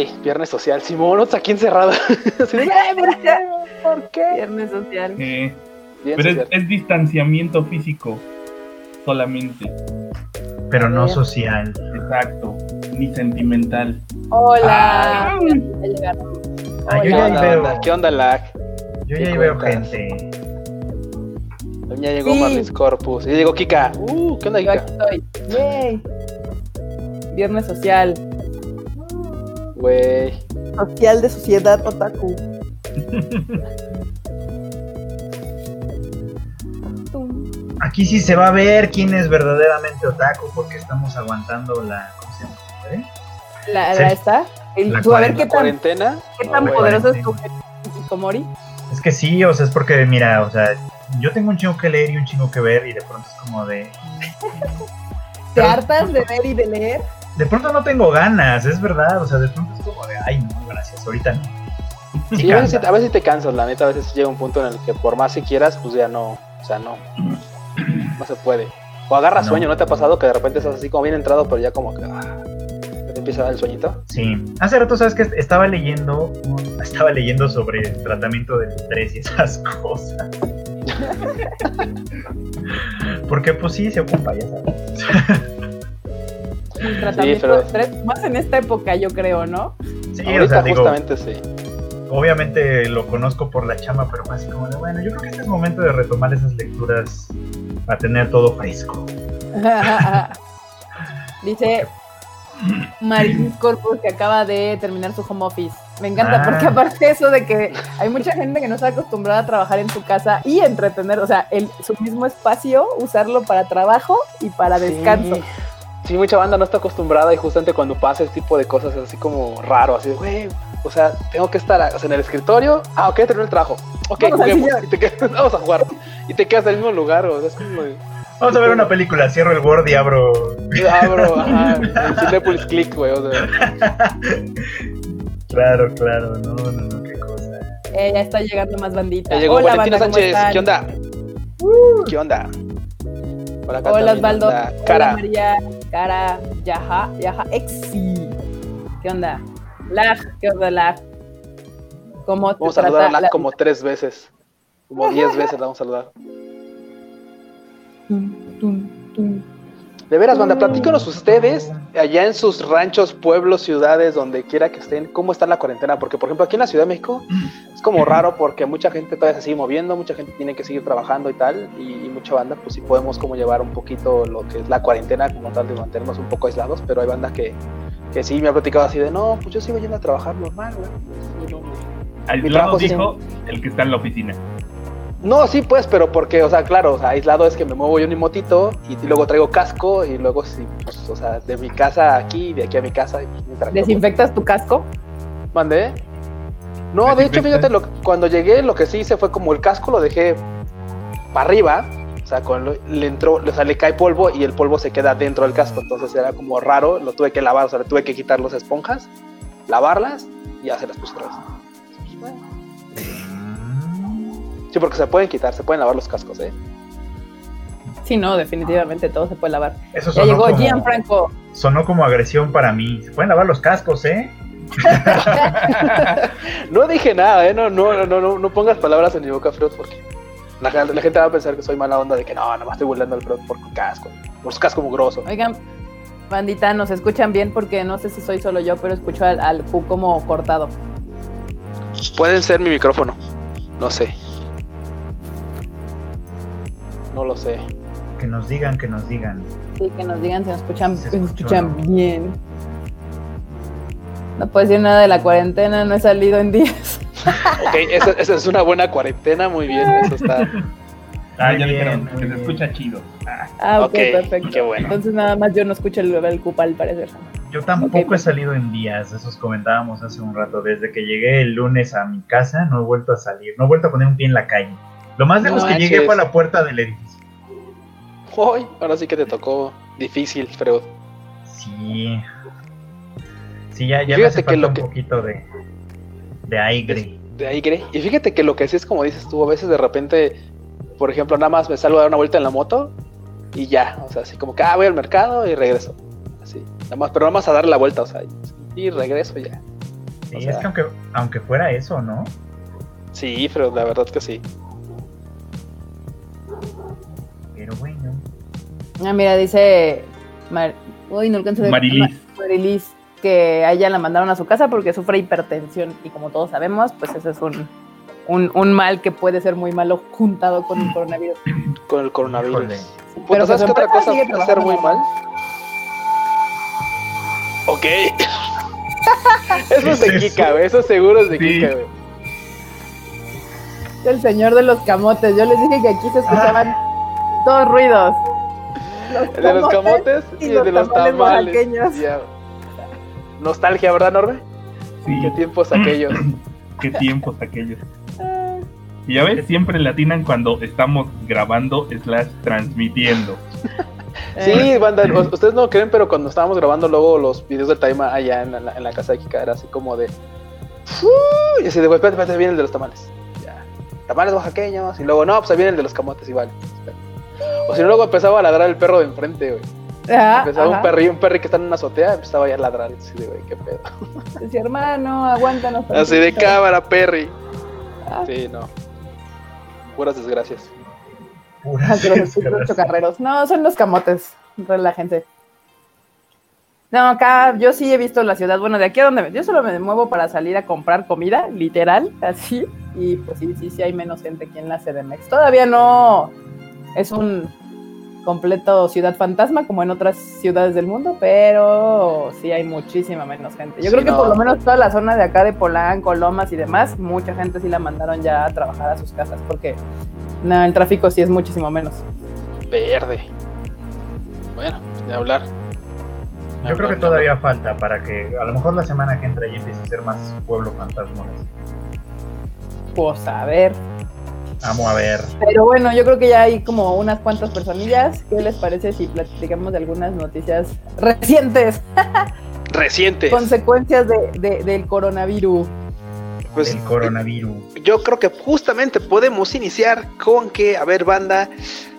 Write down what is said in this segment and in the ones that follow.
Güey, viernes social. Simón, ¿no? aquí encerrado. Así de, "Ay, ¿por qué? ¿Por qué? Viernes social. Eh, Bien pero es, social. es distanciamiento físico solamente. Pero no social. Exacto. Ni sentimental. Hola. Ah. Yo ¿Qué ya ahí onda, veo. ¿Qué onda, lag? Yo ¿Qué ya veo gente. Ya llegó Sí. Marlis Corpus. Ya llegó Kika. Uh, ¿qué onda, Yo Kika? aquí estoy. Yay. Viernes social. Güey. Social de sociedad otaku. Aquí sí se va a ver quién es verdaderamente otaku porque estamos aguantando la. ¿Cómo se llama? ¿Eh? La, Sí. la está. El- La tú, a ver qué ¿La tan, cuarentena? qué tan güey. poderoso es tu Hikikomori. Es que sí, o sea, es porque, mira, o sea, yo tengo un chingo que leer y un chingo que ver y de pronto es como de. ¿Te hartas de ver y de leer? De pronto no tengo ganas, es verdad, o sea, de pronto es como de, ay, no, gracias, ahorita no. Sí, a veces, a veces te cansas, la neta. A veces llega un punto en el que por más que quieras, pues ya no. O sea, no. No se puede. O agarras No. sueño, ¿no te ha pasado que de repente estás así como bien entrado, pero ya como que. ah, te empieza a dar el sueñito? Sí, hace rato, ¿sabes que Estaba leyendo, estaba leyendo sobre el tratamiento del estrés y esas cosas. Porque pues sí, se ocupa, ya sabes. Tratamiento pero- de estrés. Más en esta época, yo creo, ¿no? Sí, o Ahorita sea, digo, justamente sí. obviamente lo conozco por la chama, pero más como de, bueno, yo creo que este es momento de retomar esas lecturas para tener todo fresco. Dice Marín Corpus que acaba de terminar su home office. Me encanta Ah. porque aparte de eso de que hay mucha gente que no está acostumbrada a trabajar en su casa y entretener, o sea, el, su mismo espacio, usarlo para trabajo y para descanso. Sí. Mucha banda no está acostumbrada y justamente cuando pasa ese tipo de cosas es así como raro, así de, güey, o sea, tengo que estar o sea, en el escritorio. Ah, ok, terminó el trabajo. Ok, Vamos juguemos. Y te quedas- vamos a jugar. Y te quedas en el mismo lugar, o sea, es como de, Vamos a ver una película, cierro el Word y abro. abro, ajá, el Cinepolis Click, güey, o sea, Claro, claro, no, no, no, qué cosa. Eh, ya está llegando más bandita. ya llegó Hola, Valentina banda, ¿cómo Sánchez? ¿qué onda? ¿Qué onda? Por acá Hola Osvaldo. Hola Cara, María. Cara. Yaja. Yaja. Exi. ¿Qué onda? Lag. ¿Qué onda, Lag? ¿Cómo te vamos a saludar a Lag como tres veces, como diez veces la vamos a saludar. Tum, tum, tum. De veras, banda, platícanos ustedes allá en sus ranchos, pueblos, ciudades, donde quiera que estén, cómo está la cuarentena. Porque, por ejemplo, aquí en la Ciudad de México es como raro porque mucha gente todavía se sigue moviendo, mucha gente tiene que seguir trabajando y tal. Y, y mucha banda, pues sí podemos como llevar un poquito lo que es la cuarentena, como tal, de mantenernos un poco aislados. Pero hay banda que, que sí me ha platicado así de, no, pues yo sigo yendo a trabajar normal, güey. No, Aislado dijo el que está en la oficina. No, sí, pues, pero porque, o sea, claro, o sea, aislado es que me muevo yo en mi motito y, y luego traigo casco y luego sí, pues, o sea, de mi casa aquí, de aquí a mi casa. Y, pues, ¿Desinfectas tu casco? ¿Mandé? No, de hecho, fíjate, lo- cuando llegué lo que sí hice fue como el casco lo dejé para arriba, o sea, con le entró, o sea, le cae polvo y el polvo se queda dentro del casco, entonces era como raro, lo tuve que lavar, o sea, le tuve que quitar las esponjas, lavarlas y ya se las puse otra vez. Sí, porque se pueden quitar, se pueden lavar los cascos, ¿eh? Sí, no, definitivamente todo se puede lavar. Eso Ya llegó como, Gianfranco. sonó como agresión para mí. Se pueden lavar los cascos, ¿eh? No dije nada, ¿eh? No, no, no, no, no pongas palabras en mi boca, Freud, porque la, la gente va a pensar que soy mala onda de que no, nada más estoy burlando al Freud por casco, por su casco mugroso. Oigan, bandita, nos escuchan bien porque no sé si soy solo yo, pero escucho al, al Q como cortado. Pueden ser mi micrófono, no sé. No lo sé. Que nos digan, que nos digan. Sí, que nos digan si nos escuchan, escuchan ¿no? bien. No puedo decir nada de la cuarentena, no he salido en días. Ok, esa, esa es una buena cuarentena, muy bien, eso está. Ah, Muy ya bien, dijeron que se bien. escucha chido. Ah, Ah, ok, Ok, perfecto. qué bueno. Entonces nada más yo no escucho el, el cupa al parecer. Yo tampoco he salido en días, esos comentábamos hace un rato. Desde que llegué el lunes a mi casa, no he vuelto a salir, no he vuelto a poner un pie en la calle. Lo más lejos No que llegué fue a la puerta del edificio. Hoy, ahora sí que te tocó difícil, Freud. Sí. Sí, ya, ya me hace fíjate que falta lo un que- poquito de, de aire. De ahí, Gre. Y fíjate que lo que sí es como dices tú, a veces de repente, por ejemplo, nada más me salgo a dar una vuelta en la moto y ya, o sea, así como que, ah, voy al mercado y regreso. Así, nada más, pero nada más a darle la vuelta, o sea, y regreso ya. Sí, O es que aunque, aunque fuera eso, ¿no? Sí, pero la verdad que sí. Pero bueno. Ah, mira, dice. Mar- Uy, no alcanzo a ver. Marilis. Ma- Marilis, que a ella la mandaron a su casa porque sufre hipertensión. Y como todos sabemos, pues ese es un, un, un mal que puede ser muy malo juntado con el coronavirus. Con el coronavirus. Híjole. Puta, Pero ¿sabes qué otra cosa puede ser muy mal? Ok. eso es de ¿Qué es Kika, eso? güey. Eso seguro es de Sí. Kika, güey. El señor de los camotes. Yo les dije que aquí se escuchaban dos ruidos. El de los camotes y, y el los de los tamales tamales. Nostalgia, ¿verdad, Norbe? Sí, ¿Qué tiempos aquellos? qué tiempos aquellos. Ah, Y ya ves, siempre le atinan cuando estamos grabando slash transmitiendo. eh, Sí, banda, o- ustedes no creen, pero cuando estábamos grabando luego los videos del Taima allá en la, en la casa de Kika, era así como de. "Uy", Y así de, güey, espérate, espérate, viene el de los tamales. Ya. Tamales oaxaqueños. Y luego, no, pues ahí viene el de los camotes igual. O si no, luego empezaba a ladrar el perro de enfrente, güey. Empezaba un perri, un perri que está en una azotea, empezaba ya a ladrar. Así de, güey, qué pedo. Decía, hermano, aguántanos. Así de tantito". cámara, perri. Ah, Sí, no. Puras desgracias. Puras desgracias. chocarreros. No, son los camotes. Relájense. No, acá yo sí he visto la ciudad. Bueno, de aquí a donde me- yo solo me muevo para salir a comprar comida, literal, así. Y pues sí, sí, sí hay menos gente aquí en la CDMX. Todavía no es un completo ciudad fantasma como en otras ciudades del mundo, pero sí hay muchísima menos gente. Yo Sí, creo que no. por lo menos toda la zona de acá de Polanco, Lomas y demás, mucha gente sí la mandaron ya a trabajar a sus casas porque no, el tráfico sí es muchísimo menos. Verde. Bueno, de hablar. Yo creo que todavía falta para que a lo mejor la semana que entra ya empiece a ser más pueblo fantasma. Pues a ver. Vamos a ver. Pero bueno, yo creo que ya hay como unas cuantas personillas. ¿Qué les parece si platicamos de algunas noticias recientes? Recientes. Consecuencias de, de- del coronavirus. Pues, el coronavirus. yo creo que justamente podemos iniciar con que, a ver, banda,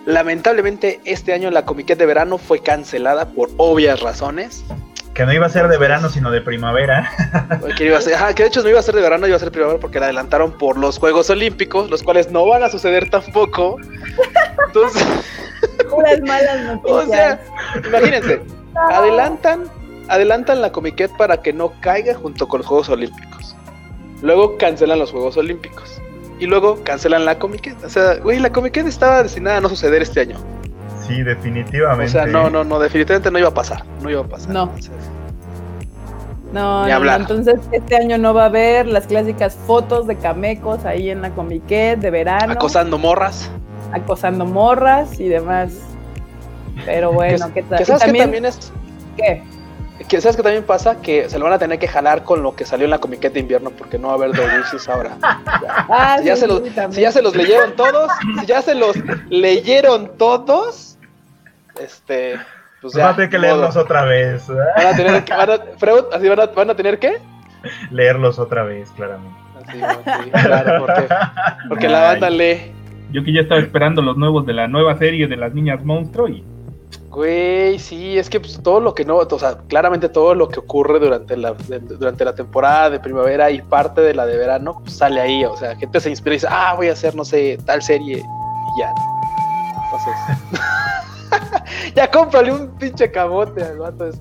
lamentablemente este año la Comiquet de verano fue cancelada por obvias razones. Que no iba a ser de verano, sino de primavera. Que, iba a ser- ajá, que de hecho no iba a ser de verano, iba a ser de primavera porque la adelantaron por los Juegos Olímpicos, los cuales no van a suceder tampoco. Entonces, Puras malas noticias. o sea, imagínense, adelantan, adelantan la Comiquet para que no caiga junto con los Juegos Olímpicos. Luego cancelan los Juegos Olímpicos. Y luego cancelan la Comiquet. O sea, güey, la Comiquet estaba destinada a no suceder este año. Sí, definitivamente. O sea, no, no, no, definitivamente no iba a pasar. No iba a pasar. No. Entonces, No, no, hablar. no, entonces este año no va a haber las clásicas fotos de camecos ahí en la comiquet de verano. acosando morras. acosando morras y demás. Pero bueno, ¿qué tal? Sabes que también- también es. ¿qué? Que sabes que también pasa que se lo van a tener que jalar con lo que salió en la Comiquet de invierno porque no va a haber doujinshis ahora. Ya. Ah, Si ya, sí, se los, sí, también. si ya se los leyeron todos, si ya se los leyeron todos, este, pues ya. van a tener que modo. leerlos otra vez. Van a tener que, van a, Freud, así van a, van a tener que. Leerlos otra vez, claramente. Así, sí, claro, porque, porque la banda lee. Yo que ya estaba esperando los nuevos de la nueva serie de las niñas monstruo y Güey, sí, es que pues, todo lo que no, o sea, claramente todo lo que ocurre durante la, de- durante la temporada de primavera y parte de la de verano pues, sale ahí, o sea, gente se inspira y dice, ah, voy a hacer, no sé, tal serie y ya. Entonces, ya cómprale un pinche camote al vato. ese.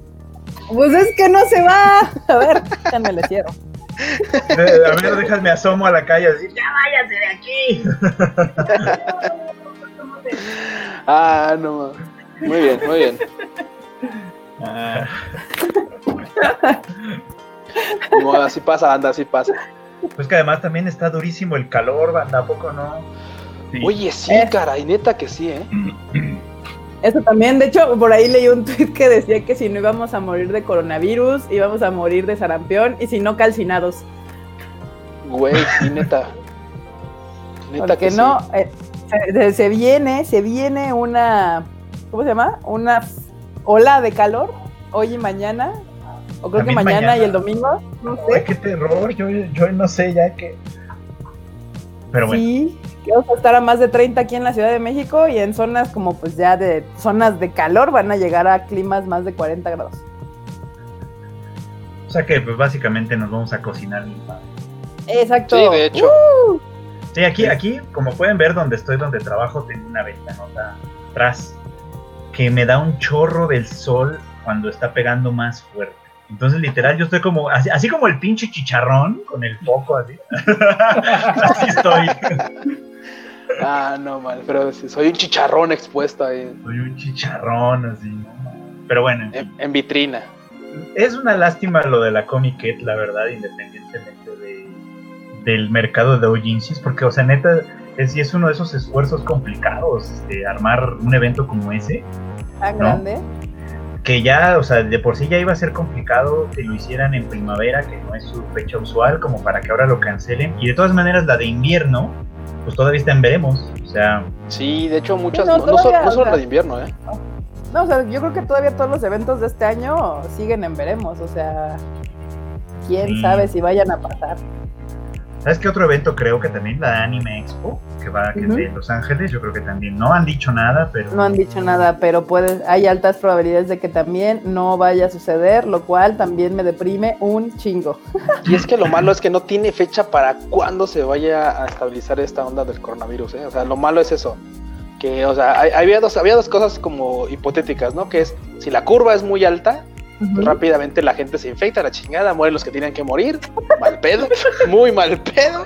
Pues es que no se va. A ver, déjame le cierro. De- a ver, déjame asomo a la calle a decir, ya váyase de aquí. Ah, no. Muy bien, muy bien. ah, modo, así pasa, anda, así pasa. Pues que además también está durísimo el calor, banda, ¿a poco no? sí. Oye, sí, Eh. caray, neta que sí, ¿eh? Eso también, de hecho, por ahí leí un tweet que decía que si no íbamos a morir de coronavirus, íbamos a morir de sarampión y si no calcinados. Güey, sí, neta. Neta Porque que no, sí. eh, se, se viene, se viene una, ¿cómo se llama? Una ola de calor hoy y mañana. O creo que mañana, mañana. y el domingo. No Ay, sé. qué terror, yo, yo no sé ya que... Pero bueno, Sí, que vamos a estar a más de 30 aquí en la Ciudad de México y en zonas como pues ya de zonas de calor van a llegar a climas más de 40 grados. O sea que pues básicamente nos vamos a cocinar. bien padre. Exacto. Sí, de hecho. Uh, Sí, aquí, aquí, como pueden ver donde estoy, donde trabajo, tengo una ventanota atrás que me da un chorro del sol cuando está pegando más fuerte. Entonces, literal, yo estoy como, así, así como el pinche chicharrón, con el foco así. así estoy. Ah, no, mal, pero soy un chicharrón expuesto ahí Soy un chicharrón así. ¿no? Pero bueno, en fin. en, en vitrina. es una lástima lo de la Comic la verdad, independientemente de, del mercado de doujinshis, porque, o sea, neta, es, es uno de esos esfuerzos complicados, este, armar un evento como ese, tan ¿No? grande. que ya, o sea, de por sí ya iba a ser complicado que lo hicieran en primavera, que no es su fecha usual, como para que ahora lo cancelen, y de todas maneras la de invierno, pues todavía está en veremos, o sea, Sí, de hecho, muchas. no, No, no, todavía, so- no solo la de invierno, ¿eh? No, o sea, yo creo que todavía todos los eventos de este año siguen en veremos. O sea, quién Mm. sabe si vayan a pasar. ¿Sabes qué otro evento creo que también? La Anime Expo, que va que es de Los Ángeles, yo creo que también. No han dicho nada, pero No han dicho nada, pero puede, hay altas probabilidades de que también no vaya a suceder, lo cual también me deprime un chingo. Y es que lo malo es que no tiene fecha para cuándo se vaya a estabilizar esta onda del coronavirus, ¿eh? O sea, lo malo es eso. Que, o sea, hay- había dos, había dos cosas como hipotéticas, ¿no? Que es, si la curva es muy alta, rápidamente la gente se infecta, la chingada, mueren los que tienen que morir, mal pedo, muy mal pedo,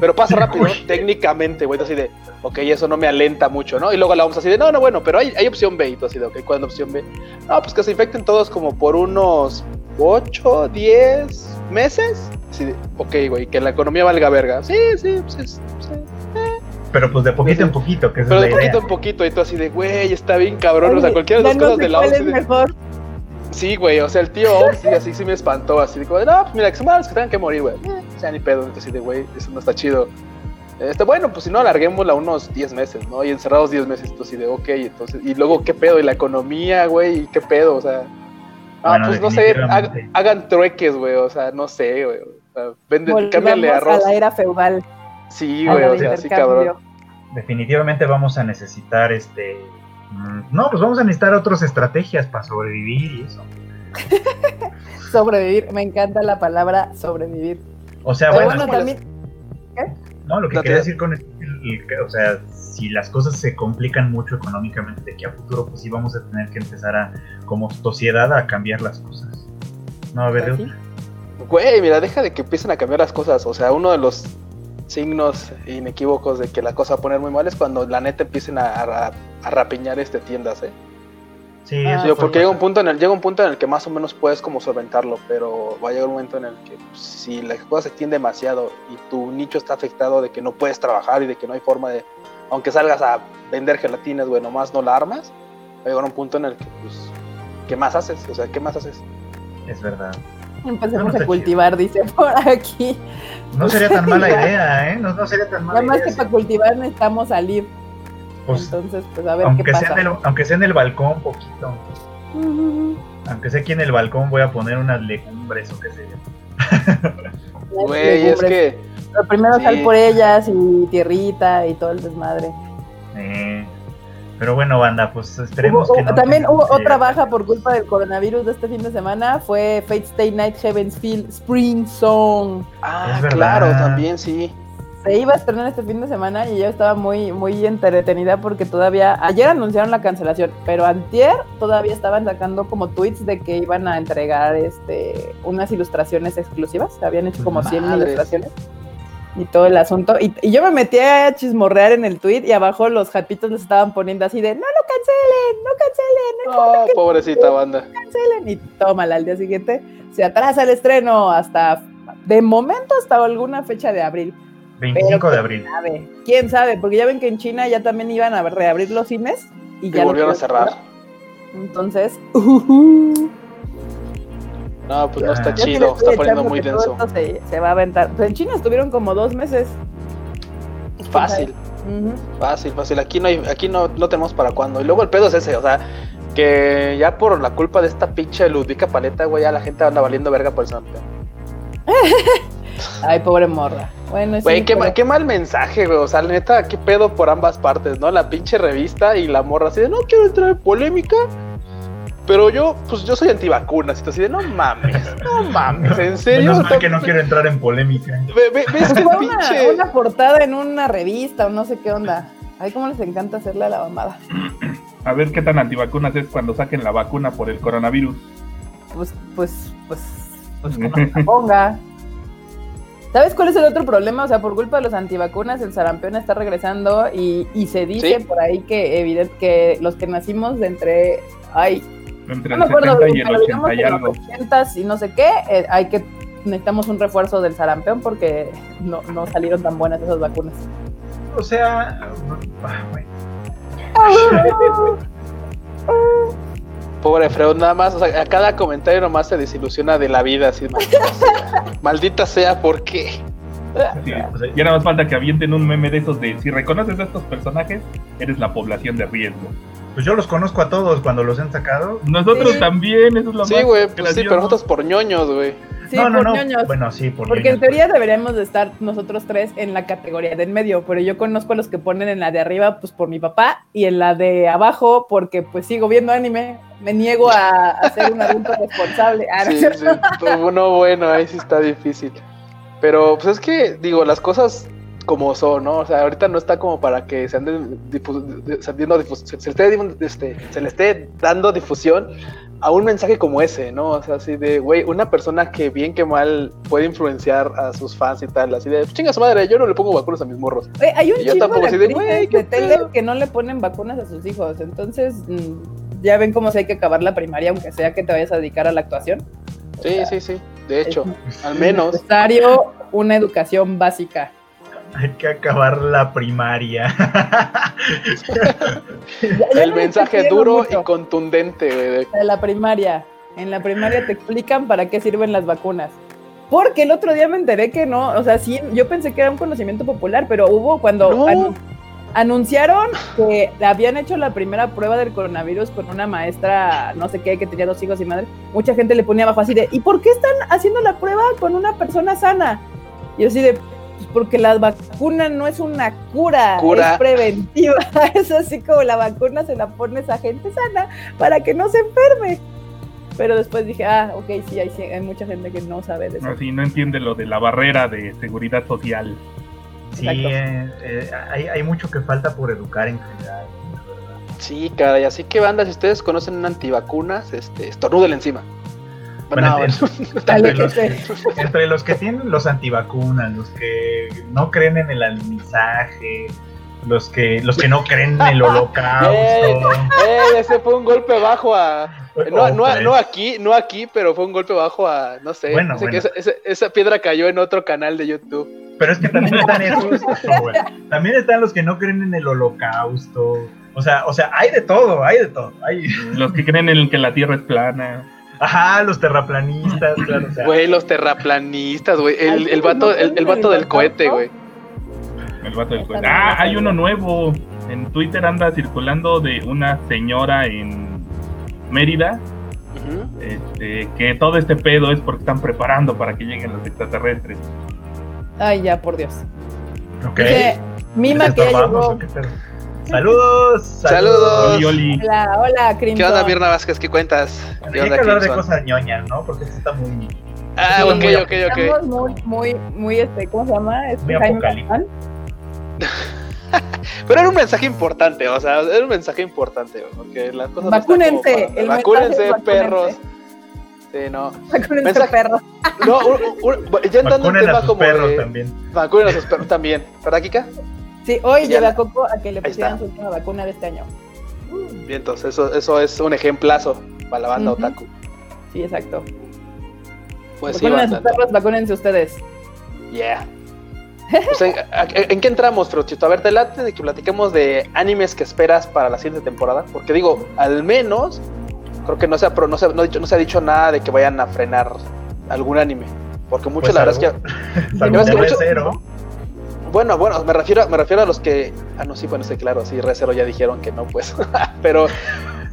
pero pasa rápido, técnicamente, güey, así de, ok, eso no me alenta mucho, ¿no? Y luego la vamos así de, no, no, bueno, pero hay, hay opción B, y tú así de, ok, ¿cuál es la opción B? No, pues que se infecten todos como por unos 8, 10 meses, así de, ok, güey, que la economía valga verga, sí, sí, sí, sí, pero pues de poquito en poquito, que pero es de la idea. poquito en poquito, y tú así de, güey, está bien cabrón, o sea, cualquiera de las cosas de la OCDE. mejor. Sí, güey, o sea, el tío sí, así sí me espantó, así de como, de, no, pues mira, que se mueran los que tengan que morir, güey. Eh, o sea, ni pedo, entonces, así de, güey, eso no está chido. Este, bueno, pues si no, alarguémosla unos 10 meses, ¿no? Y encerrados 10 meses, entonces, así de, ok, entonces, y luego, ¿qué pedo? Y la economía, güey, ¿y qué pedo? O sea, ah, Bueno, pues no sé, ha- hagan trueques, güey, o sea, no sé, güey. O sea, vende, Volvamos cámbiale a arroz. la era feudal. Sí, güey, o sea, sí, cabrón. Definitivamente vamos a necesitar este. Mm, No, pues vamos a necesitar otras estrategias para sobrevivir y eso. Sobrevivir, me encanta la palabra sobrevivir. O sea, Pero bueno, bueno, también, no, lo que Date. quería decir con esto, que, o sea, si las cosas se complican mucho económicamente de aquí a futuro, pues sí vamos a tener que empezar a, como sociedad, a cambiar las cosas. No va a haber de Pues sí. otra. Güey, mira, deja de que empiecen a cambiar las cosas. O sea, uno de los signos inequívocos de que la cosa va a poner muy mal es cuando la neta empiecen a, a, a rapiñar este tiendas, ¿eh? Sí, Ah, eso fue porque llega un punto en el llega un punto en el que más o menos puedes como solventarlo, pero va a llegar un momento en el que pues, si la cosa se extiende demasiado y tu nicho está afectado de que no puedes trabajar y de que no hay forma de, aunque salgas a vender gelatinas, güey, nomás no la armas, va a llegar un punto en el que pues, ¿qué más haces? O sea, ¿qué más haces? Es verdad. Empecemos a cultivar, dice por aquí. No sería tan mala idea, ¿eh? No, no sería tan mala Nada más idea. que sí. para cultivar necesitamos salir. Pues, Entonces, pues a ver qué aunque, sea en el, aunque sea en el balcón, poquito. Aunque sea aquí en el balcón, voy a poner unas legumbres o qué sé yo. Güey, es que Pero primero Sí. sal por ellas y tierrita y todo el desmadre. Eh, pero bueno, banda, pues esperemos Hubo- que no también hubo otra baja por culpa del coronavirus de este fin de semana. Fue Fate Stay Night Heaven's Field Spring Song. ah, Es verdad. claro, también sí. Se iba a estrenar este fin de semana y yo estaba muy, muy entretenida porque todavía, ayer anunciaron la cancelación, pero antier todavía estaban sacando como tweets de que iban a entregar este unas ilustraciones exclusivas, habían hecho como 100 Madres. ilustraciones y todo el asunto. Y, y yo me metí a chismorrear en el tweet y abajo los japitos les estaban poniendo así de, no lo cancelen, no cancelen, no Oh, pobrecita banda. cancelen. Y tómala, al día siguiente se atrasa el estreno hasta, de momento hasta alguna fecha de abril. 25 de abril. Quién sabe, porque ya ven que en China ya también iban a reabrir los cines y Y ya volvieron a cerrar. Entonces. No, pues no está chido, está poniendo muy denso. Se, se va a aventar. Pues en China estuvieron como dos meses. Fácil. Fácil, fácil. Aquí no hay, aquí no, no tenemos para cuándo. Y luego el pedo es ese, o sea, que ya por la culpa de esta pinche Ludvica Paleta, güey, ya la gente anda valiendo verga por eso. Ay, pobre morra. Bueno, Güey, sí, qué, pero- ma- qué mal mensaje, güey. O sea, la neta, qué pedo por ambas partes, ¿no? La pinche revista y la morra así de no quiero entrar en polémica. Pero yo, pues yo soy antivacunas. Y así de, no mames, no mames, ¿en serio? Menos mal que no quiero entrar en polémica. Ve- ve- ¿Ves que Fue una, pinche? una portada en una revista o no sé qué onda. Ay, cómo les encanta hacerle a la mamada. A ver qué tan antivacunas es cuando saquen la vacuna por el coronavirus. Pues, pues, pues, pues como se la ponga. ¿Sabes cuál es el otro problema? O sea, por culpa de los antivacunas, el sarampión está regresando y, y se dice Sí. por ahí que evidente que los que nacimos de entre, ay, Entre no el me acuerdo 70 y el pero digamos 80 y algo. los 80 y no sé qué, eh, hay que necesitamos un refuerzo del sarampión porque no, no salieron tan buenas esas vacunas. O sea, ah, bueno. Pobre Freud, nada más, o sea, a cada comentario nomás se desilusiona de la vida, así, maldita sea. Maldita sea, ¿por qué? Sí, O sea, ya nada más falta que avienten un meme de esos de si reconoces a estos personajes, eres la población de riesgo. Pues yo los conozco a todos cuando los han sacado. Nosotros Sí. también, eso es lo Sí, más güey, pues sí, gracioso. pero nosotros por ñoños, güey. Sí, no, no, por no. ñoños. Bueno, sí, por Porque en teoría deberíamos de estar nosotros tres en la categoría de en medio, pero yo conozco a los que ponen en la de arriba pues por mi papá y en la de abajo porque pues sigo viendo anime, me niego a, a ser un adulto responsable. Ah, ¿no Sí, sí, pues, no, bueno, ahí sí está difícil. Pero pues es que, digo, las cosas como son, ¿no? O sea, ahorita no está como para que se ande difu- de- se, se- esté, este, se le esté dando difusión a un mensaje como ese, ¿no? O sea, así de, güey, una persona que bien que mal puede influenciar a sus fans y tal, así de, "Pues, chinga su madre, yo no le pongo vacunas a mis morros. Oye, hay un chico de así de, actrices güey, de, ¿qué tele que no le ponen vacunas a sus hijos, entonces mm, ya ven cómo se hay que acabar la primaria aunque sea que te vayas a dedicar a la actuación. Sí, sí, sí, de hecho, al menos. necesario una educación básica. Hay que acabar la primaria. El mensaje duro mucho. y contundente, güey, de- la primaria. En la primaria te explican para qué sirven las vacunas. Porque el otro día me enteré que no, o sea, sí, yo pensé que era un conocimiento popular, pero hubo cuando No. anu- anunciaron que habían hecho la primera prueba del coronavirus con una maestra, no sé qué, que tenía dos hijos y madre, mucha gente le ponía abajo así de, ¿y por qué están haciendo la prueba con una persona sana? Y yo así de, "Pues porque la vacuna no es una cura, Cura. es preventiva. Es así como la vacuna se la pones a gente sana para que no se enferme. Pero después dije, ah, ok, sí, hay, mucha gente que no sabe de eso. No, sí, no entiende lo de la barrera de seguridad social. Sí, eh, eh, hay, hay mucho que falta por educar en general. la verdad. Sí, caray, así que banda, si ustedes conocen una antivacunas, este, estornúdenle encima. Bueno, Bueno, entre, los, que entre los que tienen los antivacunas, los que no creen en el alunizaje, los que, los que no creen en el holocausto. eh, ese fue un golpe bajo a... No, no, Ojo, no aquí, no aquí, pero fue un golpe bajo a, no sé, Bueno, bueno. que esa, esa- esa piedra cayó en otro canal de YouTube. Pero es que también están esos, no, güey. también están los que no creen en el holocausto. O sea, o sea, hay de todo, hay de todo. Hay, Los que creen en que la Tierra es plana. Ajá, los terraplanistas, claro, o sea, Güey, los terraplanistas, güey, el, el ¿cómo vato, el, el vato del cohete, güey. El vato del cohete. Ah, hay uno nuevo. En Twitter anda circulando de una señora en Mérida. Este, que todo este pedo es porque están preparando para que lleguen los extraterrestres. Ay, ya, por Dios. ok. Dice, Mima ¿Les que ya llegó. Saludos, Saludos. Oli, oli. Hola, hola, Crimson. ¿Qué onda, Mirna Vázquez? ¿Qué cuentas? Hay ¿Qué que onda, hablar de cosas ñoñas, ¿no? Porque esto está muy. Ah, Sí, ok, muy ok, ok. Estamos muy, muy, muy, este, ¿cómo se llama? Este, Muy apocalíptico. Pero era un mensaje importante, o sea, era un mensaje importante, porque las cosas no Vacúnense, como para- el Vacúnense, mensaje es perros. vacúnense. Sí, no. Vacúnense, Mensaje- perro. No, un- un- ya entrando en Vacunen a tema sus como perros de... también. Vacunen a sus perros también, ¿verdad, Kika? Sí, hoy Ya lleva la- a Coco a que le pusieran su última vacuna de este año. Bien, entonces eso, eso es un ejemplazo para la banda otaku. Sí, exacto. Pues sí, vacunen a sus banda. perros, vacúnense ustedes. Yeah. Pues, ¿en, a- ¿en qué entramos, Fruchito? A ver, te late de que platiquemos de animes que esperas para la siguiente temporada. Porque digo, al menos, creo que no se ha, pro- no se, no ha dicho, no se ha dicho nada de que vayan a frenar algún anime. Porque muchos, Pues la verdad es que. Bueno, bueno, me refiero, me refiero a los que. Ah, no, sí, bueno, sí, claro, sí, Recero ya dijeron que no, pues. Pero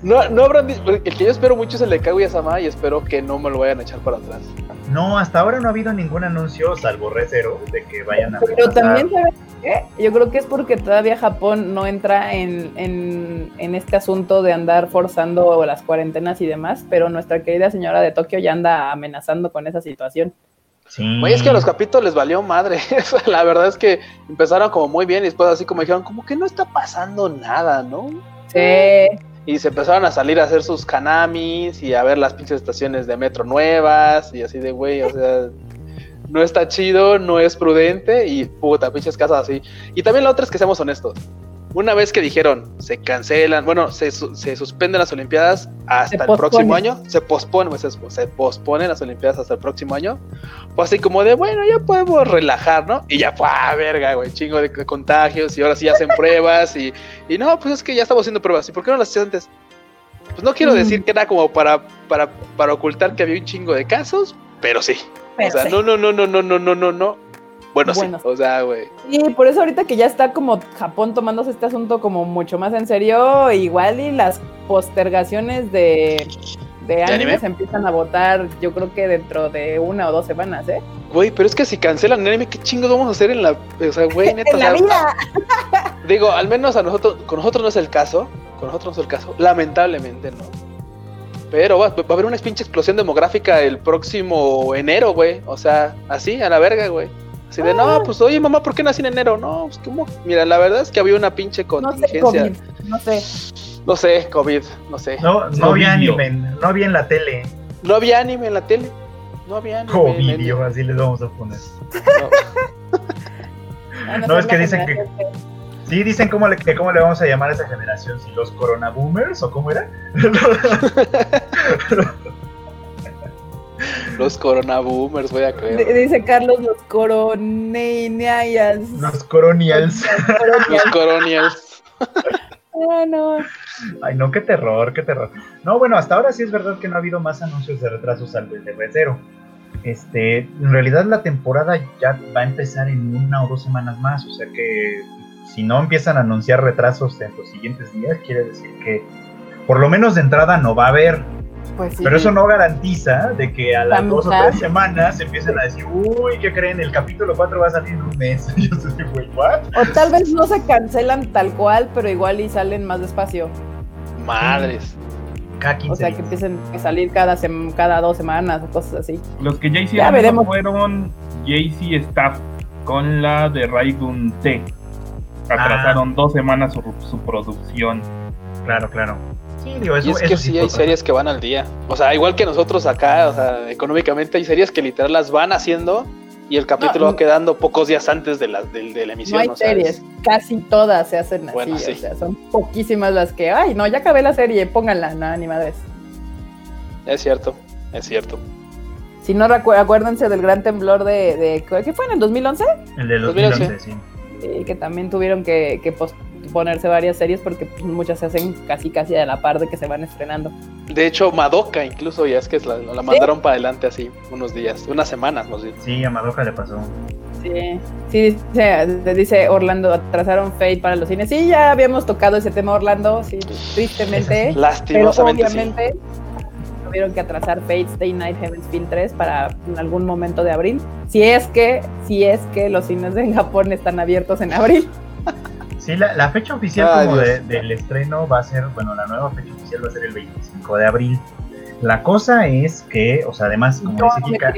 no, no habrán. El que yo espero mucho es el de Kaguya Sama y espero que no me lo vayan a echar para atrás. No, hasta ahora no ha habido ningún anuncio, salvo Recero, de que vayan a Pero retrasar. también, ¿sabes qué? Yo creo que es porque todavía Japón no entra en, en, en este asunto de andar forzando las cuarentenas y demás, pero nuestra querida señora de Tokio ya anda amenazando con esa situación. Sí. Güey, es que a los capítulos les valió madre. la verdad es que empezaron como muy bien y después así como dijeron, como que no está pasando nada, ¿no? Sí. Y se empezaron a salir a hacer sus kanamis y a ver las pinches estaciones de metro nuevas y así de, güey, o sea, no está chido, no es prudente y puta, pinches casas así. Y también la otra es que seamos honestos. Una vez que dijeron, se cancelan, bueno, se, se suspenden las Olimpiadas hasta Se el pospone. próximo año, se pospone, pues, se, se posponen las Olimpiadas hasta el próximo año, pues así como de, bueno, ya podemos relajar, ¿no? Y ya, ¡pua! verga, güey, chingo de c- contagios y ahora sí hacen pruebas y, y no, pues es que ya estamos haciendo pruebas, ¿y por qué no las hacías antes? Pues no quiero Mm. decir que era como para, para, para ocultar que había un chingo de casos, pero sí. Pero o sea, sí. no, no, no, no, no, no, no, no, no. Bueno, Bueno. sí, o sea, güey. Y por eso ahorita que ya está como Japón tomándose este asunto como mucho más en serio, igual y las postergaciones de, de anime? animes empiezan a votar, yo creo que dentro de una o dos semanas, ¿eh? Güey, pero es que si cancelan el anime, ¿qué chingos vamos a hacer en la. O sea, güey, neta. En la sea, vida. Digo, al menos a nosotros, con nosotros no es el caso. Con nosotros no es el caso. Lamentablemente, no. Pero va, va a haber una pinche explosión demográfica el próximo enero, güey. O sea, así, a la verga, güey. Así de, no, pues oye, mamá, ¿por qué nací en enero? No, pues como. Mira, la verdad es que había una pinche No sé, contingencia. COVID, no sé. No sé, COVID, no sé. No, no había anime, no había en la tele. No había anime en la tele. No había anime. en el- Covidio, así les vamos a poner. no. No, es que dicen que- Sí, dicen cómo le, que cómo le vamos a llamar a esa generación, si los corona boomers o cómo era. Los coronaboomers, voy a D- creer. Dice Carlos los coronenias. los coronials. Los coronials. Ah, no. Ay, no, qué terror, qué terror. No, bueno, hasta ahora sí es verdad que no ha habido más anuncios de retrasos al del de Recero. Este, en realidad la temporada ya va a empezar en una o dos semanas más, o sea que si no empiezan a anunciar retrasos en los siguientes días, quiere decir que por lo menos de entrada no va a haber. Pues sí. Pero eso no garantiza de que a las La dos o tres semanas empiecen a decir, uy, ¿qué creen? El capítulo 4 va a salir en un mes. Yo estoy, güey, ¿what? O tal vez no se cancelan tal cual, pero igual y salen más despacio. Madres. Cada 15 O sea, que empiecen a salir cada, sem- cada dos semanas o cosas así. Los que ya hicieron eso veremos. fueron JC Staff con la de Raigun T. Atrasaron dos semanas su, su producción. Claro, claro. Sí, digo, eso, Y es que eso sí hay series que van al día. O sea, igual que nosotros acá, o sea, económicamente hay series que literal las van haciendo y el capítulo No, va quedando pocos días antes de la, de, de la emisión. No hay series, es- casi todas se hacen así. Bueno, sí. O sea, son poquísimas las que, ay, no, ya acabé la serie, pónganla, no, ni madres. Es cierto, es cierto. Si no recu- acuérdense del gran temblor de, de ¿qué fue en el 2011? El de 2011. 2011, sí. Eh, que también tuvieron que, que posponerse varias series porque pues, muchas se hacen casi casi a la par de que se van estrenando. De hecho, Madoka incluso ya es que la, la mandaron para adelante así unos días, unas semanas más bien. Sí, a Madoka le pasó. Sí, sí, dice, dice Orlando, atrasaron Fate para los cines. Sí, ya habíamos tocado ese tema, Orlando, sí, tristemente. Pero Lastimosamente sí. obviamente tuvieron que atrasar Fate Stay Night Heaven's Feel 3 para en algún momento de abril. Si es que, si es que los cines de Japón están abiertos en abril. Sí, la, la fecha oficial como de- del estreno va a ser, bueno, la nueva fecha oficial va a ser el 25 de abril. La cosa es que, o sea, además, como dice Kika,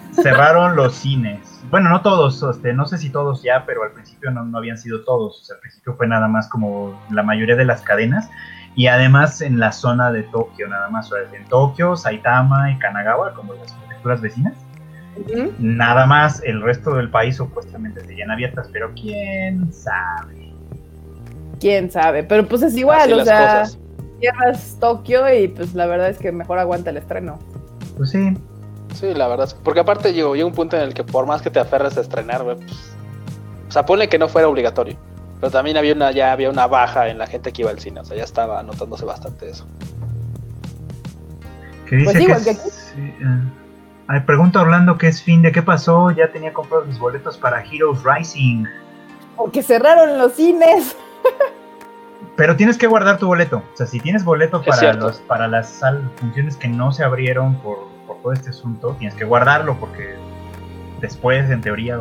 cerraron los cines. Bueno, no todos, este, no sé si todos ya, pero al principio no, no habían sido todos. O sea, al principio fue nada más como la mayoría de las cadenas. Y además en la zona de Tokio, nada más. O sea, en Tokio, Saitama y Kanagawa, como las prefecturas vecinas. Nada más, el resto del país supuestamente seguían abiertas, pero quién sabe. Quién sabe, pero pues es igual, Así o sea, cosas. cierras Tokio y pues la verdad es que mejor aguanta el estreno. Pues sí, Sí, la verdad. es- Porque aparte llegó, llega un punto en el que por más que te aferres a estrenar, pues, o sea, ponle que no fuera obligatorio. Pero también había una, ya había una baja en la gente que iba al cine. O sea, ya estaba notándose bastante eso. que dice Pues que, igual es- que aquí. sí, eh. Ay, pregunta Orlando qué es fin de qué pasó. Ya tenía comprados mis boletos para Heroes Rising. Porque cerraron los cines. Pero tienes que guardar tu boleto. O sea, si tienes boleto Es para cierto. los para las sal- funciones que no se abrieron por, por todo este asunto, tienes que guardarlo porque después, en teoría,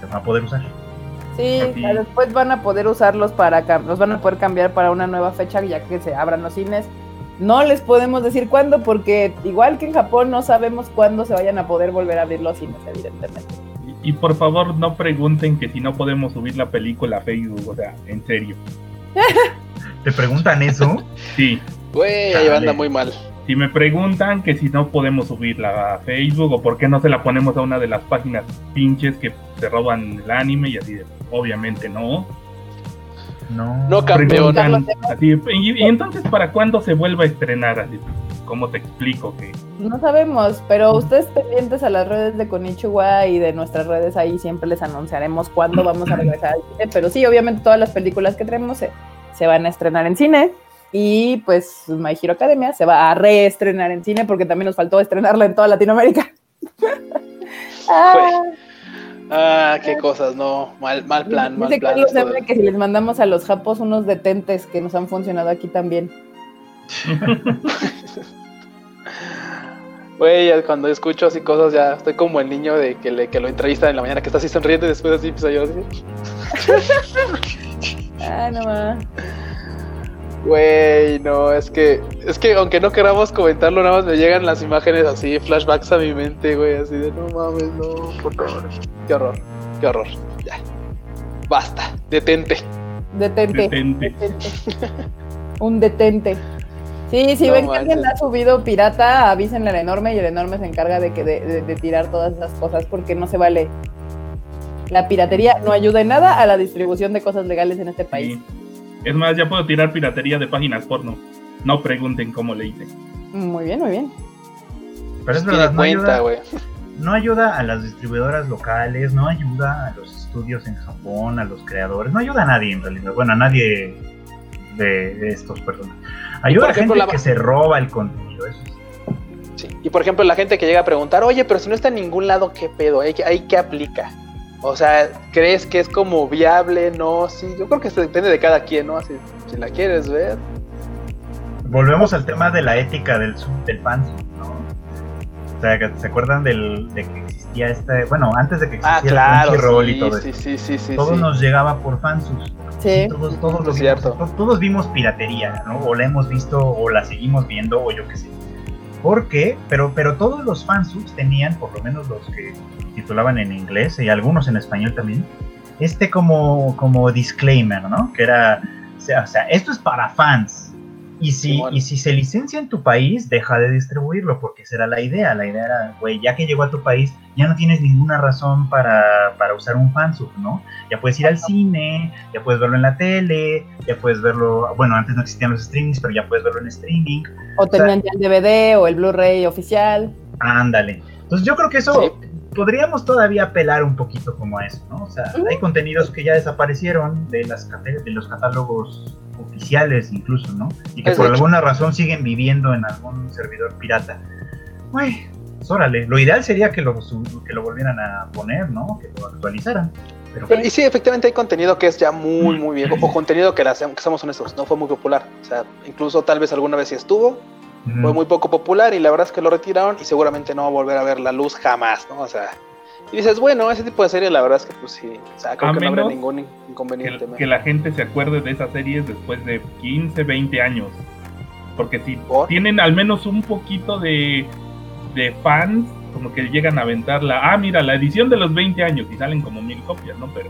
se va a poder usar. Sí, después van a poder usarlos para, los van a poder cambiar para una nueva fecha ya que se abran los cines. No les podemos decir cuándo porque igual que en Japón no sabemos cuándo se vayan a poder volver a abrir los cines, evidentemente. Y, y por favor no pregunten que si no podemos subir la película a Facebook, o sea, en serio. ¿Te preguntan eso? Sí, Güey, ahí anda muy mal. si me preguntan que si no podemos subirla a Facebook o por qué no se la ponemos a una de las páginas pinches que se roban el anime y así de, obviamente no. No. No, campeón. Así, y, y entonces para cuándo se vuelva a estrenar así, ¿cómo te explico que No sabemos, pero ustedes pendientes a las redes de Konichiwa y de nuestras redes ahí siempre les anunciaremos cuándo vamos a regresar al cine. Pero sí, obviamente todas las películas que traemos se, se van a estrenar en cine. Y pues My Hero Academia se va a reestrenar en cine porque también nos faltó estrenarla en toda Latinoamérica. Ah, Ah, qué cosas, no. Mal, mal plan, mal dice plan. Carlos que si les mandamos a los japos unos detentes que nos han funcionado aquí también. Güey, cuando escucho así cosas ya estoy como el niño de que, le, que lo entrevistan en la mañana que está así sonriendo y después así empieza yo así. Ah, no más. Güey, no, es que, es que aunque no queramos comentarlo, nada más me llegan las imágenes así, flashbacks a mi mente, güey, así de no mames, no, por favor. Qué horror, qué horror. Ya. Basta, detente. Detente. detente? Detente. Un detente. Sí, si No ven que alguien ha subido pirata, avísenle al enorme y el enorme se encarga de, que de, de- de tirar todas esas cosas porque no se vale. La piratería no ayuda en nada a la distribución de cosas legales en este país. Sí. Es más, ya puedo tirar piratería de páginas porno. No pregunten cómo le hice. Muy bien, muy bien. Pero es verdad, no cuenta, ayuda, güey. no ayuda a las distribuidoras locales, no ayuda a los estudios en Japón, a los creadores, no ayuda a nadie en realidad. Bueno, a nadie de, estos personas. Ayuda por a ejemplo, gente la- que se roba el contenido, eso sí. Sí. Y por ejemplo, la gente que llega a preguntar, oye, pero si no está en ningún lado, ¿qué pedo? ¿Ahí, ahí qué aplica? O sea, ¿crees que es como viable? No, sí. Yo creo que eso depende de cada quien, ¿no? Así, si la quieres ver. Volvemos al tema de la ética del, sub- del fansub, ¿no? O sea, que ¿se acuerdan del, de que existía este, bueno, antes de que existiera Ah, el claro. Crunchyroll y todo sí, esto? sí, sí, sí, todo sí. nos llegaba por fansubs. Sí. Todos, todos, lo Es vimos, cierto. to- todos vimos piratería, ¿no? O la hemos visto, o la seguimos viendo, o yo qué sé. ¿Por qué? Pero, pero todos los fansubs tenían, por lo menos los que titulaban en inglés y algunos en español también, este como, como disclaimer, ¿no? Que era, o sea, o sea, esto es para fans. Y si, y si se licencia en tu país, deja de distribuirlo, porque esa era la idea. La idea era, güey, ya que llegó a tu país, ya no tienes ninguna razón para, para usar un fansub, ¿no? Ya puedes ir al cine, ya puedes verlo en la tele, ya puedes verlo, bueno, antes no existían los streamings, pero ya puedes verlo en streaming. O tenían ya el DVD o el Blu-ray oficial. Ándale. Entonces yo creo que eso Sí. Podríamos todavía apelar un poquito como a eso, ¿no? O sea, Ujú. hay contenidos que ya desaparecieron de las de los catálogos oficiales incluso, ¿no? Y que Es por de hecho. alguna razón siguen viviendo en algún servidor pirata. Güey, pues órale. Lo ideal sería que lo, que lo volvieran a poner, ¿no? Que lo actualizaran. Pero, Pero- y sí, efectivamente hay contenido que es ya muy, muy viejo. O contenido que, la, que seamos honestos, no fue muy popular. O sea, incluso tal vez alguna vez sí estuvo, Fue muy poco popular y la verdad es que lo retiraron y seguramente no va a volver a ver la luz jamás, ¿no? O sea, y dices, bueno, ese tipo de serie la verdad es que pues sí, o sea, creo A que no habrá ningún in- Que, inconveniente. ¿no? que la gente se acuerde de esas series después de 15, 20 años. Porque si ¿Por? tienen al menos un poquito de, de fans, como que llegan a aventarla. Ah, mira, la edición de los 20 años y salen como mil copias, ¿no? Pero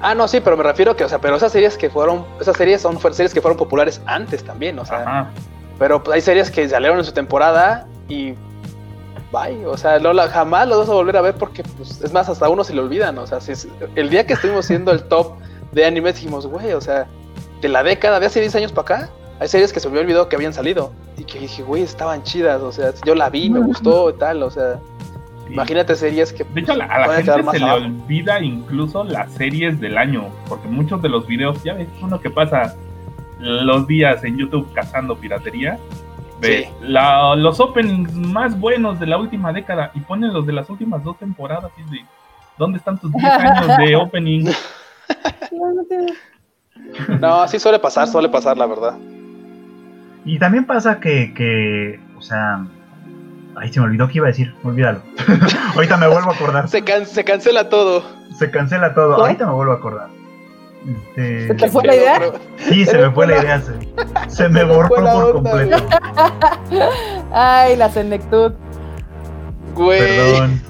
Ah, no, sí, pero me refiero que, o sea, pero esas series que fueron, esas series son series que fueron populares antes también, o sea, ajá. Pero pues, hay series que salieron en su temporada y bye, o sea, no la, jamás las vas a volver a ver porque, pues, es más, hasta uno se le olvidan, o sea, si es- el día que estuvimos siendo el top de animes dijimos, güey, o sea, de la década, de hace 10 años para acá, hay series que se me olvidó que habían salido y que dije, güey, estaban chidas, o sea, yo la vi, me gustó y tal, o sea, sí. imagínate series que De hecho, a la, a la gente se le olvida incluso las series del año, porque muchos de los videos, ya ves, uno que pasa los días en YouTube cazando piratería, ve Sí. la- los openings más buenos de la última década y ponen los de las últimas dos temporadas y de, ¿dónde están tus 10 años de opening? No, sí suele pasar, suele pasar, la verdad. Y también pasa que, que, o sea, Ay, se me olvidó que iba a decir, olvídalo. Ahorita me vuelvo a acordar. Se, can- se cancela todo. Se cancela todo. ¿Qué? Ahorita me vuelvo a acordar. Este, ¿Se te fue la idea? Sí, se me fue la idea. Se, se me borró por onda, completo. Ay, la senectud. Güey. Perdón.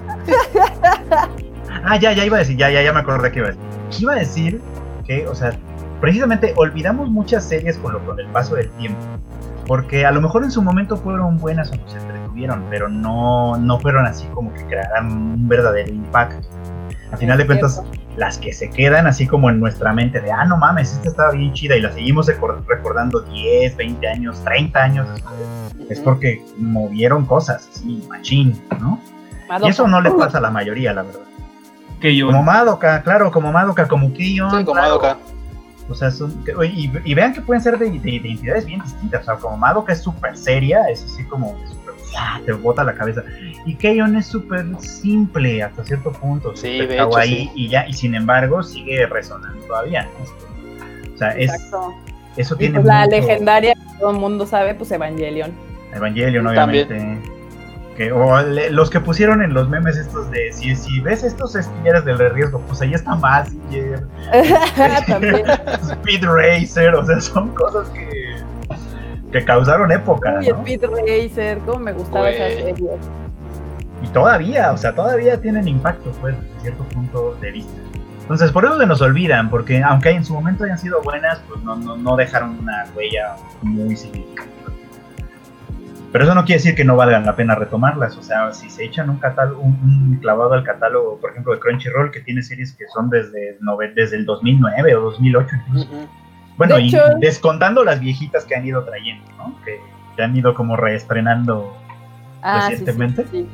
Ah, ya, ya iba a decir, ya, ya, ya me acordé que iba a decir. Iba a decir que, o sea, precisamente olvidamos muchas series con, lo, con el paso del tiempo. Porque a lo mejor en su momento fueron buenas o nos entretuvieron, pero no, no fueron así como que crearan un verdadero impacto. A final de cuentas, cierto. Las que se quedan así como en nuestra mente de, ah, no mames, esta estaba bien chida y la seguimos recor- recordando 10, 20 años, 30 años después, es porque movieron cosas, así, machín, ¿no? Y eso no le pasa a la mayoría, la verdad. Como Madoka, claro, como Madoka, como Keion. Sí, como claro. Madoka. O sea, son, y vean que pueden ser de, de- de identidades bien distintas. O sea, como Madoka es súper seria, es así como te bota la cabeza. Y Keion es súper simple hasta cierto punto. Sí, de hecho, sí. Y ya, y sin embargo sigue resonando todavía. ¿no? O sea, es, eso Y tiene pues la mucho- legendaria que todo el mundo sabe, pues Evangelion. Evangelion, También. obviamente. Que, o le- los que pusieron en los memes estos de si, si ves estos estilleras del riesgo, pues ahí está Mazinger. Speed Racer, o sea, son cosas que, que causaron época, Uy, ¿no? Speed Racer, cómo me gustaba esa serie. Y todavía, o sea, todavía tienen impacto, pues, desde cierto punto de vista. Entonces, por eso se nos olvidan, porque aunque en su momento hayan sido buenas, pues no, no, no dejaron una huella muy significativa. Pero eso no quiere decir que no valgan la pena retomarlas. O sea, si se echan un catálogo, un, un clavado al catálogo, por ejemplo, de Crunchyroll, que tiene series que son desde, nove- desde el 2009 o 2008 incluso. Ujú. Bueno, De y hecho- descontando las viejitas que han ido trayendo, ¿no? Que, que han ido como reestrenando. Ah, sí, sí, Recientemente. sí.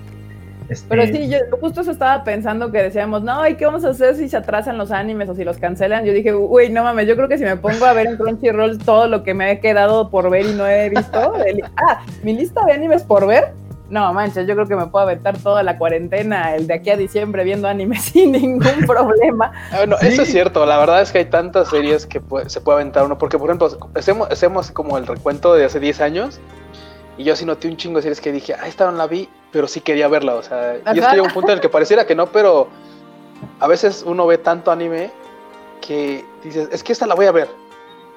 Este, Pero sí, yo justo eso estaba pensando que decíamos, no, ¿y qué vamos a hacer si se atrasan los animes o si los cancelan? Yo dije, uy, no mames, yo creo que si me pongo a ver en Crunchyroll todo lo que me he quedado por ver y no he visto, el- ah, mi lista de animes por ver, no manches, yo creo que me puedo aventar toda la cuarentena, el de aquí a diciembre viendo animes sin ningún problema. Ah, bueno, Sí. eso es cierto. La verdad es que hay tantas series que puede- se puede aventar uno. Porque, por ejemplo, hacemos, hacemos como el recuento de hace 10 años. Y yo sí noté un chingo de series que dije, ah, esta no la vi, pero sí quería verla. O sea, y es que llega un punto en el que pareciera que no, pero a veces uno ve tanto anime que dices, es que esta la voy a ver.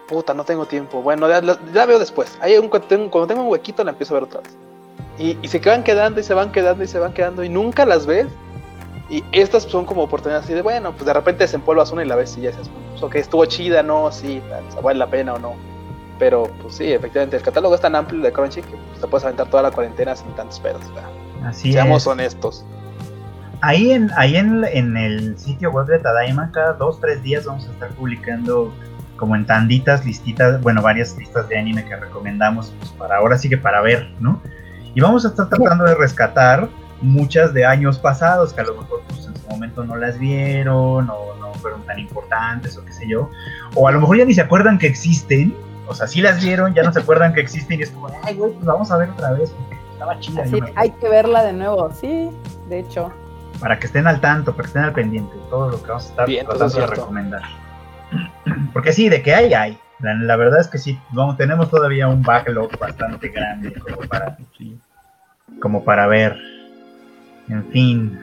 Puta, no tengo tiempo. Bueno, ya, la- ya veo después. Ahí un, cuando, tengo, cuando tengo un huequito la empiezo a ver otra vez. Y, y se van quedando y se van quedando y se van quedando y nunca las ves. Y estas son como oportunidades así de, bueno, pues de repente desempolvas una y la ves y ya dices, pues, ok, estuvo chida, no, sí, tal, o sea, vale la pena o no. Pero, pues sí, efectivamente, el catálogo es tan amplio de Crunchy que pues, te puedes aventar toda la cuarentena sin tantos pedos. así seamos es. honestos. Ahí en, ahí en, en el sitio web de Tadaima, cada dos, tres días vamos a estar publicando como en tanditas, listitas, bueno, varias listas de anime que recomendamos pues, para ahora sí que para ver, ¿no? Y vamos a estar tratando de rescatar muchas de años pasados que a lo mejor pues, en su momento no las vieron o no fueron tan importantes o qué sé yo. O a lo mejor ya ni se acuerdan que existen, o sea, sí las vieron, ya no se acuerdan que existen y es como, ay, güey, pues vamos a ver otra vez porque estaba chida. Así, yo me acuerdo". hay que verla de nuevo, sí, de hecho. para que estén al tanto, para que estén al pendiente de todo lo que vamos a estar Bien, tratando es de recomendar. Porque sí, de que hay, hay. La, la verdad es que sí, vamos, tenemos todavía un backlog bastante grande como para, como para ver. En fin.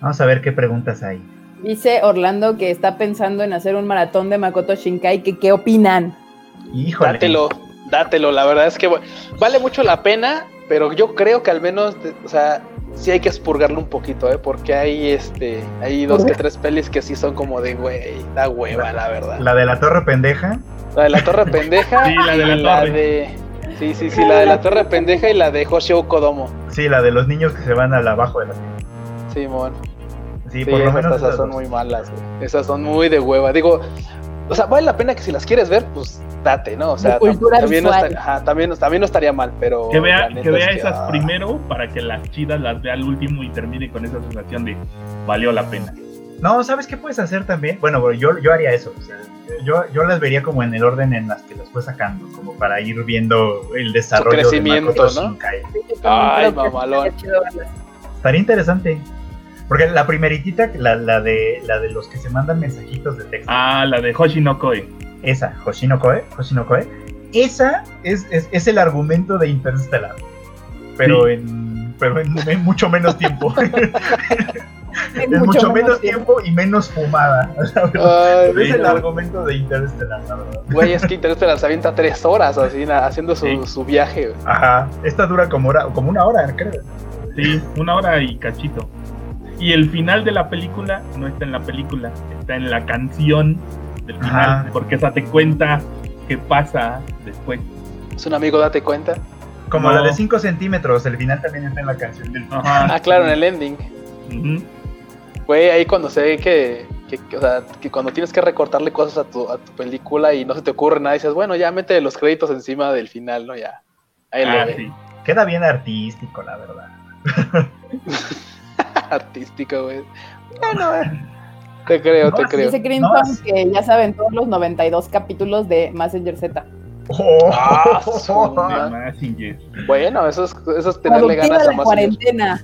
Vamos a ver qué preguntas hay. Dice Orlando que está pensando en hacer un maratón de Makoto Shinkai, que qué opinan. Híjole. Dátelo, dátelo, la verdad es que bueno, vale mucho la pena, pero yo creo que al menos, o sea, sí hay que expurgarlo un poquito, ¿eh? Porque hay, este, hay dos que tres pelis que sí son como de, güey, da hueva, la verdad. La de la torre pendeja. La de la torre pendeja Sí, la de y la torre. de... Sí, sí, sí, la de la torre pendeja y la de Hoshio Kodomo. Sí, la de los niños que se van al abajo de la tienda. Simón. Sí, Sí, por lo esas menos. esas son dos. muy malas, güey. Esas son muy de hueva. Digo, o sea, vale la pena que si las quieres ver, pues date, ¿no? O sea, también, no estaría, ajá, también, no- también no estaría mal, pero. Que vea, que vea es esas ah, primero para que las chidas las vea al último y termine con esa sensación de valió la pena. No, ¿sabes qué puedes hacer también? Bueno, yo, yo haría eso. o sea, yo, yo las vería como en el orden en las que las fue sacando, como para ir viendo el desarrollo de crecimiento, Makoto ¿no? Shinkai. Ay, mamalón. estaría interesante. Porque la primeritita, la, la de la de los que se mandan mensajitos de texto, Ah, la de Hoshinokoe. esa, Hoshino Koe, Hoshino Koe, esa es, es, es el argumento de Interstellar. Pero Sí. en pero en, en mucho menos tiempo. En mucho, menos tiempo y menos fumada. Ay, es el argumento de Interstellar, la verdad. Güey, es que Interstellar se avienta tres horas así, haciendo su, Sí. su viaje, güey. Ajá, esta dura como, hora, como una hora, creo. Sí, una hora y cachito. Y el final de la película no está en la película, está en la canción del final, Ajá. porque esa te cuenta qué pasa después. Es un amigo, date cuenta. Como No. la de 5 centímetros, el final también está en la canción del Ajá. Ah, claro, en el ending. Ujú. Güey, ahí cuando se ve que, que, que, o sea, que cuando tienes que recortarle cosas a tu, a tu película y no se te ocurre nada, dices, bueno, ya mete los créditos encima del final, ¿no? Ya. Ahí Ah, lo sí. Queda bien artístico, la verdad. Artístico, güey. Bueno, eh. Te creo, No, te creo. Dice Crimson No, que ya saben todos los 92 capítulos de Messenger Z. Oh, Ah, Ah. Bueno, eso es, eso es tenerle Productiva ganas a la más. cuarentena.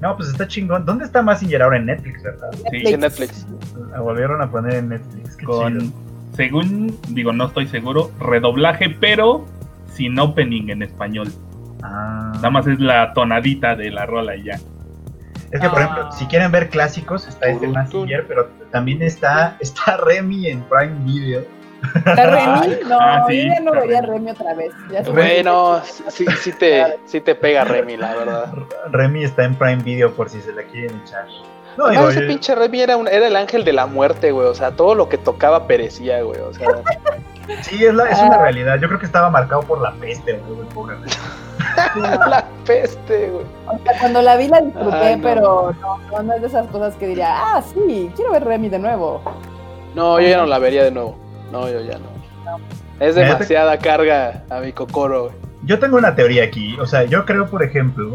No, pues está chingón. ¿Dónde está Massinger ahora en Netflix, verdad? Sí, en Netflix. La volvieron a poner en Netflix. Qué con, chido. según, digo, no estoy seguro, redoblaje, pero sin opening en español. Ah. Nada más es la tonadita de la rola y ya. Es que, por Ah. ejemplo, si quieren ver clásicos, está este Massinger, pero también está, está Remy en Prime Video. ¿Está Remy? No, Ah, sí, yo ya no vería Remy. Remy otra vez. Ya Bueno, sí, sí, te, sí te pega Remy, la verdad. Remy está en Prime Video por si se la quieren echar. No, digo, ese yo- pinche Remy era, un, era el ángel de la muerte, güey. O sea, todo lo que tocaba perecía, güey. O sea, sí, es, la, es una Ah. realidad. Yo creo que estaba marcado por la peste, güey, la peste, güey. O sea, cuando la vi la disfruté, Ay, no. pero no, no, no es de esas cosas que diría, ah, sí, quiero ver Remy de nuevo. No, yo ya no la vería de nuevo. No, yo ya no. Es demasiada carga a mi cocoro, güey. Yo tengo una teoría aquí. O sea, yo creo, por ejemplo,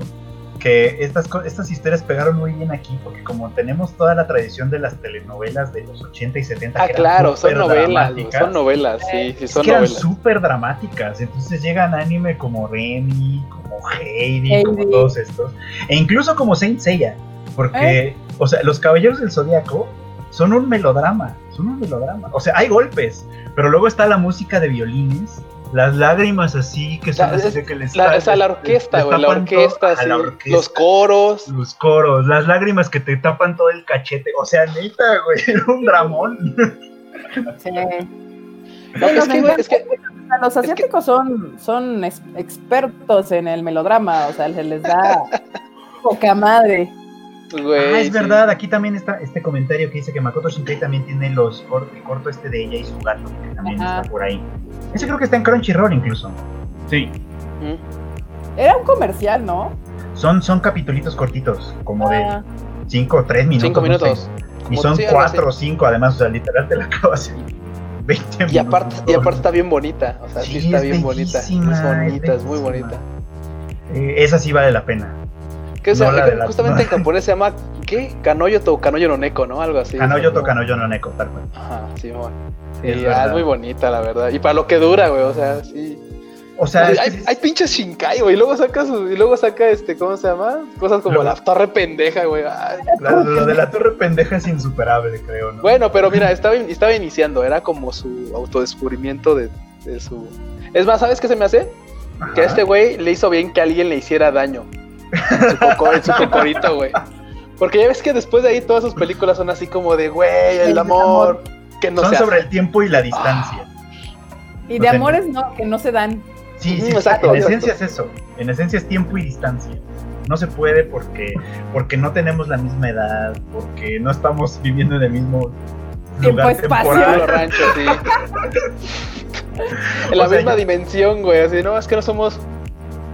que estas, co- estas historias pegaron muy bien aquí porque como tenemos toda la tradición de las telenovelas de los 80 y 70 Ah, que eran claro, son novelas, son novelas, sí, sí, es son que eran novelas. súper dramáticas. Entonces llegan anime como Remy, como Heidi, Heidi. como todos estos. E incluso como Saint Seiya. Porque, o sea, los Caballeros del Zodíaco son un melodrama. Son un melodrama. O sea, hay golpes. Pero luego está la música de violines. Las lágrimas así que son La- así es- que les La, ta- o sea, la orquesta, güey, la orquesta, a sí, la orquesta, los coros. Los coros, las lágrimas que te tapan todo el cachete. O sea, neta, güey, era un dramón. Sí. No, es que, güey, es que, O sea, los asiáticos son, son ex- expertos en el melodrama, o sea, se les da poca madre. Güey. ah, es sí. verdad, aquí también está este comentario que dice que Makoto Shinkai también tiene los cor- el corto este de ella y su gato, que también Ajá. está por ahí. Ese creo que está en Crunchyroll incluso. Sí. Era un comercial, ¿no? Son, son capitulitos cortitos, como de Ah, 5 o 3 minutos. Cinco no minutos. sé. Y son sí, algo 4 o 5 además, o sea, literal te la acabas en 20 minutos. Y aparte, y aparte está bien bonita, o sea, sí, Sí, está es bien bonita. Es bellísima, es bonita, es muy bonita. Eh, esa sí vale la pena. Que o sea, No la de la- justamente en japonés se llama, ¿qué? Kanoyoto o Kanoyo no Neko, ¿no? Algo así. Kanoyo to Kanoyo no Neko, tal cual. Ajá, sí, bueno. Sí, es muy bonita, la verdad. Y para lo que dura, güey, o sea, sí. O sea, Sí, es hay, hay pinches Shinkai, güey, y luego saca su, y luego saca este, ¿cómo se llama? Cosas como Lo- la torre pendeja, güey. ay. la- lo de la torre pendeja es insuperable, creo, ¿no? Bueno, pero mira, estaba, estaba iniciando, era como su autodescubrimiento de, de su. Es más, ¿sabes qué se me hace? Ajá. Que a este güey le hizo bien que alguien le hiciera daño. En su, coco- en su cocorito, güey. Porque ya ves que después de ahí todas sus películas son así como de, güey, el El amor. Que no Son se sobre hace. el tiempo y la distancia. y o de sea, amores no, que no se dan. Sí, sí, Mm, exacto, en exacto. esencia es eso. En esencia es tiempo y distancia. No se puede porque, porque no tenemos la misma edad, porque no estamos viviendo en el mismo Tiempo, lugar temporal. rancho, sí. en la O sea, misma dimensión, güey. Así, no, es que no somos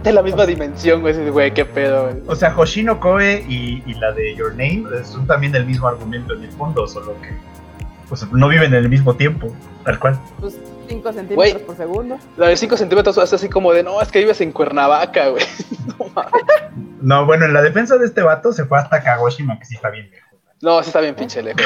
de la misma dimensión, güey. Güey, qué pedo, güey. O sea, Hoshino Koe y, y la de Your Name eh, son también del mismo argumento en el fondo, solo que pues, no viven en el mismo tiempo, tal cual. Pues 5 centímetros Güey. por segundo. La de 5 centímetros es así como de, no, es que vives en Cuernavaca, güey. No, mames. No, bueno, en la defensa de este vato se fue hasta Kagoshima, que sí está bien lejos. no, sí está bien pinche lejos.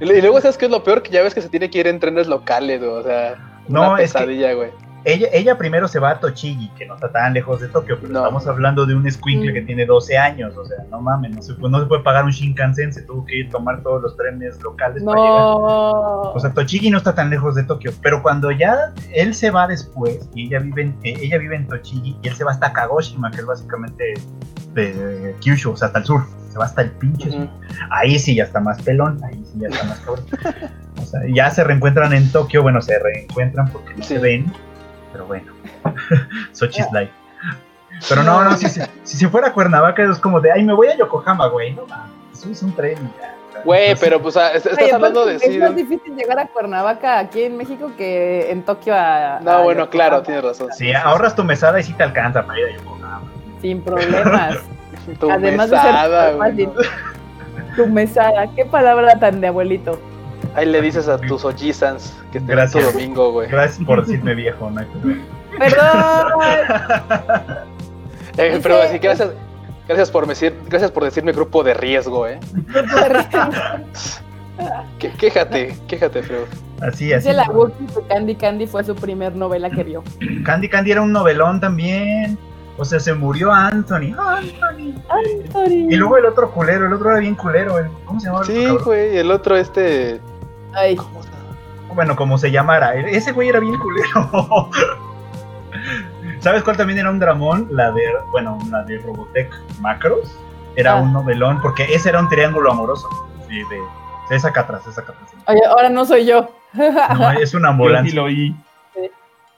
Y, luego, ¿sabes qué es lo peor? Que ya ves que se tiene que ir en trenes locales, güey. O sea, No, una es que- pesadilla, güey. Ella, ella primero se va a Tochigi, que no está tan lejos de Tokio, pero No. estamos hablando de un squinkle que Mm. tiene 12 años, o sea, no mames, no se, puede- no se puede pagar un Shinkansen, se tuvo que ir a tomar todos los trenes locales para llegar. O sea, Tochigi no está tan lejos de Tokio, pero cuando ya él se va después y ella vive en, eh, ella vive en Tochigi y él se va hasta Kagoshima, que es básicamente de Kyushu, o sea, hasta el sur, se va hasta el pinche. Ujú. Ahí sí ya está más pelón, ahí sí ya está más cabrón. O sea, ya se reencuentran en Tokio, bueno, se reencuentran porque no Sí. se ven, pero bueno, Sochi's life. Pero no, no, si, si, si se fuera a Cuernavaca es como de, ay, me voy a Yokohama, güey, no mames, subes un tren y ya. Güey, pero pues est- estás Oye, hablando de Es sí. más difícil llegar a Cuernavaca aquí en México que en Tokio a. No, a bueno, Yokohama. claro, tienes razón. Si ahorras tu mesada y sí te alcanza para ir a Yokohama. Sin problemas. Tu Además mesada, de ser güey, fácil. Tu mesada. Qué palabra tan de abuelito. Ahí le dices a tus ojisans que te tu Gracias. domingo, güey. Gracias por decirme viejo, no. Perdón. Eh, pero así, gracias, gracias por decir, gracias por decirme grupo de riesgo, eh. Que- quéjate, quéjate, Freud. Así, así. Dice la Wookiee que Candy Candy fue su primer novela que vio. Candy Candy era un novelón también. O sea, se murió Anthony. Anthony. Y luego el otro culero, el otro era bien culero. ¿Cómo se llamaba? el otro Sí, güey, el otro este. Ay, ¿Cómo se? Bueno, como se llamara. el- Ese güey era bien culero. ¿Sabes cuál también era un dramón? La de, bueno, la de Robotech Macros. Era Ah. un novelón, porque ese era un triángulo amoroso. Sí, de, esa acá atrás, oye, ahora no soy yo. No, es una Yo sí ambulancia. lo oí.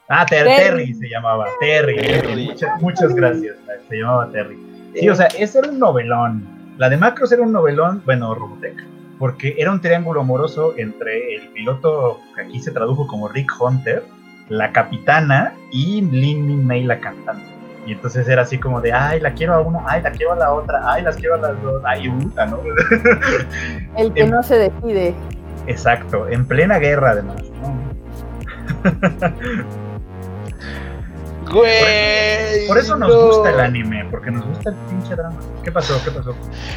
Ah, Ter- Terry. Terry se llamaba. Terry. Terry. Muchas, muchas gracias. Se llamaba Terry. Sí, o sea, ese era un novelón. La de Macros era un novelón, bueno, Robotech, porque era un triángulo amoroso entre el piloto, que aquí se tradujo como Rick Hunter, la capitana y Lin Min Mei, la cantante. Y entonces era así como de, ay, la quiero a una, ay, la quiero a la otra, ay, las quiero a las dos, ay, puta, ¿no? El que no se decide. Exacto, en plena guerra además, ¿no? Güey. Por eso nos no. gusta el anime, porque nos gusta el pinche drama. ¿Qué pasó? ¿Qué pasó?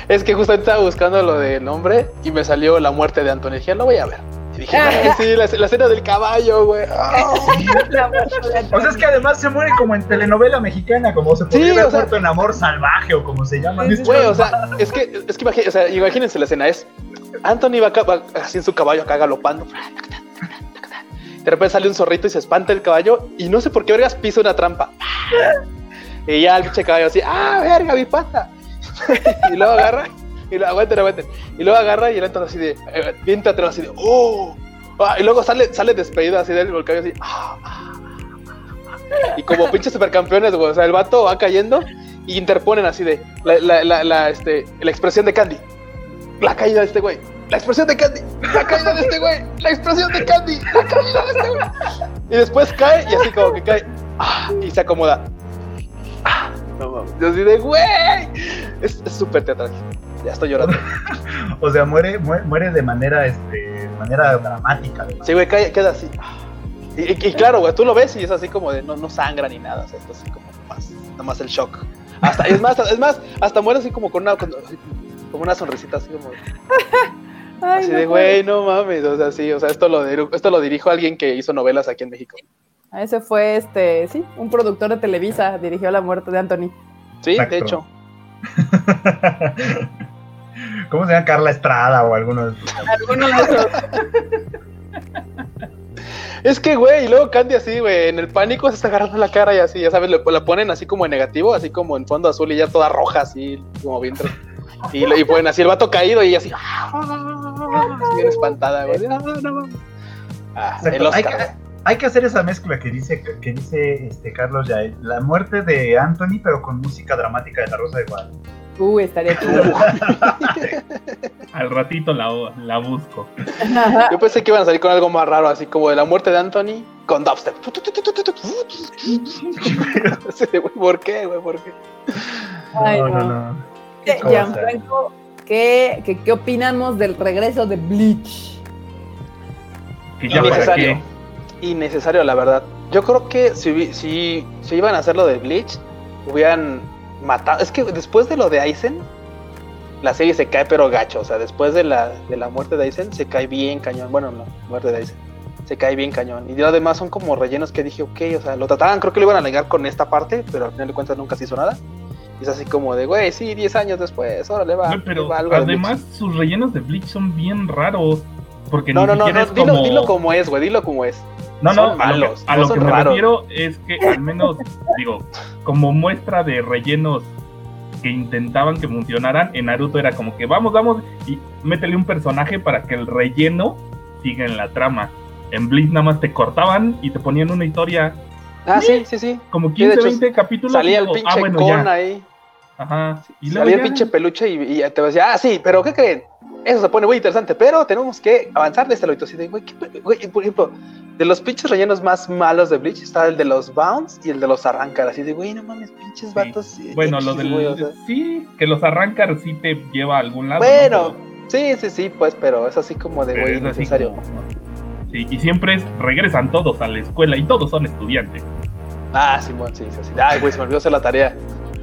Es que justo estaba buscando lo del nombre y me salió la muerte de Antonio. Dije, lo voy a ver. Y dije, "Güey, sí, la, la escena del caballo, güey. Ah. O sea, es que además se muere como en telenovela mexicana, como se podría Sí, haber o sea- muerto en Amor Salvaje o como se llama. Güey, o sea, es que, es que imagi- o sea, imagínense la escena, es Anthony va, acá- va así en su caballo acá galopando. De repente sale un zorrito y se espanta el caballo y no sé por qué vergas pisa una trampa. Y ya el pinche caballo así, ah, verga, mi pata. y luego agarra, y lo aguanten, aguanten. Y luego agarra y el Anthony así de, eh, bien teatral así de, oh. Ah, y luego sale, sale despedido así del el caballo así, ah, ah, ah. Y como pinches supercampeones, güey, o sea, el vato va cayendo y interponen así de la, este, la expresión de Candy. La caída de este güey. La expresión de Candy. La caída de este güey. La expresión de Candy. La caída de este güey. Y después cae y así como que cae. ah, y se acomoda. Ah, no mames. Yo así de güey. Es súper teatral. Ya estoy llorando. O sea, muere, muere, muere de manera, este, de manera dramática. además. Sí, güey, cae- queda así. Y, y- y claro, güey, tú lo ves y es así como de no, no sangra ni nada. O sea, esto es así como más, nada más el shock. Hasta, es más, es más, hasta muere así como con una, con- como una sonrisita así como. Ay, Así no de, güey, no mames, o sea, sí, o sea, esto lo, esto lo dirijo a alguien que hizo novelas aquí en México. Ese fue este, sí, un productor de Televisa dirigió la muerte de Anthony. Sí, Exacto. de hecho. ¿Cómo se llama Carla Estrada o alguno de esos? Alguno de esos. Es que, güey, y luego Candy así, güey, en el pánico se está agarrando la cara y así, ya sabes, le- la ponen así como en negativo, así como en fondo azul y ya toda roja, así, como bien. Y, ponen así el vato caído y ella así, así bien espantada, güey. Ah, no. Ah, Hay, que, hay que hacer esa mezcla que dice, que dice este Carlos Yael. La muerte de Anthony, pero con música dramática de La Rosa de Guadalupe. Uy, Uh, estaría chido. Al ratito la, la busco. Yo pensé que iban a salir con algo más raro, así como de la muerte de Anthony con dubstep. ¿Por qué, güey? ¿Por qué? Ay, no, no. no. Eh. Gianfranco, ¿qué, qué, qué opinamos del regreso de Bleach? Innecesario. Innecesario, la verdad. Yo creo que si, si, si iban a hacer lo de Bleach, hubieran matado. Es que después de lo de Aizen, la serie se cae, pero gacho. O sea, después de la, de la muerte de Aizen, se cae bien cañón. Bueno, la muerte de Aizen. se cae bien cañón. Y además son como rellenos que dije, ok, o sea, lo trataban, creo que lo iban a negar con esta parte, pero al final de cuentas nunca se hizo nada. Y es así como de, güey, sí, 10 años después, órale, va. Pero va algo además sus rellenos de Bleach son bien raros. Porque. No, ni no, no, no, dilo, como... dilo como es, güey, dilo como es. No, no, a lo que- no me raros. refiero es que al menos, digo, como muestra de rellenos que intentaban que funcionaran, en Naruto era como que vamos, vamos, y métele un personaje para que el relleno siga en la trama. En Bleach nada más te cortaban y te ponían una historia Ah, sí, sí, sí. como de 15, hecho, 20 capítulos. Salía el luego, pinche ah, bueno, con ya. ahí. Ajá. Y luego Salía el pinche peluche y, y te decía, ah, sí, pero ¿qué creen? Eso se pone muy interesante, pero tenemos que avanzar de este lado. Así de, güey, ¿qué pe- güey, por ejemplo, de los pinches rellenos más malos de Bleach está el de los Bounce y el de los Arrancar. Así de, güey, no mames, pinches vatos. eh, Bueno, X, lo del. güey, o sea. Sí, que los arrancar sí te lleva a algún lado. Bueno, ¿no? sí, sí, sí, pues, pero es así como de, Pero güey, necesario. como- Sí, y siempre es- regresan todos a la escuela y todos son estudiantes. Ah, Simón, sí, sí, sí. Ay, güey, se me olvidó hacer la tarea.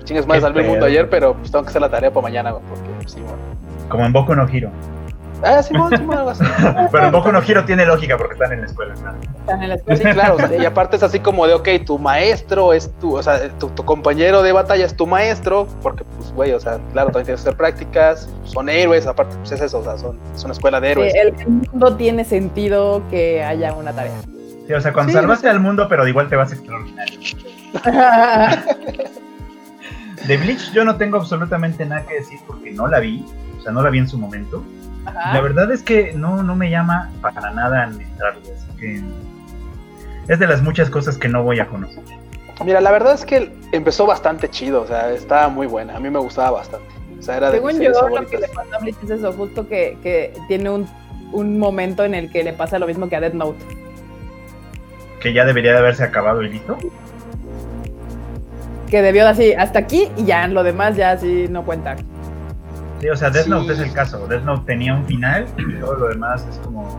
Chingas más, salvé el mundo pedo. ayer, pero pues tengo que hacer la tarea para mañana, güey, porque, pues, Simón. Como en Boku no Hiro. Ah, Simón, Simón, algo así. Pero en Boku no Hiro tiene lógica porque están en la escuela. ¿no? Están en la escuela. Sí, claro, o sea, y aparte es así como de, ok, tu maestro es tu, o sea, tu, tu compañero de batalla es tu maestro, porque, pues, güey, o sea, claro, también tienes que hacer prácticas, son héroes, aparte, pues es eso, o sea, son, es una escuela de Sí, héroes. el mundo tiene sentido que haya una tarea. Sí, o sea, cuando Sí, al mundo, pero igual te vas extraordinario. De Bleach yo no tengo absolutamente nada que decir porque no la vi. O sea, no la vi en su momento. Ajá. La verdad es que no, no me llama para nada a entrarle. Así que es de las muchas cosas que no voy a conocer. Mira, la verdad es que empezó bastante chido, o sea, estaba muy buena, a mí me gustaba bastante. O sea, era de Según yo, series lo que le pasa a Bleach es eso, justo que, que tiene un, un momento en el que le pasa lo mismo que a Death Note. Que ya debería de haberse acabado el listo. Que debió de así, hasta aquí y ya, lo demás ya así no cuenta. Sí, o sea, Death Sí. Note es el caso. Death Note tenía un final y todo lo demás es como.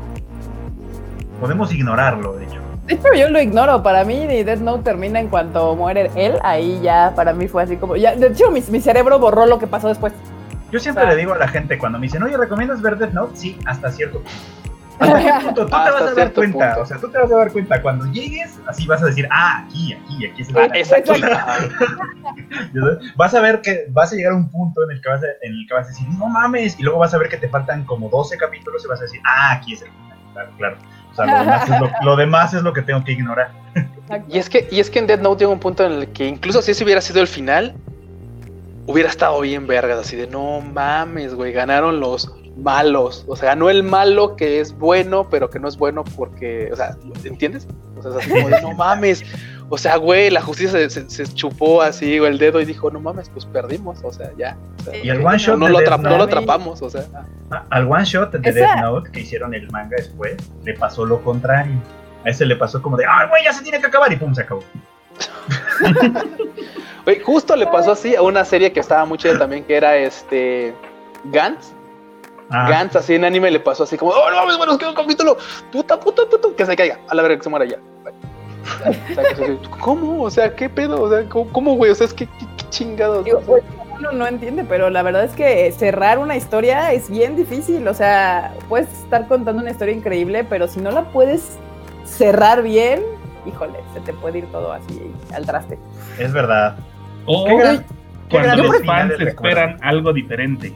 Podemos ignorarlo, de hecho. De hecho, yo lo ignoro. Para mí, Death Note termina en cuanto muere él. Ahí ya, para mí fue así como. Ya, de hecho, mi, mi cerebro borró lo que pasó después. Yo siempre O sea- le digo a la gente cuando me dicen, oye, ¿recomiendas ver Death Note? Sí, hasta cierto punto. ¿Hasta qué punto? Tú te vas a dar cuenta. punto. O sea, tú te vas a dar cuenta. Cuando llegues, así vas a decir, ah, aquí, aquí, aquí es el Ah, final". es aquí. Vas a ver que vas a llegar a un punto en el que vas a, en el que vas a decir, no mames, y luego vas a ver que te faltan como 12 capítulos y vas a decir, ah, aquí es el final. Claro, claro. O sea, lo demás es lo, lo demás es lo que tengo que ignorar. Y es que, y es que en Dead Note llega un punto en el que incluso si ese hubiera sido el final, hubiera estado bien vergas, así de no mames, güey, ganaron los malos. O sea, ganó el malo que es bueno, pero que no es bueno porque, o sea, ¿entiendes? O sea, es así como de no mames. O sea, güey, la justicia se, se- se chupó así güey, el dedo y dijo, no mames, pues perdimos, o sea, ya. O sea, Y el one shot no, de lo Death no atrapamos, o sea. Ah, Al one shot de Esa- Death Note que hicieron el manga después, le pasó lo contrario. A ese le pasó como de, ah, güey, ya se tiene que acabar y pum, se acabó. Güey, justo le pasó así a una serie que estaba muy chida también, que era este Gantz. Ah, Gantz así en anime le pasó así como, oh no mames, bueno, nos queda un capítulo, puta, puta, puta, que se caiga, a la verga que se muera ya. O sea, que ¿Cómo? O sea, ¿qué pedo? O sea, ¿cómo, güey? O sea, es que qué, qué chingados. Digo, pues, uno no entiende, pero la verdad es que cerrar una historia es bien difícil. O sea, puedes estar contando una historia increíble, pero si no la puedes cerrar bien, híjole, se te puede ir todo así al traste. es verdad. O Qué gran- qué cuando los fans esperan algo diferente.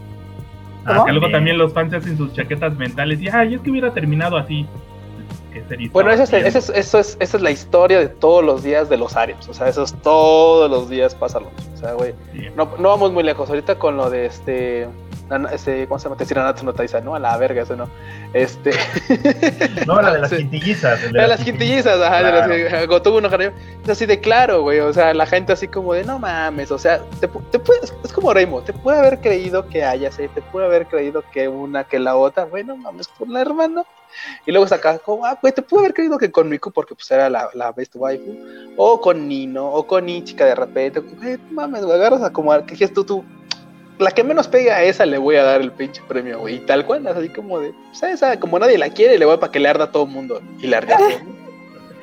Que luego también los fans hacen sus chaquetas mentales y, ay, es que hubiera terminado así. Bueno, esa es, eso es, esa es la historia de todos los días de los Arios. O sea, eso es todos los días pasa lo mismo. O sea, güey, no vamos muy lejos. Ahorita con lo de este, este ¿cómo se llama? Tetsuya Natsu no Taizai, ¿no? A la verga, eso no. Este, No, la de las Sí. quintillizas. el de las quintillizas, ajá, de las que Gotobu no. Es así de claro, güey. O sea, la gente así como de no mames. O sea, te, te puedes, es como Reimo, te puede haber creído que haya te puede haber creído que una, que la otra, güey, no mames, por la hermana. Y luego saca como, ah, güey, te pude haber creído que con Miku, porque pues era la, la best waifu, o con Nino, o con Ichika de repente, güey, mames, güey, agarras a como, que tú, tú, la que menos pega a esa le voy a dar el pinche premio, güey, y tal cual, así como de, pues a esa, como nadie la quiere, le voy a para que le arda a todo el mundo, y le ardió a todo el mundo,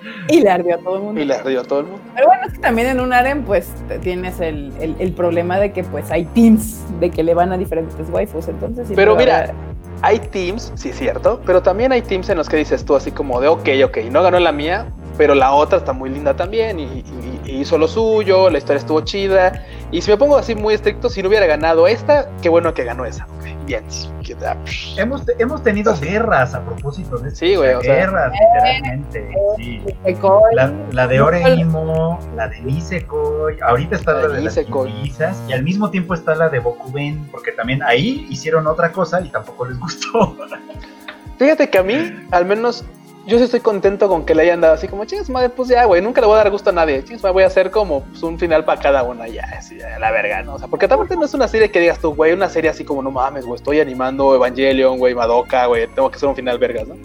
Y le ardió a todo el mundo. y le ardió a todo el mundo. Pero bueno, es que también en un harem, pues tienes el, el- el problema de que pues hay teams de que le van a diferentes waifus. Entonces, sí Pero mira, haber- hay teams, sí es cierto, pero también hay teams en los que dices tú así como de, ok, ok, no ganó la mía, pero la otra está muy linda también y hizo lo suyo, la historia estuvo chida. Y si me pongo así muy estricto, si no hubiera ganado esta, qué bueno que ganó esa. Ok, bien. que da- Hemos, hemos tenido guerras a propósito de esto. Sí, güey, o sea. guerras, literalmente. Sí. Nisekoi. La, la de Oreimo, la de Nisekoi, ahorita está La la, de las y al mismo tiempo está la de Bokuben, porque también ahí hicieron otra cosa y tampoco les gustó. Fíjate que a mí, al menos, yo sí estoy contento con que le hayan dado así como, chingas madre, pues ya, güey, nunca le voy a dar gusto a nadie. Chingas voy a hacer como pues, un final para cada una, ya, la verga, ¿no? O sea, porque también no es una serie que digas tú, güey, una serie así como, no mames, güey, estoy animando Evangelion, güey, Madoka, güey, tengo que hacer un final vergas, ¿no?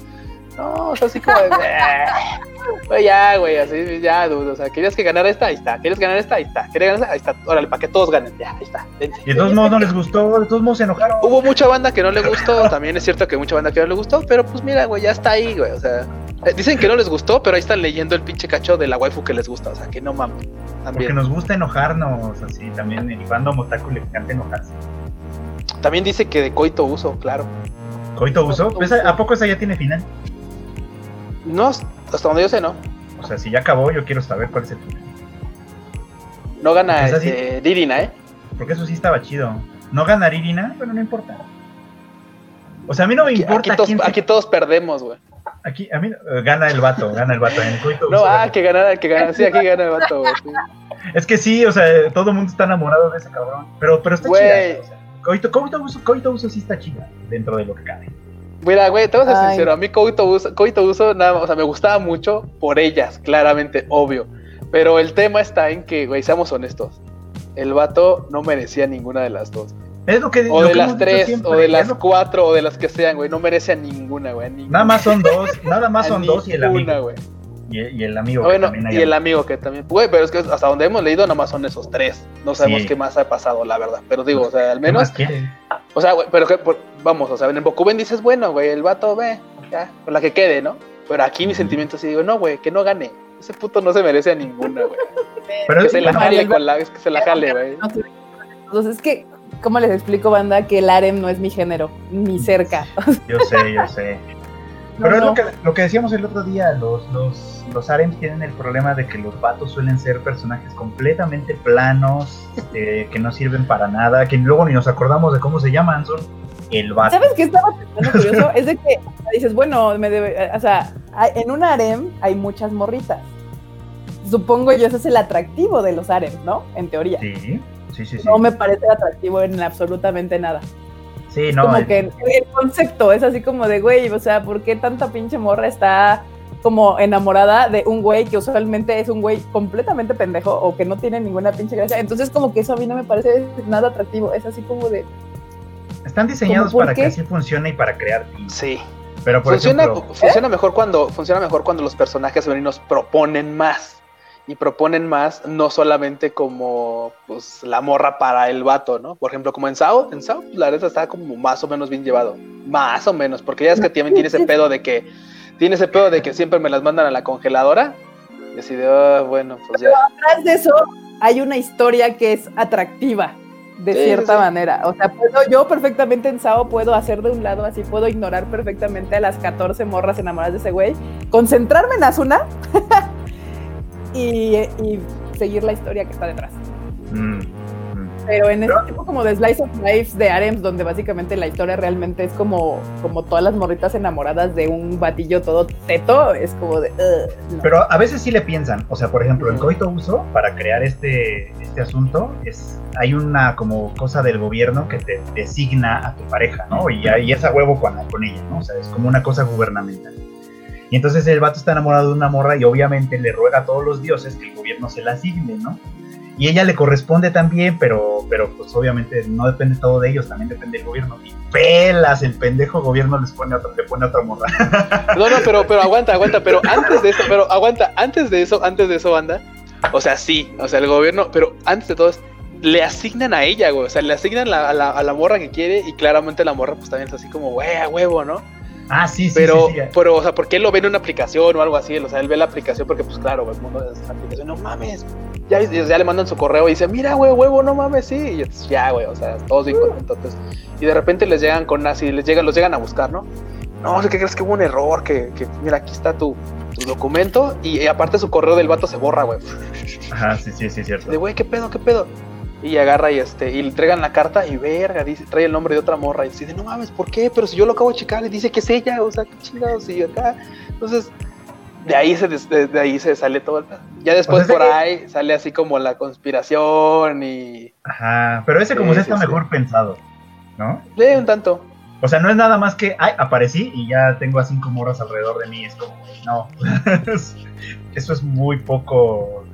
No, o sea, así como, de, "Eh, güey, ya, güey, así, ya, o sea, querías que ganara esta, ahí está, querías ganar esta, ahí está, querías ganar esta, ahí está, órale, para que todos ganen, ya, ahí está, vente. Y de todos modos no les gustó, de todos modos se enojaron. Hubo mucha banda que no le gustó, también es cierto que mucha banda que no le gustó, pero pues mira, güey, ya está ahí, güey, o sea, eh, dicen que no les gustó, pero ahí están leyendo el pinche cacho de la waifu que les gusta, o sea, que no mames, Porque también. nos gusta enojarnos, así también. El fandom otaku le encanta enojarse. También dice que de coito uso, claro. ¿Coito uso? Pues, ¿A a poco esa ya tiene final? No, hasta donde yo sé, no. O sea, si ya acabó, yo quiero saber cuál es el final. No gana este, Dirina, ¿eh? Porque eso sí estaba chido. ¿No ganar Irina? Bueno, no importa. O sea, a mí no me Aquí, importa aquí todos, quién se- aquí todos perdemos, güey. Aquí, a mí eh, gana el vato, gana el vato. En el coito No, ah, que ganara, que ganara, sí, aquí gana el vato, güey. sí. Es que sí, o sea, todo el mundo está enamorado de ese cabrón. Pero, pero está chida. o sea, coito, coito, uso, coito uso sí está chida dentro de lo que cabe. Mira, güey, te voy a ser Ay. sincero, a mí Coito Uso, Coito Uso, nada, o sea, me gustaba mucho por ellas, claramente, obvio. Pero el tema está en que, güey, seamos honestos, el vato no merecía ninguna de las dos. Es lo que O lo de que las tres, siempre, o de las lo- cuatro, o de las que sean, güey, no merece a ninguna, güey. ninguna. Nada más son dos, nada más son dos y el amigo. güey. Y, y el amigo. que Bueno, también hay y el amigo que también, güey, pero es que hasta donde hemos leído, nada más son esos tres. No sabemos Sí. qué más ha pasado, la verdad. Pero digo, o sea, al ¿Qué menos más quiere? O sea, güey, pero que, por- vamos, o sea, en el Bokuben dices, bueno, güey, el vato ve, ya, con la que quede, ¿no? Pero aquí mis sentimientos sí digo, no, güey, que no gane. Ese puto no se merece a ninguna, güey. Pero Que es se la jale con la, es que se la jale, güey. No sé. Entonces, es que, ¿cómo les explico, banda? Que el harem no es mi género, ni cerca. Yo sé, yo sé. No, Pero es no. lo que, lo que decíamos el otro día, los, los, los harems tienen el problema de que los vatos suelen ser personajes completamente planos, eh, que no sirven para nada, que luego ni nos acordamos de cómo se llaman, son el vato. ¿Sabes qué estaba pensando curioso? Es de que dices, bueno, me debe, o sea, en un harem hay muchas morritas. Supongo yo ese es el atractivo de los harems, ¿no? En teoría. Sí, sí, sí. sí. No me parece atractivo en absolutamente nada. Sí, no, como el- que el, concepto es así como de, güey, o sea, ¿por qué tanta pinche morra está como enamorada de un güey que usualmente es un güey completamente pendejo o que no tiene ninguna pinche gracia? Entonces como que eso a mí no me parece nada atractivo. Es así como de, están diseñados ¿Cómo por para que así funcione y para crear. Sí. Pero por Funciona, ejemplo, funciona mejor cuando, funciona mejor cuando los personajes femeninos proponen más. Y proponen más, no solamente como pues la morra para el vato, ¿no? Por ejemplo, como en Sao, en Sao, la neta está como más o menos bien llevado. Más o menos, porque ya es que también tiene ese pedo de que, tiene ese pedo de que siempre me las mandan a la congeladora. Y así de, "Ah, bueno, pues ya. Tras de eso hay una historia que es atractiva de sí, cierta sí. manera. O sea, puedo, yo perfectamente en Sao puedo hacer de un lado así, puedo ignorar perfectamente a las 14 morras enamoradas de ese güey, concentrarme en Asuna y, y seguir la historia que está detrás. mm, mm. Pero en este tipo como de Slice of Life de Arems, donde básicamente la historia realmente es como, como todas las morritas enamoradas de un batillo todo teto, es como de... "Ugh, no". Pero a veces sí le piensan, o sea, por ejemplo, en Coito Uso, para crear este, este asunto, es, hay una como cosa del gobierno que te designa a tu pareja, ¿no? Y, y es a huevo con, con ella, ¿no? O sea, es como una cosa gubernamental. Entonces el vato está enamorado de una morra y obviamente le ruega a todos los dioses que el gobierno se la asigne, ¿no? Y ella le corresponde también, pero, pero pues obviamente no depende todo de ellos, también depende del gobierno. Y pelas, el pendejo gobierno les pone otra, le pone otra morra. No, no, pero, pero aguanta, aguanta, pero antes de eso, pero aguanta, antes de eso, antes de eso, banda, o sea, sí, o sea, el gobierno, pero antes de todo, le asignan a ella, güey, o sea, le asignan la- a, la, a la morra que quiere y claramente la morra pues también es así como, güey, a huevo, ¿no? Ah, sí, sí, Pero, sí, sí. pero, o sea, porque él lo ve en una aplicación o algo así, o sea, él ve la aplicación porque, pues claro, güey, el mundo es la aplicación, no mames, ya, ya le mandan su correo y dice, mira, güey, huevo, no mames, sí. Y entonces, ya, güey, o sea, todos bien contentos. entonces, y de repente les llegan con así, les llegan, los llegan a buscar, ¿no? No, ¿qué crees que hubo un error? Que, que mira, aquí está tu, tu documento y, y aparte su correo del vato se borra, güey. Ajá, sí, sí, sí, cierto. De, güey, ¿qué pedo, qué pedo? Y agarra y este, y le entregan la carta y verga, dice, trae el nombre de otra morra y dice, no mames, ¿por qué? Pero si yo lo acabo de checar y dice que es ella, o sea, qué chingados, y acá. Entonces, de ahí se, de, de ahí se sale todo el. Ya después O sea, por ahí sale así como la conspiración y... Ajá, pero ese como Sí, sí, está sí. mejor pensado, ¿no? Sí, un tanto. O sea, no es nada más que, ay, aparecí y ya tengo a cinco morras alrededor de mí. Es como, no. Eso es muy poco.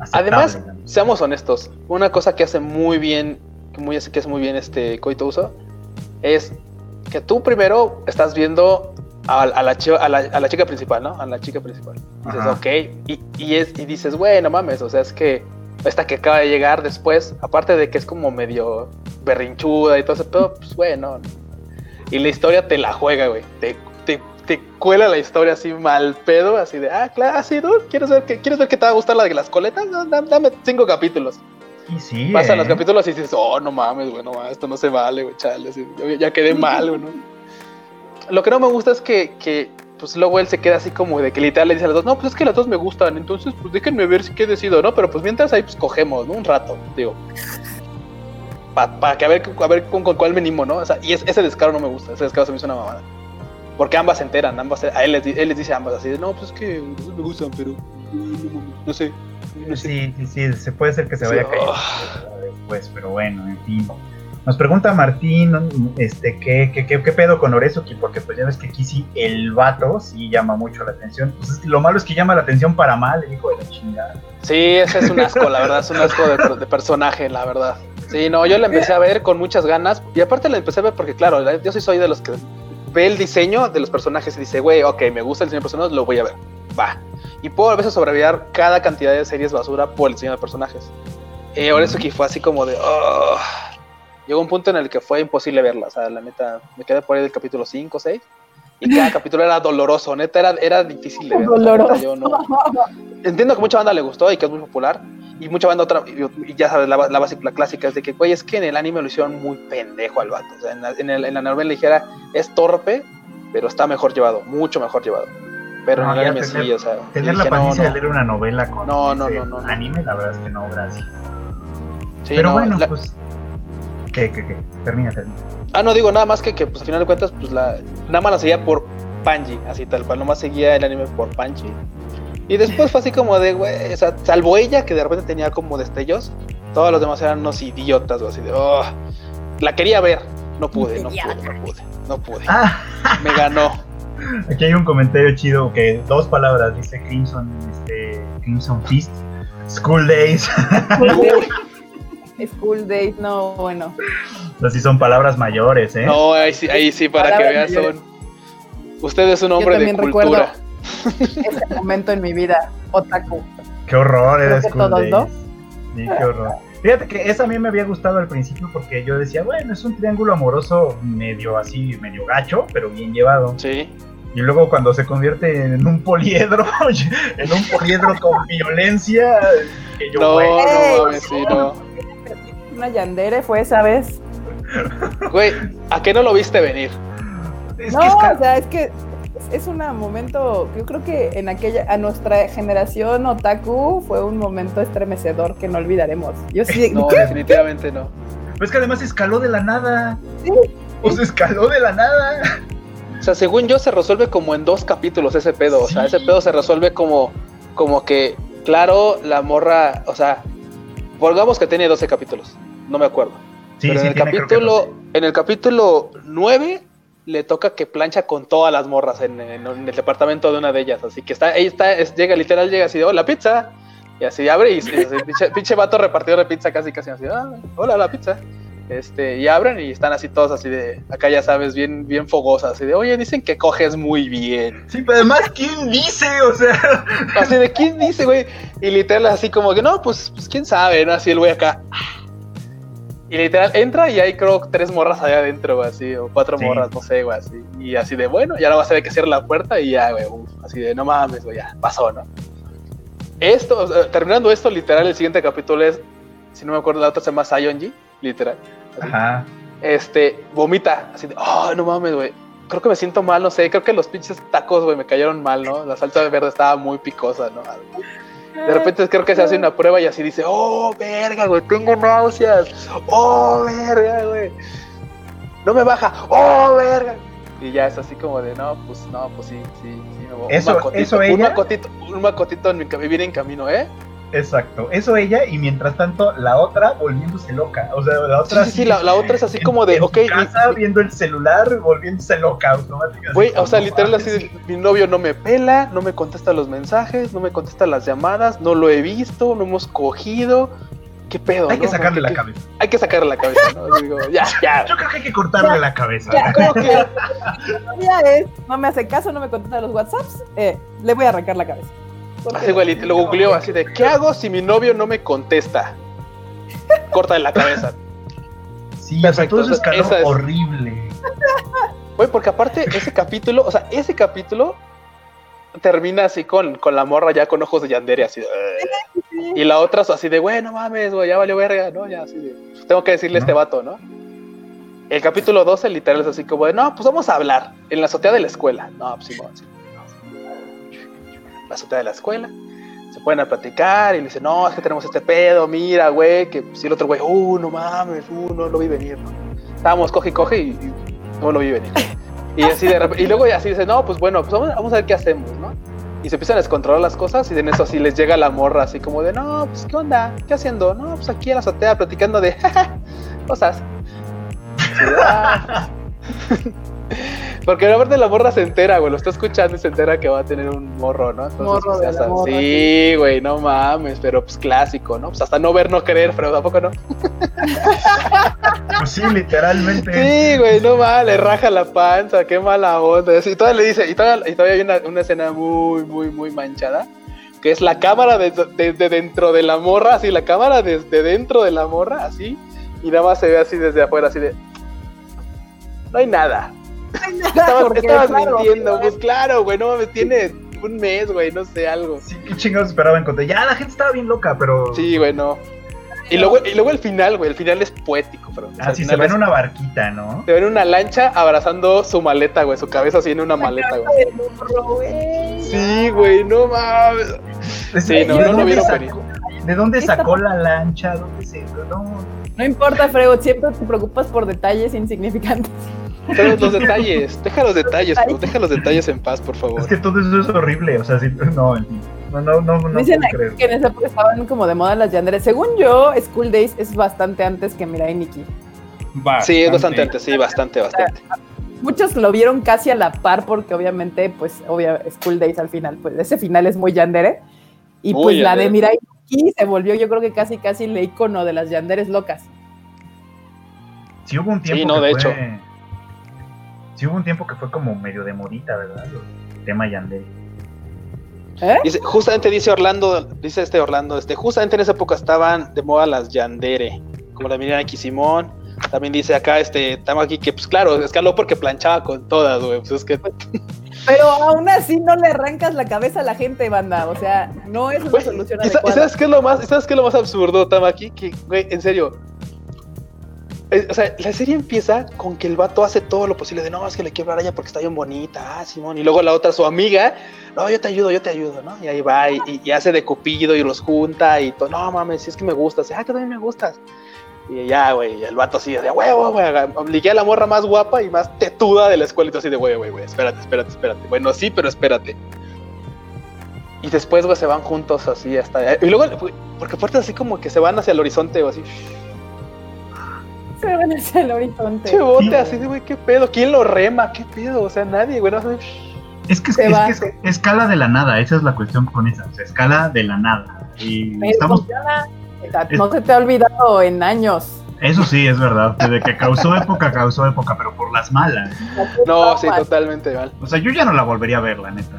aceptable, Además, ¿no? Seamos honestos, una cosa que hace muy bien, que, muy, que hace muy bien este Coito Uso, es que tú primero estás viendo a, a la, chi- a, la, a la chica principal, ¿no? A la chica principal. Dices, Ajá. ok, y, y, es, y dices, güey, no mames, o sea, es que esta que acaba de llegar después, aparte de que es como medio berrinchuda y todo ese pedo, pues bueno. Y la historia te la juega, güey. Te, te, cuela la historia así mal pedo, así de, ah, claro, sí, ¿no? ¿Quieres ver que, ¿quieres ver que te va a gustar la de las coletas? No, dame, cinco capítulos. Y sí. Pasan ¿eh? los capítulos y dices, oh, no mames, güey, no mames, esto no se vale, güey, chale, así, yo ya quedé mal, güey, ¿no? Lo que no me gusta es que, que, pues luego él se queda así como de que literal le dice a los dos, no, pues es que las dos me gustan, entonces pues déjenme ver si qué decido, ¿no? Pero pues mientras ahí pues cogemos, ¿no? Un rato, digo. Para que a ver, a ver con, con cuál venimos, ¿no? O sea, y es- ese descaro no me gusta, ese descaro se me hizo una mamada. Porque ambas se enteran, ambas, a él les, él les dice a ambas así, de, no, pues es que me gustan, pero no, sé, no sé. Sí, sí, sí, se puede ser que se Sí, vaya cayendo oh. después, pero bueno, en fin. Nos pregunta Martín, este, ¿qué, qué, qué, qué pedo con Orezuki? Porque pues ya ves que aquí sí el vato sí llama mucho la atención. Pues lo malo es que llama la atención para mal, el hijo de la chingada. Sí, ese es un asco, la verdad, es un asco de, de personaje, la verdad. Sí, no, yo la empecé a ver con muchas ganas y aparte la empecé a ver porque, claro, la- yo sí soy de los que ve el diseño de los personajes y dice, güey, ok, me gusta el diseño de personajes, lo voy a ver, va. Y puedo a veces sobrevivir cada cantidad de series basura por el diseño de personajes. Eh, ahora eso que fue así como de, oh. llegó un punto en el que fue imposible verla, o sea, la neta, me quedé por ahí del capítulo 5 o 6 y cada capítulo era doloroso, neta, era, era difícil de ver. o sea, neta, Doloroso. yo no- entiendo que mucha banda le gustó y que es muy popular. Y mucha banda otra, y, y ya sabes, la, la básica, la clásica es de que, güey, es que en el anime lo hicieron muy pendejo al vato. O sea, en la, en el- en la novela ligera es torpe, pero está mejor llevado, mucho mejor llevado. Pero No, en el anime tener- sí, o sea. Tener la paciencia no, de leer una novela con No, no, no, no, no. anime, la verdad es que no, gracias. sí, pero no, bueno, la- pues. ¿Qué, qué, qué? Termina, termina. Ah, no, digo nada más que, que pues al final de cuentas, pues la. Nada más la seguía por Panji, así tal cual, nomás seguía el anime por Panji. Y después fue así como de, güey, o sea, salvo ella, que de repente tenía como destellos, todos los demás eran unos idiotas, o así de, oh, la quería ver, no pude, no pude, no pude, no pude, Ah, me ganó. aquí hay un comentario chido que dos palabras dice Crimson, este, Crimson Fist. School Days. School Days, no, bueno. Así son palabras mayores, ¿eh? No, ahí sí, ahí sí, para que veas, son. Usted es un hombre de también recuerdo. cultura. Ese momento en mi vida, otaku. Qué horror Creo era que School todos, Days. ¿no? Sí, qué horror. Fíjate que esa a mí me había gustado al principio porque yo decía, bueno, es un triángulo amoroso medio así, medio gacho, pero bien llevado. Sí. Y luego cuando se convierte en un poliedro, en un poliedro con violencia, que yo, No, Ey, no sí, no. Una yandere fue esa vez. Güey, ¿a qué no lo viste venir? es no, que es o sea, es que es- es un momento, yo creo que en aquella, a nuestra generación otaku fue un momento estremecedor que no olvidaremos. Yo sí, No, ¿qué? definitivamente no. pues que además escaló de la nada. Sí. O sea, escaló de la nada. O sea, según yo, se resuelve como en dos capítulos ese pedo. O sea, ese pedo se resuelve como, como que, claro, la morra, o sea, pongamos que tiene 12 capítulos. No me acuerdo. Sí, Pero sí, en el que capítulo, en el capítulo 9 le toca que plancha con todas las morras en, en- en el departamento de una de ellas. Así que está, ahí está, es- llega literal, llega así de hola pizza. Y así abre y, y así, pinche, pinche vato repartidor de pizza casi casi así, ah, hola la pizza. Este, y abren y están así todos así de, acá ya sabes, bien, bien fogosas, así de, oye, dicen que coges muy bien. Sí, pero además, ¿quién dice? O sea, Así de, ¿quién dice, güey? Y literal así como que, no, pues, pues quién sabe, ¿no? Así el güey acá. Y literal entra y hay creo tres morras allá adentro, güey, así, o cuatro Sí. morras, no sé, güey, así. Y así de, bueno, ya no va a ser que cierre la puerta y ya, güey, uf, así de, no mames, güey, ya, pasó, ¿no? esto, o sea, terminando esto, literal, el siguiente capítulo es, si no me acuerdo, la otra se llama Sayonji, literal. así. Ajá. Este, vomita, así de, oh, no mames, güey. Creo que me siento mal, no sé, creo que los pinches tacos, güey, me cayeron mal, ¿no? La salsa verde estaba muy picosa, ¿no? De repente creo que se hace una prueba y así dice, oh, verga, güey, tengo náuseas. Oh, verga, güey. No me baja. Oh, verga. Y ya es así como de, no, pues, no, pues sí, sí, sí. me voy. Eso- macotito, eso un macotito, un macotito en mi vivir en camino, ¿eh? Exacto. Eso ella, y mientras tanto, la otra volviéndose loca. O sea, la otra. sí, sí, la, la otra es así en- como de, en ok, su mi- casa, viendo el celular, volviéndose loca automáticamente. Güey, o sea, No literal así de, mi novio no me pela, no me contesta los mensajes, no me contesta las llamadas, no lo he visto, no hemos cogido. ¿Qué pedo? Hay que sacarle ¿Qué- la cabeza. Hay que sacarle la cabeza, ¿no? Digo, ya, ya. Yo creo que hay que cortarle la cabeza. ¿Cómo que? Todavía es, no me hace caso, no me contesta los WhatsApps, eh, le voy a arrancar la cabeza. Así, güey, lit- lo googleó así de, ¿qué hago si mi novio no me contesta? Corta la cabeza. Sí, o sea, Perfecto, todo eso es- horrible. Güey, porque aparte ese capítulo, o sea, ese capítulo termina así con, con la morra ya con ojos de Yandere, así de. Y la otra así de, güey, no mames, güey, ya valió verga, ¿no? Ya así de, "Pues tengo que decirle a este ¿No? vato, ¿no? El capítulo 12 literal es así como de, no, pues vamos a hablar en la azotea de la escuela. No, pues Simón, sí. La azotea de la escuela. Se pueden a platicar y le dicen, no, es que tenemos este pedo, mira, güey, que si el otro güey, uh, no mames, uh, no lo vi venir, ¿no? Estábamos coge y coge y, no lo vi venir. Y así de y luego así dice, no, pues bueno, pues vamos, a ver qué hacemos, ¿no? Y se empiezan a descontrolar las cosas y en eso así les llega la morra así como de, no, pues qué onda, qué haciendo, no, pues aquí en la azotea platicando de cosas. "Ah". Porque aparte la morra se entera, güey, lo está escuchando y se entera que va a tener un morro, ¿no? Entonces, Morro pues, de morra, sí, güey, no mames, pero pues clásico, ¿no? Pues hasta no ver, no creer, pero tampoco no. Pues sí, literalmente. Sí, güey, no mal, le raja la panza, qué mala onda. Y todavía le dice, y todavía, y todavía hay una, una escena muy, muy, muy manchada, que es la cámara desde de, de dentro de la morra, así, la cámara desde dentro de la morra, así, y nada más se ve así desde afuera, así de... No hay nada. Estabas, Porque, estabas claro, mintiendo, pues claro, güey, no mames, tiene un mes, güey, no sé, algo. Sí, qué chingados esperaba encontrar. Ya la gente estaba bien loca, pero. Sí, güey, no. Y luego, y luego el final, güey, el final es poético, pero... o sea, Ah, sí, se ve en una barquita, ¿no? Se ve en una lancha abrazando su maleta, güey. Su cabeza así en una maleta, güey. El burro, güey. Sí, güey, no mames. Sí, no, ¿De no lo vieron venir. ¿De dónde sacó la lancha? ¿Dónde se.? No. No importa, Freud, siempre te preocupas por detalles insignificantes. Todos los detalles. Deja los detalles, bro. Deja los detalles en paz, por favor. Es que todo eso es horrible. O sea, sí, no. No, no, no, no Dicen puedo que en esa época estaban como de moda las yanderes. Según yo, School Days es bastante antes que Mirai Nikki. Sí, es bastante antes, sí, bastante, bastante. Muchos lo vieron casi a la par porque obviamente, pues, obvia, School Days al final, pues ese final es muy yandere. Y Muy pues la de. Mirai Nikki se volvió yo creo que casi casi el icono de las yanderes locas. Sí hubo un tiempo Sí, no, que de fue... hecho. Sí hubo un tiempo que fue como medio de modita, ¿verdad? El tema Yandere. ¿Eh? Dice, justamente dice Orlando, dice este Orlando, este, justamente en esa época estaban de moda las Yandere, como la Miriam aquí Simón. También dice acá, este, estamos aquí que, pues claro, escaló porque planchaba con todas, güey. Pues es que, Pero aún así no le arrancas la cabeza a la gente, banda. O sea, no es una Güey, solución ¿y sa- y adecuada. sabes qué es lo más, sabes qué es lo más absurdo, Tamaki? Que, güey, en serio. Eh, o sea, la serie empieza con que el vato hace todo lo posible de no, es que le quiero hablar a ella porque está bien bonita, ah, Simón. Y luego la otra, su amiga, no, yo te ayudo, yo te ayudo, ¿no? Y ahí va, y, hace de cupido y los junta y todo, no mames, si es que me gustas, ah, que también me gustas. Y ya, güey, el vato así de huevo, güey, obligué a la morra más guapa y más tetuda de la escuela y tú así de, güey, güey, güey, espérate, espérate, espérate. Bueno, sí, pero espérate. Y después, güey, se van juntos así hasta. Y luego, porque aparte así como que se van hacia el horizonte o así. Se van hacia el horizonte. Che bote, Sí. así de, güey, ¿qué pedo? ¿Quién lo rema? ¿Qué pedo? O sea, nadie, güey. No, sé. Es que, es, que es- escala de la nada, esa es la cuestión con esa, o sea, escala de la nada. Y Pero estamos, funciona. No se te ha olvidado en años. eso sí, es verdad, desde que causó época, causó época, pero por las malas. no, sí, totalmente mal. O sea, yo ya no la volvería a ver, la neta.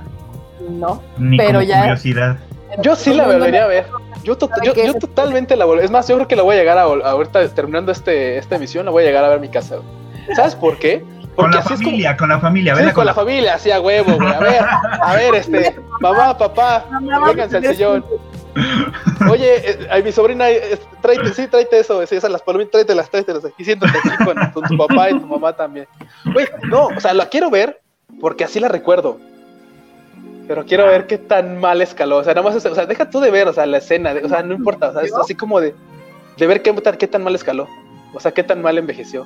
No. Ni Pero como ya- curiosidad. Yo sí la volvería a ver. Yo, to- ¿Sabe yo, qué? yo totalmente la volvería. Es más, yo creo que la voy a llegar a, ahorita terminando este, esta emisión, la voy a llegar a ver a mi casa. ¿Sabes por qué? Con la así es como- familia, con la familia, Sí, vela con la familia, así a huevo, güey. A ver, a ver, este, mamá, papá, vénganse al sillón. Oye, eh, a mi sobrina, eh, tráete, sí, tráete eso, sí, esas las palomitas, tráetelas, tráetelas aquí, siéntate aquí con, con tu papá y tu mamá también. Güey, no, o sea, la quiero ver porque así la recuerdo. Pero quiero ver qué tan mal escaló. O sea, nada más, o sea, deja tú de ver, o sea, la escena, de- o sea, no importa, o sea, es así como de, de ver qué, tan- qué tan mal escaló. O sea, qué tan mal envejeció.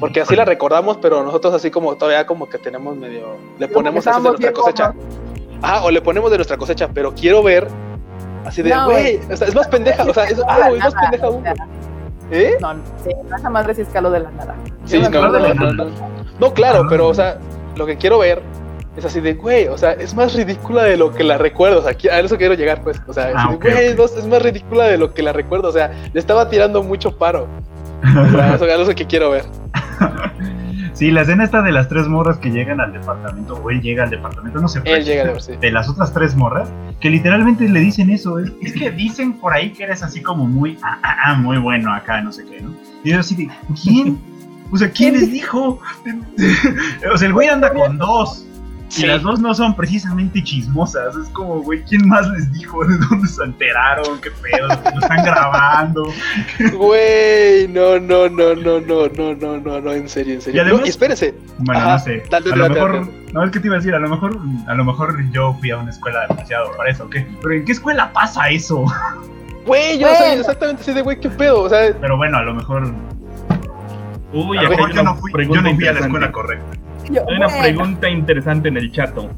Porque así la recordamos, pero nosotros así como todavía como que tenemos medio, le ponemos así de nuestra cosecha. Ah, o le ponemos de nuestra cosecha, pero quiero ver así de, No, güey, güey. o sea, es más pendeja, o sea, es, No, ah, es más pendeja aún. ¿Eh? No, sí, esa madre sí escaló de la nada. Sí, no, no, no, no. No, claro, Ah. pero, o sea, lo que quiero ver es así de, güey, o sea, es más ridícula de lo que la recuerdo, o sea, aquí- a eso quiero llegar, pues, o sea, es Ah, ok, güey, es más ridícula de lo que la recuerdo, o sea, le estaba tirando mucho paro, o sea, eso es lo que quiero ver. Sí, la escena esta de las tres morras que llegan al departamento, o él llega al departamento, no sé. Él llega de las otras tres morras, que literalmente le dicen eso. Es, es que dicen por ahí que eres así como muy, ah, ah, ah, muy bueno acá, no sé qué, ¿no? Y yo así de, ¿quién? O sea, ¿quién ¿Quién? les dijo? o sea, el güey anda con dos. Sí. Y las dos no son precisamente chismosas. Es como, güey, ¿quién más les dijo? ¿De dónde se enteraron? ¿Qué pedo? ¿Lo están grabando? Güey, no, no, no, no, no, no, no, no, no, en serio, en serio. Y además- No, y espérense, Bueno, Ajá, no sé. dale, a lo dale, mejor, dale. no es que te iba a decir, a lo mejor, a lo mejor yo fui a una escuela demasiado para eso, ¿qué? Pero ¿en qué escuela pasa eso? güey, yo soy Bueno. exactamente así de, güey, qué pedo, o sea, Pero bueno, a lo mejor, Uy, a lo mejor yo no fui, yo no fui a la escuela correcta. Yo, Hay una pregunta interesante en el chato.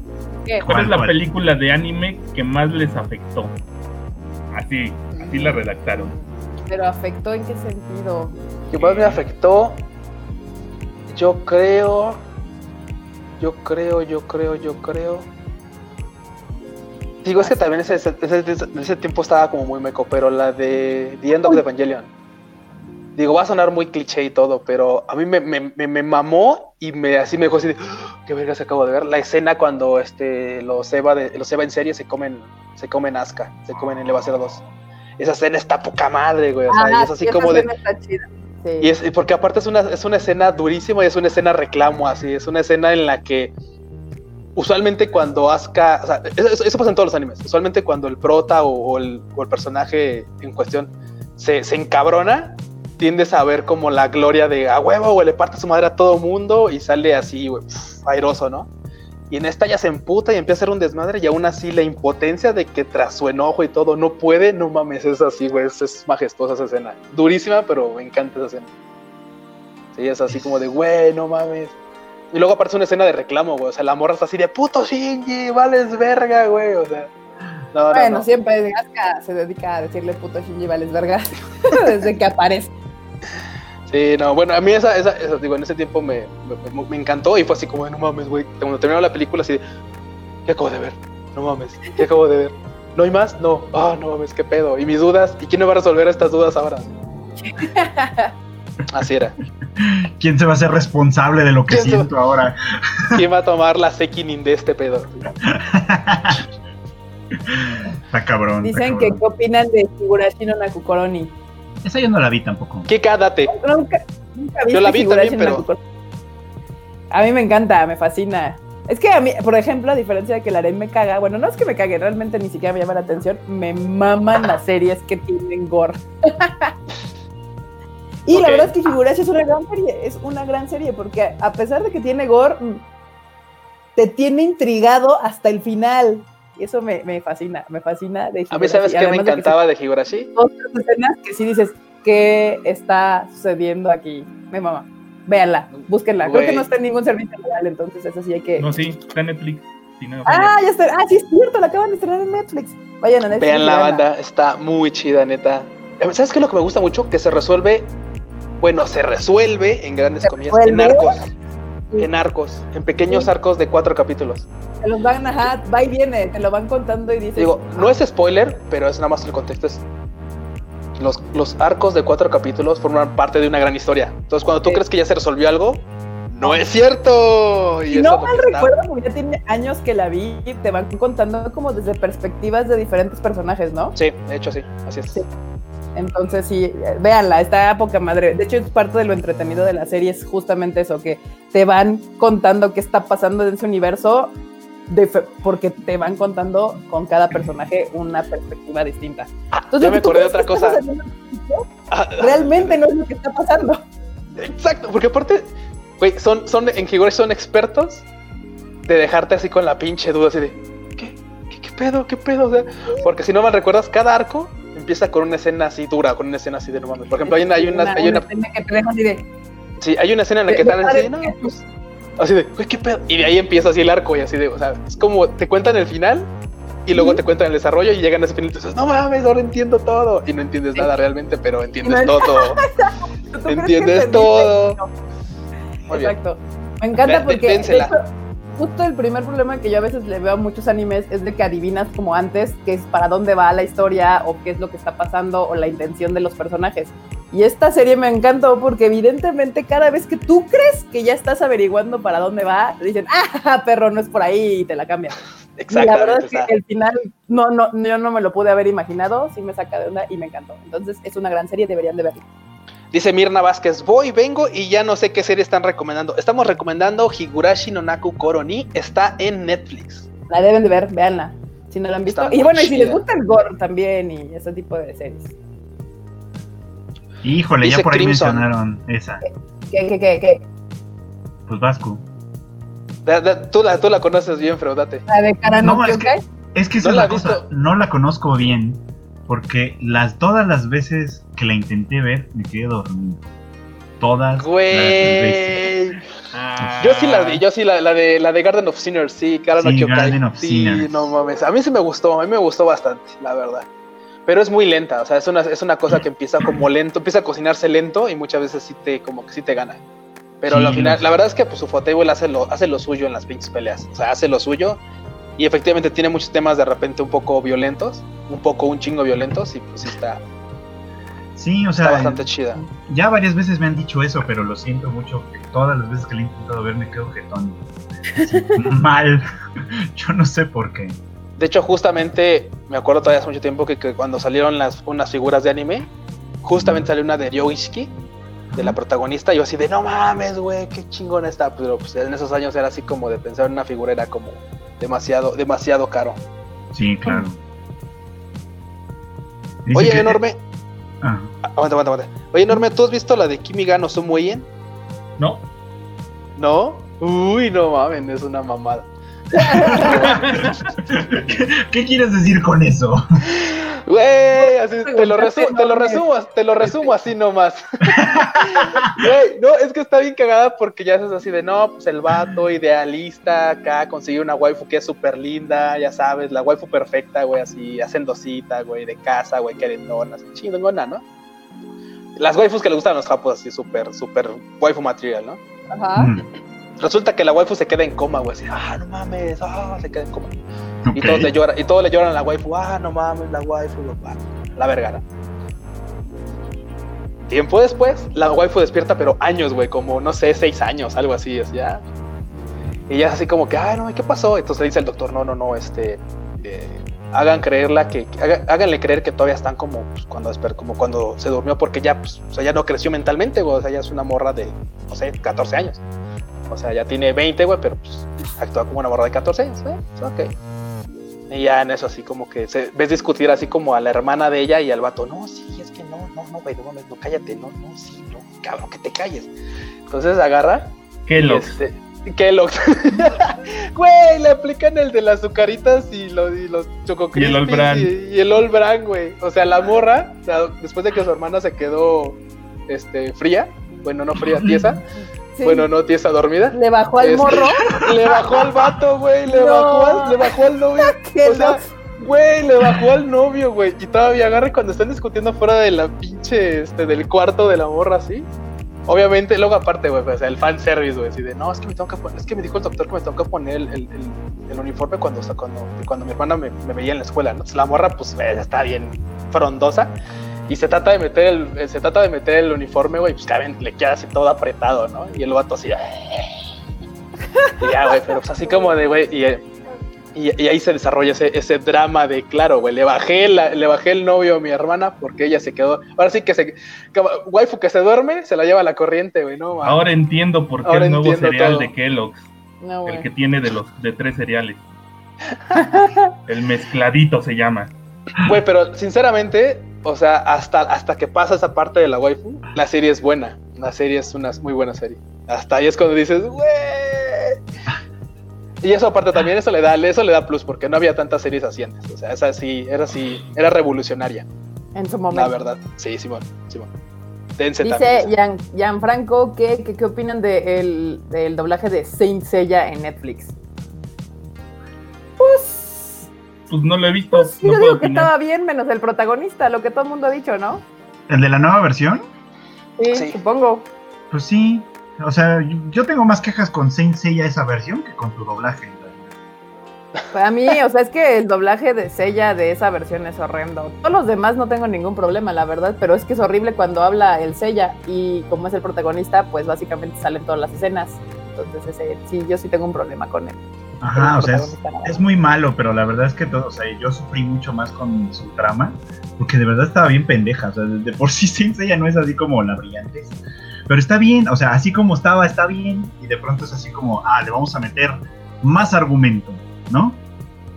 ¿qué? ¿Cuál ¿Cuál, es la cuál? película de anime que más les afectó? Así, así la redactaron. Pero afectó en qué sentido. que más me afectó, yo creo, yo creo, yo creo, yo creo. Digo, es que también ese, ese, ese- ese tiempo estaba como muy meco, pero la de The End of the Evangelion. Digo, va a sonar muy cliché y todo, pero a mí me, me, me, me mamó y me así me dejó así de, "Ah, qué verga se acabo de ver. La escena cuando este, los Eva de, los Eva en serie se comen, se comen Asuka, se comen en Eva 02. Esa escena está poca madre, güey. O sea, y Ah, es así como de, escena está chida. Sí. y es, porque aparte es una, es una escena durísima y es una escena reclamo, así. Es una escena en la que usualmente cuando Asuka. O sea, eso, eso pasa en todos los animes. Usualmente cuando el prota o, o el, o el personaje en cuestión se, se encabrona, tiendes a ver como la gloria de a huevo, güey, le parte su madre a todo mundo y sale así, güey, airoso, ¿no? Y en esta ya se emputa y empieza a hacer un desmadre y aún así la impotencia de que tras su enojo y todo no puede, no mames, es así, güey, es, es majestuosa esa escena. Durísima, pero me encanta esa escena. Sí, es así como de, güey, no mames. Y luego aparece una escena de reclamo, güey, o sea, la morra está así de, puto Shinji, vales verga, güey, o sea. No, no, Bueno, no. siempre Asuka se dedica a decirle puto Shinji vales verga desde que aparece. Sí, no, bueno, a mí esa, esa, esa, digo, en ese tiempo me, me, me encantó y fue así como, de, no mames, güey. Cuando terminó la película, así de, ¿qué acabo de ver? No mames, ¿qué acabo de ver? ¿No hay más? No, ah, no mames, qué pedo. Y mis dudas, ¿y quién me va a resolver estas dudas ahora? Así era. ¿Quién se va a hacer responsable de lo que ¿Quién se va- siento ahora? ¿Quién va a tomar la Sekinin de este pedo? Está cabrón. está Dicen que qué opinan de Higurashi no Nakukoroni. Esa yo no la vi tampoco. ¿Qué date? Nunca, nunca Yo la vi también, pero-? A mí me encanta, me fascina. Es que a mí, por ejemplo, a diferencia de que la arena me caga, bueno, no es que me cague, realmente ni siquiera me llama la atención, me maman las series que tienen gore. y la verdad es que Higurashi es una gran serie, es una gran serie, porque a pesar de que tiene gore, mm, te tiene intrigado hasta el final. Y eso me, me fascina, me fascina de A mí, Higurashi. ¿sabes qué me de que encantaba de Higurashi? son otras escenas que sí dices, ¿qué está sucediendo aquí? Me mama. Véanla, búsquenla. Creo que no está en ningún servicio legal, entonces eso sí hay que. No, sí, está en Netflix. Sí, no, Ah, ya está. Ah, sí, es cierto, la acaban de estrenar en Netflix. Vayan a Netflix. Vean la banda, está muy chida, neta. ¿Sabes qué es lo que me gusta mucho? Que se resuelve, bueno, se resuelve en grandes ¿Se comillas, en arcos. En arcos, en pequeños Sí. arcos de cuatro capítulos. Te los van, ajá, va y viene, te lo van contando y dices. Digo, no es spoiler, pero es nada más el contexto. Es los, los arcos de cuatro capítulos forman parte de una gran historia. Entonces, cuando tú Sí. crees que ya se resolvió algo, no es cierto. Y no mal recuerdo, porque ya tiene años que la vi, y te van contando como desde perspectivas de diferentes personajes, ¿no? Sí, de hecho, sí, así es. Sí. Entonces sí, véanla, está a poca madre. De hecho, es parte de lo entretenido de la serie, es justamente eso, que te van contando qué está pasando en ese universo de porque te van contando con cada personaje una perspectiva distinta. Entonces, ya lo me acordé de otra cosa. principio, Ah, Realmente no es lo que está pasando. Exacto, porque aparte, güey, son, son, en Higurashi son expertos de dejarte así con la pinche duda, así de, ¿qué, qué, qué pedo, qué pedo? O sea, porque si no mal recuerdas, cada arco empieza con una escena así dura, con una escena así de no mames. Por ejemplo, hay una, hay una, hay una, escena que te deja así de, sí, hay una escena en la que están así de, no, pues, así de, güey, qué pedo. Y de ahí empieza así el arco y así de, o sea, es como te cuentan el final y luego te cuentan el desarrollo y llegan a ese final y dices, no mames, ahora entiendo todo. Y no entiendes nada realmente, pero entiendes todo. ¿tú crees que entiendes todo. Muy bien. Exacto. Me encanta porque justo el primer problema que yo a veces le veo a muchos animes es de que adivinas como antes qué es para dónde va la historia o qué es lo que está pasando o la intención de los personajes. Y esta serie me encantó porque evidentemente cada vez que tú crees que ya estás averiguando para dónde va, te dicen, ah, perro, no es por ahí y te la cambian. Y la verdad es que el final no, no, yo no me lo pude haber imaginado, sí me saca de onda y me encantó. Entonces es una gran serie, deberían de verla. Dice Mirna Vázquez, voy, vengo y ya no sé qué serie están recomendando. Estamos recomendando Higurashi no Naku Koroni, está en Netflix. La deben de ver, véanla. Si no la han visto. Está Y bueno, y si les gusta el gore también y ese tipo de series. Híjole, Dice ya por ahí Crimson. mencionaron esa. ¿Qué, qué, qué, qué? Pues Vasco. Da- da- tú, la, tú la conoces bien, Freud, date. La de Cara no, No, es que-. Es que esa ¿No es la cosa. visto? No la conozco bien. Porque las, todas las veces que la intenté ver, me quedé dormido. Todas las veces. Güey. Ah, Yo sí la vi, yo sí la, la de la de Garden of Sinners, sí, Cara no Sí. Garden of sí, Sinners. no mames. A mí sí me gustó, a mí me gustó bastante, la verdad. Pero es muy lenta, o sea, es una, es una cosa que empieza como lento, empieza a cocinarse lento y muchas veces sí te, como que sí te gana. Pero Sí, al final, la verdad es que pues, su Fotable hace lo, hace lo suyo en las pinches peleas. O sea, hace lo suyo. Y efectivamente tiene muchos temas de repente un poco violentos, un poco un chingo violentos, y pues sí está, Sí, o está sea, bastante chida. ya varias veces me han dicho eso, pero lo siento mucho. Que todas las veces que la he intentado ver me quedo jetón. Mal. Yo no sé por qué. De hecho, justamente, me acuerdo todavía hace mucho tiempo que, que cuando salieron las unas figuras de anime, justamente salió una de Ryoishiki, de la protagonista, y yo así de, no mames, güey, qué chingona está. Pero pues en esos años era así como de pensar en una figura, era como demasiado, demasiado caro. Sí, claro. Dice Oye, que- enorme, Ah. aguanta, aguanta, aguanta. Oye, enorme, ¿tú has visto la de Kimiga no Sumoyen? No. ¿No? Uy, no mames, es una mamada. ¿Qué, qué quieres decir con eso? Güey, así te lo, te resumo, te lo resumo así nomás. Güey, no, es que está bien cagada porque ya es así de no, pues el vato idealista acá consiguió una waifu que es súper linda, ya sabes, la waifu perfecta, güey, así hacendosita, güey, de casa, güey, querendona, así chingona, ¿no? Las waifus que le gustan a los japos, así súper, súper waifu material, ¿no? Ajá. Mm, Resulta que la waifu se queda en coma, güey, así, ah, no mames, ah, se queda en coma. Y todos le lloran, y todos le lloran a la waifu, ah, no mames, la waifu, la verga, ¿no? Tiempo después, la waifu despierta, pero años, güey, como, no sé, seis años, algo así, es ya. Y ya es así como que, ah, no, ¿y qué pasó? Entonces le dice el doctor, no, no, no, este, eh, hagan creerla que, que haga- háganle creer que todavía están como, pues, cuando, desper- como cuando se durmió, porque ya, pues, o sea, ya no creció mentalmente, güey, o sea, ya es una morra de, no sé, 14 años. O sea, ya tiene 20, güey, pero pues actúa como una morra de 14 años, ¿eh? Ok. Y ya en eso así como que se, ves discutir así como a la hermana de ella y al vato, no, sí, es que no, no, no, güey, no mames, no, cállate, no, no, sí, no, cabrón, que te calles. Entonces agarra ¿Qué y lo? este, Kellogg's. Güey, le aplican el de las azucaritas y los, y los Choco Y el All Brand. Y, y el All Brand, güey. O sea, la morra, o sea, después de que su hermana se quedó este, fría, bueno, no fría, tiesa, Sí. bueno, no tiesa, dormida, Le bajó al Este, morro. le bajó al vato, güey, le, No. bajó al, le bajó al novio. O sea, güey, le bajó al novio, güey. Y todavía agarra cuando están discutiendo fuera de la pinche, este, del cuarto de la morra, así. Obviamente, luego aparte, güey, o sea, el fan service, güey, así de, no, es que me tengo que poner, es que me dijo el doctor que me tengo que poner el, el, el- el uniforme cuando, o sea, cuando, cuando mi hermana me, me veía en la escuela, ¿no? Entonces la morra, pues, está bien frondosa. Y se trata de meter el, eh, se trata de meter el uniforme, güey, pues, caben, le queda así todo apretado, ¿no? Y el vato así, y ya, güey, pero pues así como de, güey, y, y, y ahí se desarrolla ese, ese drama de, claro, güey, le bajé, la- le bajé el novio a mi hermana porque ella se quedó. Ahora sí que se. como waifu que se duerme, se la lleva a la corriente, güey, ¿no? Ahora entiendo por qué Ahora el nuevo cereal todo. de Kellogg's, No, el que tiene de los de tres cereales. El mezcladito se llama. Güey, pero sinceramente, o sea, hasta, hasta que pasa esa parte de la waifu, la serie es buena. La serie es una muy buena serie. Hasta ahí es cuando dices, güey. Y eso aparte también eso le da, eso le da plus porque no había tantas series así antes. O sea, esa sí, era así, era revolucionaria, En su momento. la verdad. Sí, Simón, Simón. Dense Dice también. Gian, Gianfranco que, que- qué opinan de el- del doblaje de Saint Seiya en Netflix. Pues, Pues no lo he visto. pues, no yo puedo digo que opinar. estaba bien, menos el protagonista, lo que todo el mundo ha dicho, ¿no? ¿El de la nueva versión? Sí, Sí. supongo. Pues sí. O sea, yo- tengo más quejas con Saint Seiya esa versión que con su doblaje. en realidad. Para mí, o sea, es que el doblaje de Seiya de esa versión es horrendo. Todos los demás no tengo ningún problema, la verdad, pero es que es horrible cuando habla el Seiya y como es el protagonista, pues básicamente salen todas las escenas. Entonces, ese, sí, yo sí tengo un problema con él. Ajá, o sea, es, es muy malo, pero la verdad es que todo, o sea, yo sufrí mucho más con su trama, porque de verdad estaba bien pendeja, o sea, de, por sí Saint Seiya no es así como la brillante, pero está bien, o sea, así como estaba, está bien, y de pronto es así como, ah, le vamos a meter más argumento, ¿no?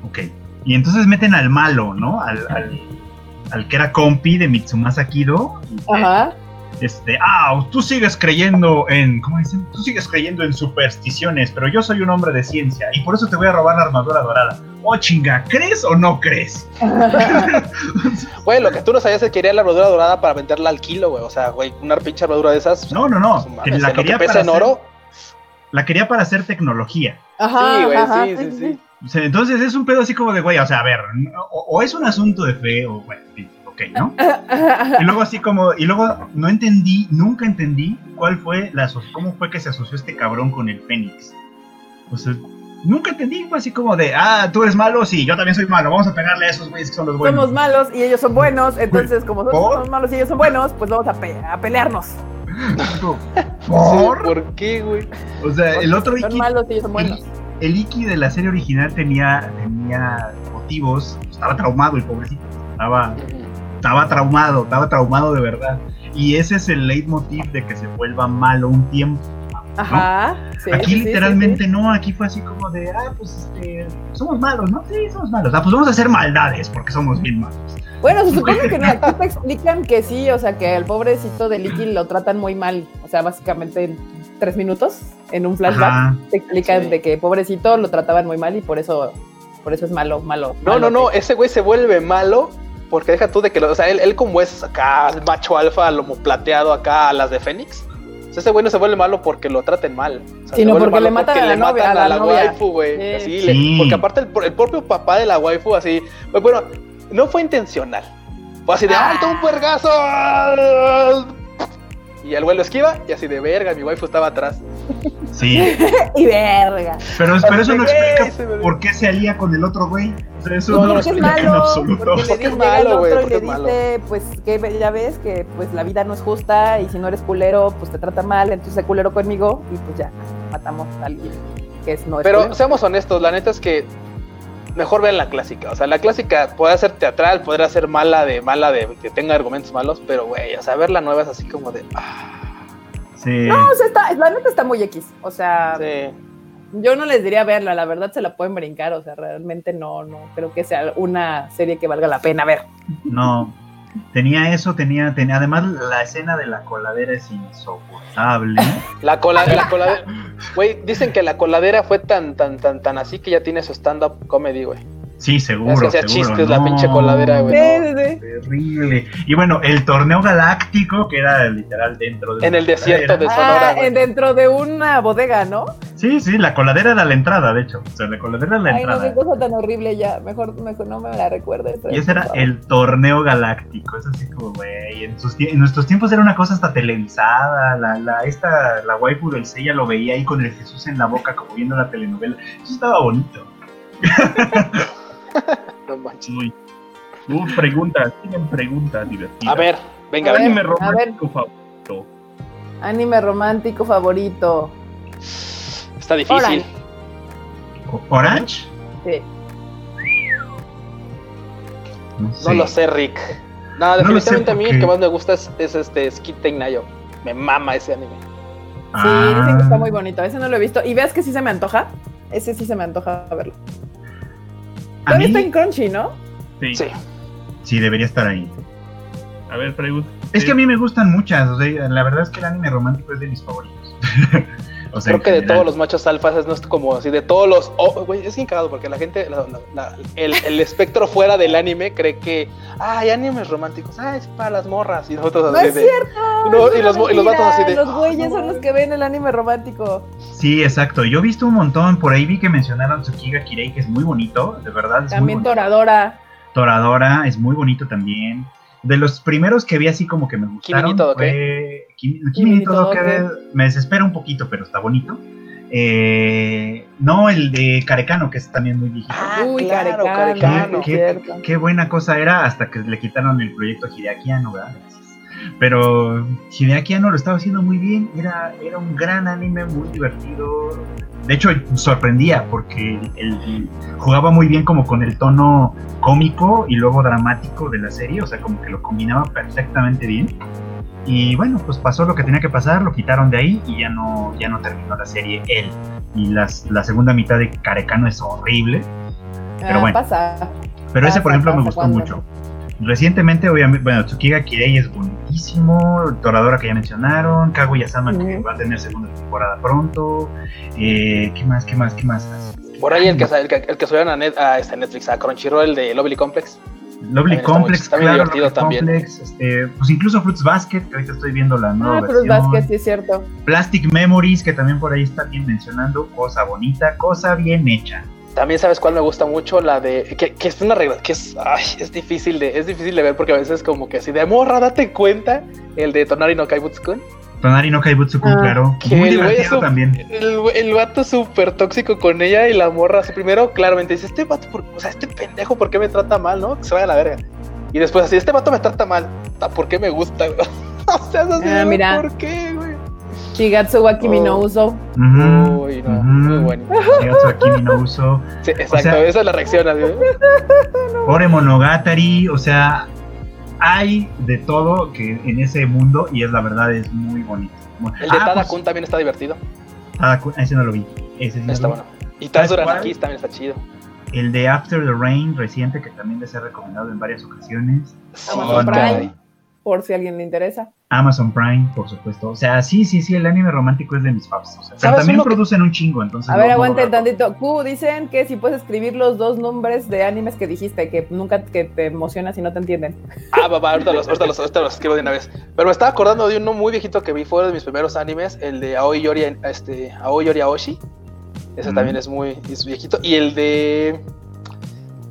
Ok, y entonces meten al malo, ¿no? Al, al, al que era compi de Mitsumasa Kido, y, Ajá. Este, ah, tú sigues creyendo en, ¿cómo dicen? Tú sigues creyendo en supersticiones, pero yo soy un hombre de ciencia y por eso te voy a robar la armadura dorada. Oh, chinga, ¿crees o no crees? Güey, lo que tú no sabías es que quería la armadura dorada para venderla al kilo, güey. O sea, güey, una pinche armadura de esas. No, no, no, pues, que la quería que pesa para en hacer- oro. La quería para hacer tecnología. Ajá, Sí, güey, ajá, sí, sí, sí. Entonces es un pedo así como de, güey, o sea, a ver, o, o es un asunto de fe, o bueno, sí, ok, ¿no? Y luego así como, y luego no entendí, nunca entendí cuál fue la, cómo fue que se asoció este cabrón con el Fénix. O sea, nunca entendí, fue así como de, ah, tú eres malo, sí, yo también soy malo, vamos a pegarle a esos güeyes que son los buenos. Somos malos y ellos son buenos, entonces como ¿por? somos malos y ellos son buenos, pues vamos a, pe- a pelearnos. ¿Por? Sí, ¿Por qué, güey? O sea, el otro Son Iki, malos y ellos son buenos. el Iki de la serie original tenía, tenía motivos, estaba traumado el pobrecito, estaba, estaba traumado, estaba traumado de verdad. Y ese es el leitmotiv de que se vuelva malo un tiempo. Ajá. sí, aquí sí, literalmente sí, no, aquí fue así como de, ah, pues este, somos malos, ¿no? Sí, somos malos. Ah, pues vamos a hacer maldades porque somos bien malos. Bueno, se supone que no, aquí te explican que sí, o sea, que al pobrecito de Licky lo tratan muy mal. O sea, básicamente en tres minutos, en un flashback, Ajá. te explican Sí. de que pobrecito lo trataban muy mal y por eso, por eso es malo, malo. No, no, malo no, que- ese güey se vuelve malo porque deja tú de que, lo- o sea, él, él como es acá, el macho alfa, lomo plateado acá a las de Fénix. o sea, ese güey no se vuelve malo porque lo traten mal. O sea, se Sino porque le matan a la novia, matan a la novia. waifu, güey. Sí. Así, Sí. le- porque aparte el, el propio papá de la waifu, así, pues, bueno, no fue intencional. Fue así de, ¡ay, toma un puergazo! Y el güey lo esquiva y así de verga, mi waifu estaba atrás. Sí. Y verga. Pero, pero eso no explica por qué se alía con el otro güey. O sea, eso No, lo explica en absoluto. porque es malo, güey, otro y le dice, pues que ya ves que pues la vida no es justa y si no eres culero, pues te trata mal, entonces culero conmigo y pues ya, matamos a alguien que es, no es Pero culero. seamos honestos, la neta es que mejor vean la clásica. O sea, la clásica puede ser teatral, podrá ser mala de mala de que tenga argumentos malos, pero güey, o sea, ver la nueva es así como de. ah, Sí. No, o sea, está, la neta está muy X. O sea, sí. yo no les diría verla, la verdad se la pueden brincar. O sea, realmente no, no creo que sea una serie que valga la pena ver. No. Tenía eso, tenía, tenía. Además, la escena de la coladera es insoportable. La cola, la coladera. Güey, dicen que la coladera fue tan, tan, tan, tan así que ya tiene su stand-up comedy, güey. Sí, seguro. Es que seguro, chistes la no. pinche coladera, güey. Sí, no. sí, sí. Terrible. Y bueno, el torneo galáctico, que era literal dentro de. En el desierto de. Sonora, Ah, en- dentro de una bodega, ¿no? Sí, sí, la coladera era la entrada, de hecho. O sea, la coladera era la Ay, no, entrada. qué cosa tan horrible ya. Mejor, mejor no me la recuerdes. Y ese era el torneo galáctico. Es así como, güey. En, en nuestros tiempos era una cosa hasta televisada. La, la, esta, la waifu del Seiya lo veía ahí con el Jesús en la boca, como viendo la telenovela. Eso estaba bonito. No manches. Uy. Uh, preguntas, tienen preguntas divertidas. A ver, venga, A ver. Anime venga. romántico favorito. Anime romántico favorito. Está difícil. Orange. Sí. No, No lo sé, Rick. No, sé definitivamente a mí el que más me gusta es, es este Skid Nayo. Me mama ese anime. Sí, dicen que está Ah. muy bonito. Ese no lo he visto. Y veas que sí se me antoja. Ese sí se me antoja verlo. A Todavía está en Crunchy, ¿no? Sí. Sí. sí, debería estar ahí. A ver, Freigut. Es que a mí me gustan muchas, o sea, la verdad es que el anime romántico es de mis favoritos. o sea, Creo que de todos los machos alfas es no es como así, de todos los. oh, güey, es bien cagado porque la gente, la- la- la- el, el espectro fuera del anime cree que. Ah, hay animes románticos. Ah, es para las morras. Y nosotros No así es de. cierto. No, es y una los y los vatos así de, Los "Ah, güeyes no son los mames". que ven el anime romántico. Sí, exacto. Yo he visto un montón, por ahí vi que mencionaron Tsukiga Kirei, que es muy bonito, de verdad. Es También muy. Toradora. Toradora es muy bonito también. De los primeros que vi así como que me gustaron fue Kimi, Kimi Kimi ni ni Todoke Todoke. me desespera un poquito, pero está bonito. Eh, no, el de Carecano, que es también muy viejito. Ah, Uy, claro, Carecano. Carecano. qué, qué buena cosa era hasta que le quitaron el proyecto a Hideaki Anno, ¿verdad? Pero Hideaki Anno lo estaba haciendo muy bien, era, era un gran anime, muy divertido. De hecho, sorprendía porque el- jugaba muy bien como con el tono cómico y luego dramático de la serie, o sea, como que lo combinaba perfectamente bien. Y bueno, pues pasó lo que tenía que pasar, lo quitaron de ahí y ya no, ya no terminó la serie él. Y las, la segunda mitad de Carecano es horrible. Pero Ah, bueno. Pasa. Pero ese, por Pasa, ejemplo, me gustó mucho. Recientemente, obviamente, bueno, Tsukiga Kirei es buenísimo, Toradora que ya mencionaron, Kaguya-sama que va a tener segunda temporada pronto, eh, ¿qué más, qué más, qué más? Por ahí el que, el que, el que subieron a, Net- a este Netflix, a Crunchyroll, el de Lovely Complex. Lovely También está muy- Complex, está muy claro, divertido Lovely también. Complex, este, pues incluso Fruits Basket, que ahorita estoy viendo la nueva Ah, versión. Basket, sí es cierto. Plastic Memories, que también por ahí está bien mencionando, cosa bonita, cosa bien hecha. También sabes cuál me gusta mucho, la de que, que es una regla, que es ay, es difícil de es difícil de ver porque a veces como que así de morra, date cuenta, el de Tonari no Kaibutsu-kun. Tonari no Kaibutsu-kun, Ah, claro, muy divertido es un- también. El, el vato súper tóxico con ella y la morra así primero claramente dice, este vato, por- o sea, este pendejo, ¿por qué me trata mal, no? Que se vaya a la verga. Y después así, este vato me trata mal, "Ah, ¿por qué me gusta? güey?" o sea, así, Ah, mira. ¿por qué, güey? Shigatsu wa Kimi no Oh. Uso. Ujú, Uy, no, ujú. muy bueno. Kimi no Uso. Sí, exacto, sea- esa es la reacción. Ore Monogatari, o sea, hay de todo que en ese mundo y es la verdad es muy bonito. El de Ah, Tadakun pues, también está divertido. Tadakun, ese no lo vi. Ese sí no Está lo vi. bueno. Y aquí también está chido. El de After the Rain reciente que también les he recomendado en varias ocasiones. Amazon. Prime. Por si a alguien le interesa. Amazon Prime, por supuesto. O sea, sí, sí, sí, el anime romántico es de mis faves. O sea, pero ¿Sabes también uno que- producen un chingo, entonces. A ver, no aguanten logran- tantito. Q, dicen que si puedes escribir los dos nombres de animes que dijiste, que nunca que te emocionas y no te entienden. Ah, va, va, ahorita los, ahorita los, ahorita los escribo de una vez. Pero me estaba acordando de uno muy viejito que vi, fue de mis primeros animes, el de Aoi Yori, este, Aoi Yori Aoshi. Ese Mm. también es muy es viejito. Y el de.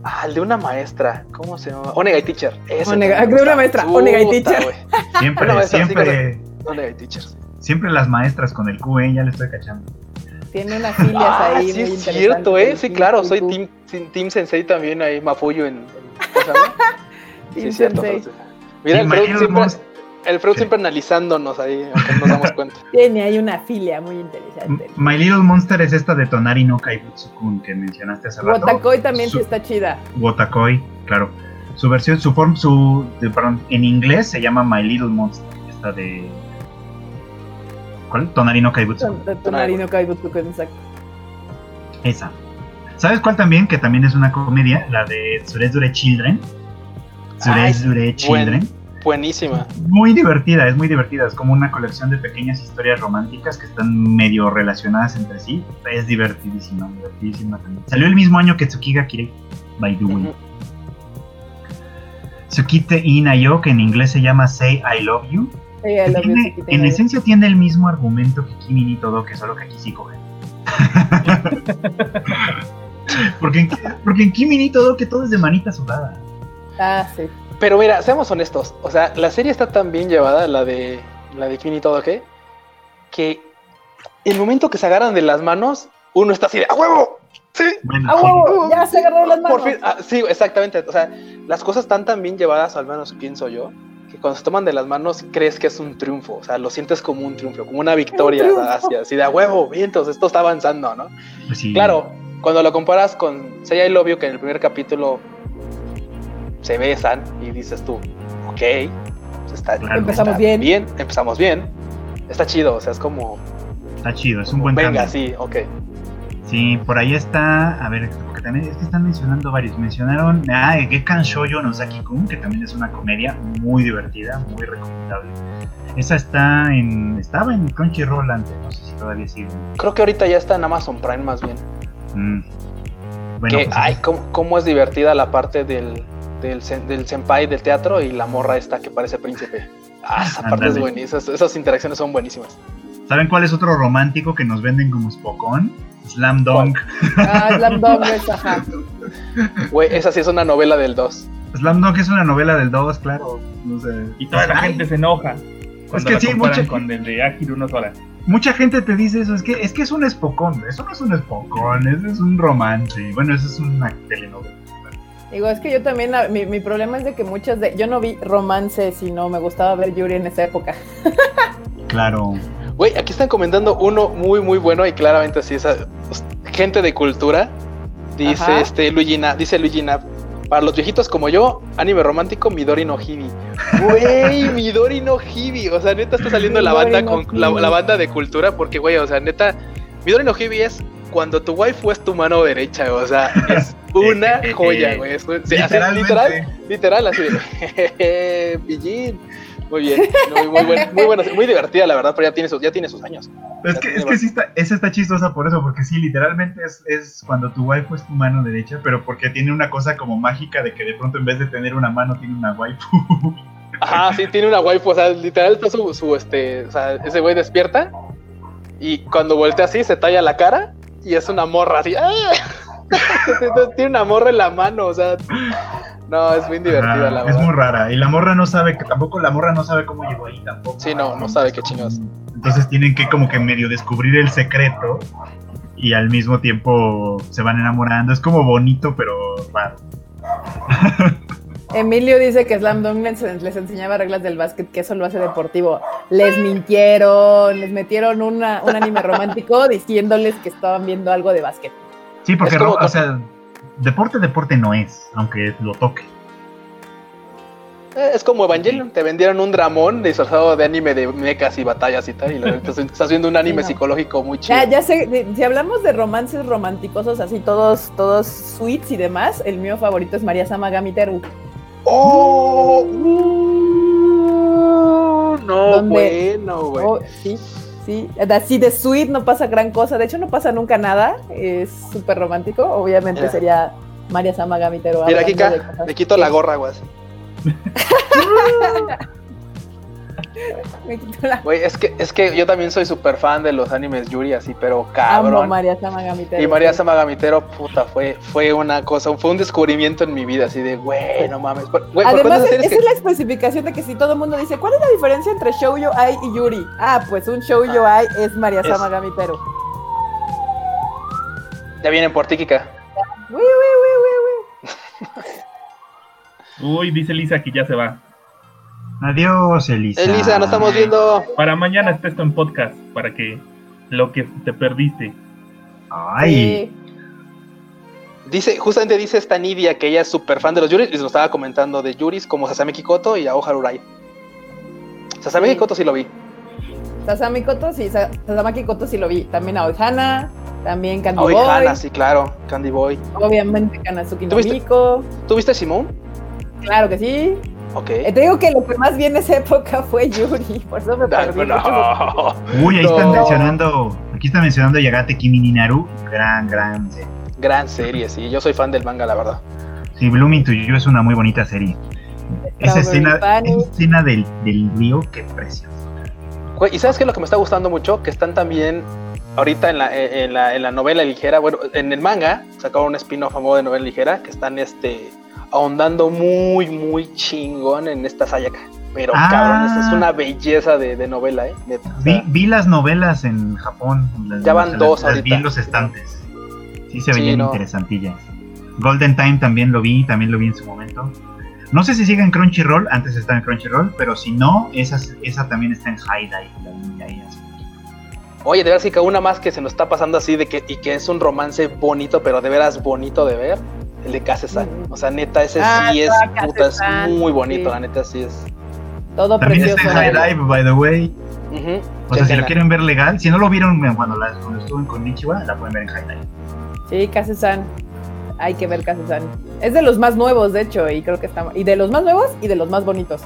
Ah, el de una maestra. ¿Cómo se llama? Onegai Teacher. Ese Onega- me de una maestra, Puta, Onegai Teacher. Siempre, esa sí, siempre, Onegai Teacher. sí. siempre las maestras con el Q, ¿eh? ya le estoy cachando. Tiene unas filias Ah, ahí. sí, muy es cierto, ¿eh? Sí, claro, soy team, team Sensei también ahí, Mafuyo en. en- ¿cómo se llama? Team es cierto, Sensei. Freud. Mira, Sí, el siempre, el Freud Sí. siempre analizándonos ahí, aunque no nos damos cuenta. Tiene ahí una filia muy interesante. My Little Monster es esta de Tonari no Kaibutsu-kun que mencionaste hace rato. Wotakoi también sí Su- está chida. Wotakoi, claro. Su versión, su forma, su, de- perdón, en inglés se llama My Little Monster. Esta de. ¿Cuál? Tonari no Kaibutsu. Tonari no Kaibutsu, exacto. Esa. ¿Sabes cuál también? Que también es una comedia, la de Surezure Children. Surezure Children. Buenísima. Muy divertida, es muy divertida. Es como una colección de pequeñas historias románticas que están medio relacionadas entre sí. Es divertidísima, divertidísima también. Salió el mismo año que Tsukiga Kirei, by the way. Tsukite Inayo, que en inglés se llama Say I Love You. Sí, I love you, tiene- en esencia tiene el mismo argumento que Kimi ni Todo, que solo que aquí sí cogen. porque, en, porque en Kimi ni Todo que todo es de manita sudada. Ah, sí. Pero mira, seamos honestos. O sea, la serie está tan bien llevada, la de la de Kimi y todo, ¿qué? Que el momento que se agarran de las manos, uno está así de ¡a huevo! ¡Sí! Bueno, ¡A huevo! Ya se agarró las manos. Por fin, ah, sí, exactamente. O sea, las cosas están tan bien llevadas, al menos pienso yo, que cuando se toman de las manos crees que es un triunfo. O sea, lo sientes como un triunfo, como una victoria. hacia, así de a huevo, bien, entonces esto está avanzando, ¿no? Pues sí. Claro, cuando lo comparas con Say I Love You, que en el primer capítulo se besan y dices tú, ok, pues está, Claro. Empezamos está bien. bien, empezamos bien, está chido, o sea, es como, Está chido, es un buen venga, cambio. sí, ok. Sí, por ahí está. A ver, porque que también es que están mencionando varios. Mencionaron ah, Gekan Shoujo no Saki-kun, que también es una comedia muy divertida, muy recomendable. Esa está en estaba en Crunchyroll antes, no sé si todavía sigue. Creo que ahorita ya está en Amazon Prime más bien. Mm. Bueno, que, pues, ay, cómo, cómo es divertida la parte del, del, sen- del senpai del teatro y la morra esta que parece príncipe. Ah, esa parte es buenísima. Esas, esas interacciones son buenísimas. ¿Saben cuál es otro romántico que nos venden como Spokon? Slam Dunk. Ah, Slam Dunk es, ajá. Güey, esa sí es una novela del 2. Slam Dunk es una novela del 2, claro. No sé. Y toda la gente se enoja cuando que la sí, comparan mucha- con el de Akira no Sora. Mucha gente te dice eso, es que es que es un espocón, eso no es un espocón, eso es un romance. Bueno, eso es una telenovela. Digo, es que yo también, mi, mi problema es de que muchas de, yo no vi romance, sino me gustaba ver Yuri en esa época. Claro. Güey, aquí están comentando uno muy, muy bueno y claramente así, esa gente de cultura. Dice Ajá. este Luigina, dice Luigina, para los viejitos como yo, anime romántico Midori no Hibi. Güey, Midori no Hibi. O sea, neta está saliendo la banda no con la, la banda de cultura porque, güey, o sea, neta, Midori no Hibi es cuando tu waifu es tu mano derecha, o sea, es una joya, güey. Es así, literal, literal, así de pillín. Muy bien, muy, muy, buen- muy buena, muy divertida, la verdad, pero ya tiene sus, ya tiene sus años. Es que, es que sí está, esa está chistosa por eso, porque sí, literalmente es, es cuando tu waifu es tu mano derecha, pero porque tiene una cosa como mágica de que de pronto en vez de tener una mano tiene una waifu. Ajá, sí, tiene una waifu, o sea, literal está su, su este, o sea, ese güey despierta y cuando voltea así se talla la cara y es una morra así. ¡ah! tiene una morra en la mano, o sea, no, es bien divertida la es verdad. muy rara. Y la morra no sabe que tampoco la morra no sabe cómo llegó ahí tampoco. Sí, no, no sabe qué chingados. Entonces tienen que como que medio descubrir el secreto y al mismo tiempo se van enamorando. Es como bonito, pero raro. Emilio dice que Slam Dunk les, les enseñaba reglas del básquet, que eso lo hace deportivo. Les mintieron, les metieron una, un anime romántico diciéndoles que estaban viendo algo de básquet. Sí, porque Es como- ro- o sea, deporte, deporte no es, aunque lo toque. Eh, Es como Evangelion, te vendieron un dramón disfrazado de anime de mechas y batallas y tal, y estás viendo un anime Sí, no. psicológico muy chido. Ya, ya sé, si hablamos de romances románticosos, así todos, todos sweets y demás, el mío favorito es María Sama Gamiteru. ¡Oh! Uh, no, ¿Dónde? bueno, güey. Oh, sí, sí. Así de sweet no pasa gran cosa. De hecho, no pasa nunca nada. Es súper romántico. Obviamente Mira. sería María Sama Gamitero. Mira, Kika, le quito la gorra, güey. Me quito la. Güey, es que, es que yo también soy súper fan de los animes Yuri, así, pero Amo cabrón. María Sama Gamitero. y María. Samagamitero, puta, fue, fue una cosa, fue un descubrimiento en mi vida, así de, güey, no mames. Güey, ¿por Además, es- esa que- es la especificación de que si todo el mundo dice, ¿cuál es la diferencia entre Shoujo Ai y Yuri? Ah, pues un Shoujo Ai es María Es- Sama Gamitero. Ya vienen por ti, Kika. Uy, uy, uy, uy, uy. Uy, dice Lisa que ya se va. Adiós, Elisa. Elisa, nos estamos viendo. Para mañana está esto en podcast, para que lo que te perdiste. Ay, Sí. Dice, justamente dice esta Nidia que ella es súper fan de los Yuris y nos estaba comentando de Yuris como Sasame Kikoto y Ao Harurai. Sasame Sí. Kikoto sí lo vi. Sasami Koto, sí, Sa- Sasamaki Koto sí lo vi. También a también Candy Aoi Boy, Hana, sí, claro. Candy Boy. obviamente Kanazuki no ¿Tuviste? Miko. ¿Tuviste Simone? Claro que sí. Ok. Eh, te digo que lo que más vi en esa época fue Yuri, por eso me Ay, perdí. muchos- uy, ahí No. están mencionando, aquí está mencionando Yagate Kimi ni Naru, gran, gran serie. Gran serie, sí. Yo soy fan del manga, la verdad. Sí, Blooming to You es una muy bonita serie. Esa escena, esa escena del, del río, qué precioso. ¿y sabes qué es lo que me está gustando mucho? Que están también ahorita en la, eh, en la, en la novela ligera, bueno, en el manga, sacaron un spin-off a modo de novela ligera, que están este ahondando muy, muy chingón en esta Sayaka. Pero Ah. cabrón, esta es una belleza de, de novela, ¿eh? Neta, o sea, Vi, vi las novelas en Japón. las- Ya van las- dos las, vi ahorita. en los estantes. Sí, se Sí, veían no. interesantillas. Golden Time también lo vi, también lo vi en su momento. No sé si sigue en Crunchyroll, antes estaba en Crunchyroll, pero si no, esa, esa también está en High Dive. también ya hay así. Oye, de veras que una más que se nos está pasando así de que, y que es un romance bonito, pero de veras bonito de ver, el de Kase-san. Mm. O sea, neta, ese Ah, sí es, está puta, es muy bonito, sí. la neta, sí es. Todo También precioso. está en High. Dive, by the way. O sea, si lo quieren ver legal, si no lo vieron cuando, la, cuando estuvo en Konnichiwa, la pueden ver en High Dive. Sí, Kase-san. Hay que ver Kase-san. Es de los más nuevos, de hecho, y creo que está. Y de los más nuevos y de los más bonitos.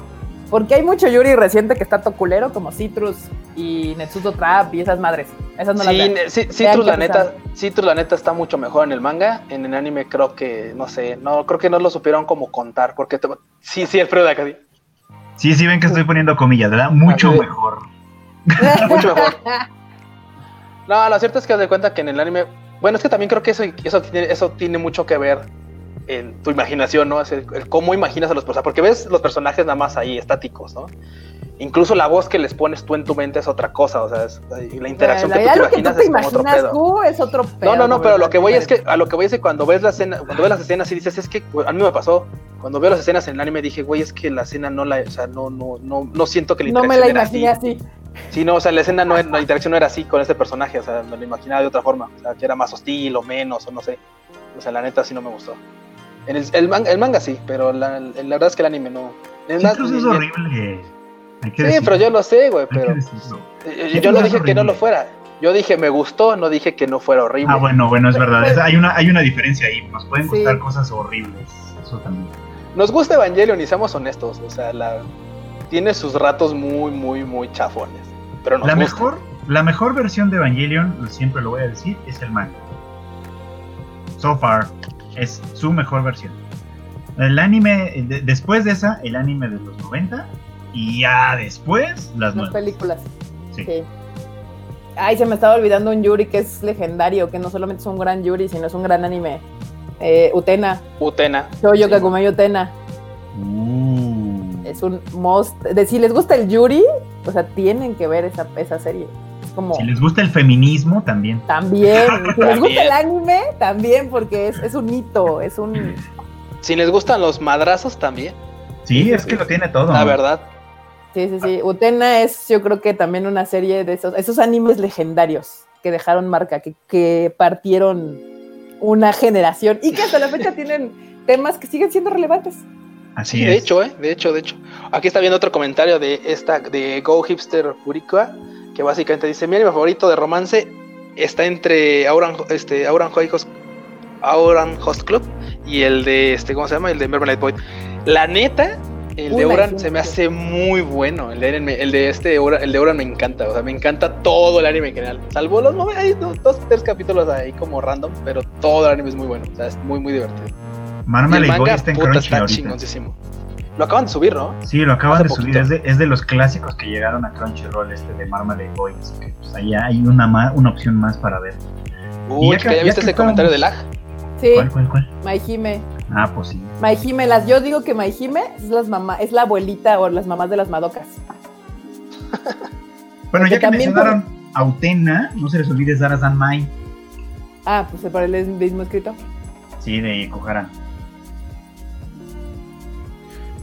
Porque hay mucho Yuri reciente que está toculero, como Citrus y Netsuto Trap y esas madres. Esas no las Sí, vean. ne- sí, Vean Citrus, la neta, Citrus, la neta, está mucho mejor en el manga. En el anime creo que, no sé, no, creo que no lo supieron como contar, porque te- sí, sí, Alfredo de Acadí, Sí, sí, ven que estoy poniendo comillas, ¿verdad? Mucho Así de- mejor. mucho mejor. No, lo cierto es que haz de cuenta que en el anime, bueno, es que también creo que eso, eso, tiene, eso tiene mucho que ver en tu imaginación, ¿no? Es el, el cómo imaginas a los personajes, porque ves los personajes nada más ahí, estáticos, ¿no? Incluso la voz que les pones tú en tu mente es otra cosa, o sea, es- la interacción Bueno, que tú te lo que tú imaginas te es como otro imaginas pedo. es otro pedo. No, no, no, pero lo que voy es que a lo que voy es que cuando ves la escena, cuando ves las escenas y dices, es que a mí me pasó, cuando veo las escenas en el anime dije, güey, es que la escena no la, o sea, no, no, no, no siento que la No me la interacción era imaginé así. así. Sí, no, o sea, la escena no, la interacción no era así con este personaje, o sea, me lo imaginaba de otra forma, o sea, que era más hostil o menos, o no sé. O sea, la neta sí no me gustó. En el, el, man- el manga sí, pero la, la verdad es que el anime no. Es más, Citrus es horrible. Hay que Sí, decirlo. pero yo lo sé, güey, pero eh, yo no es dije que no lo fuera. Yo dije me gustó, no dije que no fuera horrible. Ah, bueno, bueno, es verdad. Es- hay, una, hay una diferencia ahí. Nos pueden Sí. gustar cosas horribles. Eso también. Nos gusta Evangelion y seamos honestos, o sea, la, tiene sus ratos muy, muy, muy chafones. Pero nos La gusta. mejor, la mejor versión de Evangelion, siempre lo voy a decir, es el manga. So far, es su mejor versión. El anime, de- después de esa, el anime de los 90, y ya después, las Las nuevas. películas. Sí. Sí. Ay, se me estaba olvidando un Yuri que es legendario, que no solamente es un gran Yuri, sino es un gran anime. Eh, Utena, Utena. Shoujo Sí. Kagumei Utena. Uh. Es un most. De, si les gusta el Yuri, o sea, tienen que ver esa, esa serie. Como. Si les gusta el feminismo, también. También. Si les gusta el anime, también, porque es, es un hito, es un. Si les gustan los madrazos también, Sí, es que lo tiene todo. la verdad. Sí, sí, sí. Utena es, yo creo que también una serie de esos, esos animes legendarios que dejaron marca, que, que partieron una generación y que hasta la fecha tienen temas que siguen siendo relevantes. Así Sí, es. de hecho, ¿eh? De hecho, de hecho. Aquí está viendo otro comentario de esta, de Go Hipster Furikua, que básicamente dice, mi anime favorito de romance está entre Auran, este, Auran, Host, Auran Host Club y el de, este, ¿cómo se llama? El de Mermaid Boy. La neta, el de imagínate. se me hace muy bueno. El de, el de este, el de Auran me encanta. O sea, me encanta todo el anime en general. Salvo los hay dos, dos, tres capítulos ahí como random, pero todo el anime es muy bueno. O sea, es muy, muy divertido. Marmalade Boy manga, está en puta, Crunchy está ahorita. Lo acaban de subir, ¿no? Sí, lo acaban Hace de subir. Es de, es de los clásicos que llegaron a Crunchyroll, este de Marmalade Boys. Que pues ahí hay una, ma- una opción más para ver. Uy, ya que, ya viste ese comentario de lag. Sí, ¿Cuál, cuál, cuál? Maihime. Ah, pues sí. Maihime, las, yo digo que Maihime es las mamá, es la abuelita o las mamás de las madocas. Bueno, Porque ya que mencionaron a Utena, no se les olvide Zara Mai. Ah, pues por el mismo escrito. Sí, de Kohara.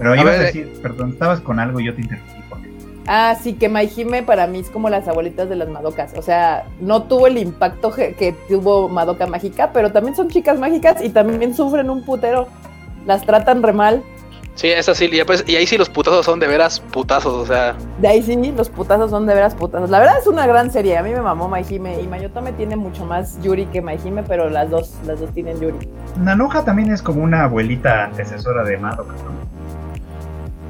Pero ibas a ver, decir, perdón, estabas con algo y yo te interrumpí. ¿por qué? Ah, sí, que Maihime para mí es como las abuelitas de las Madocas. O sea, no tuvo el impacto que, tuvo Madoka Mágica, pero también son chicas mágicas y también sufren un putero. Las tratan re mal. Sí, es así. Y, pues, y ahí sí los putazos son de veras putazos. O sea, De ahí sí, los putazos son de veras putazos. La verdad es una gran serie. A mí me mamó Maihime y Mayotome tiene mucho más Yuri que Maihime, pero las dos, las dos tienen Yuri. Nanoja también es como una abuelita antecesora de Madoka, ¿no?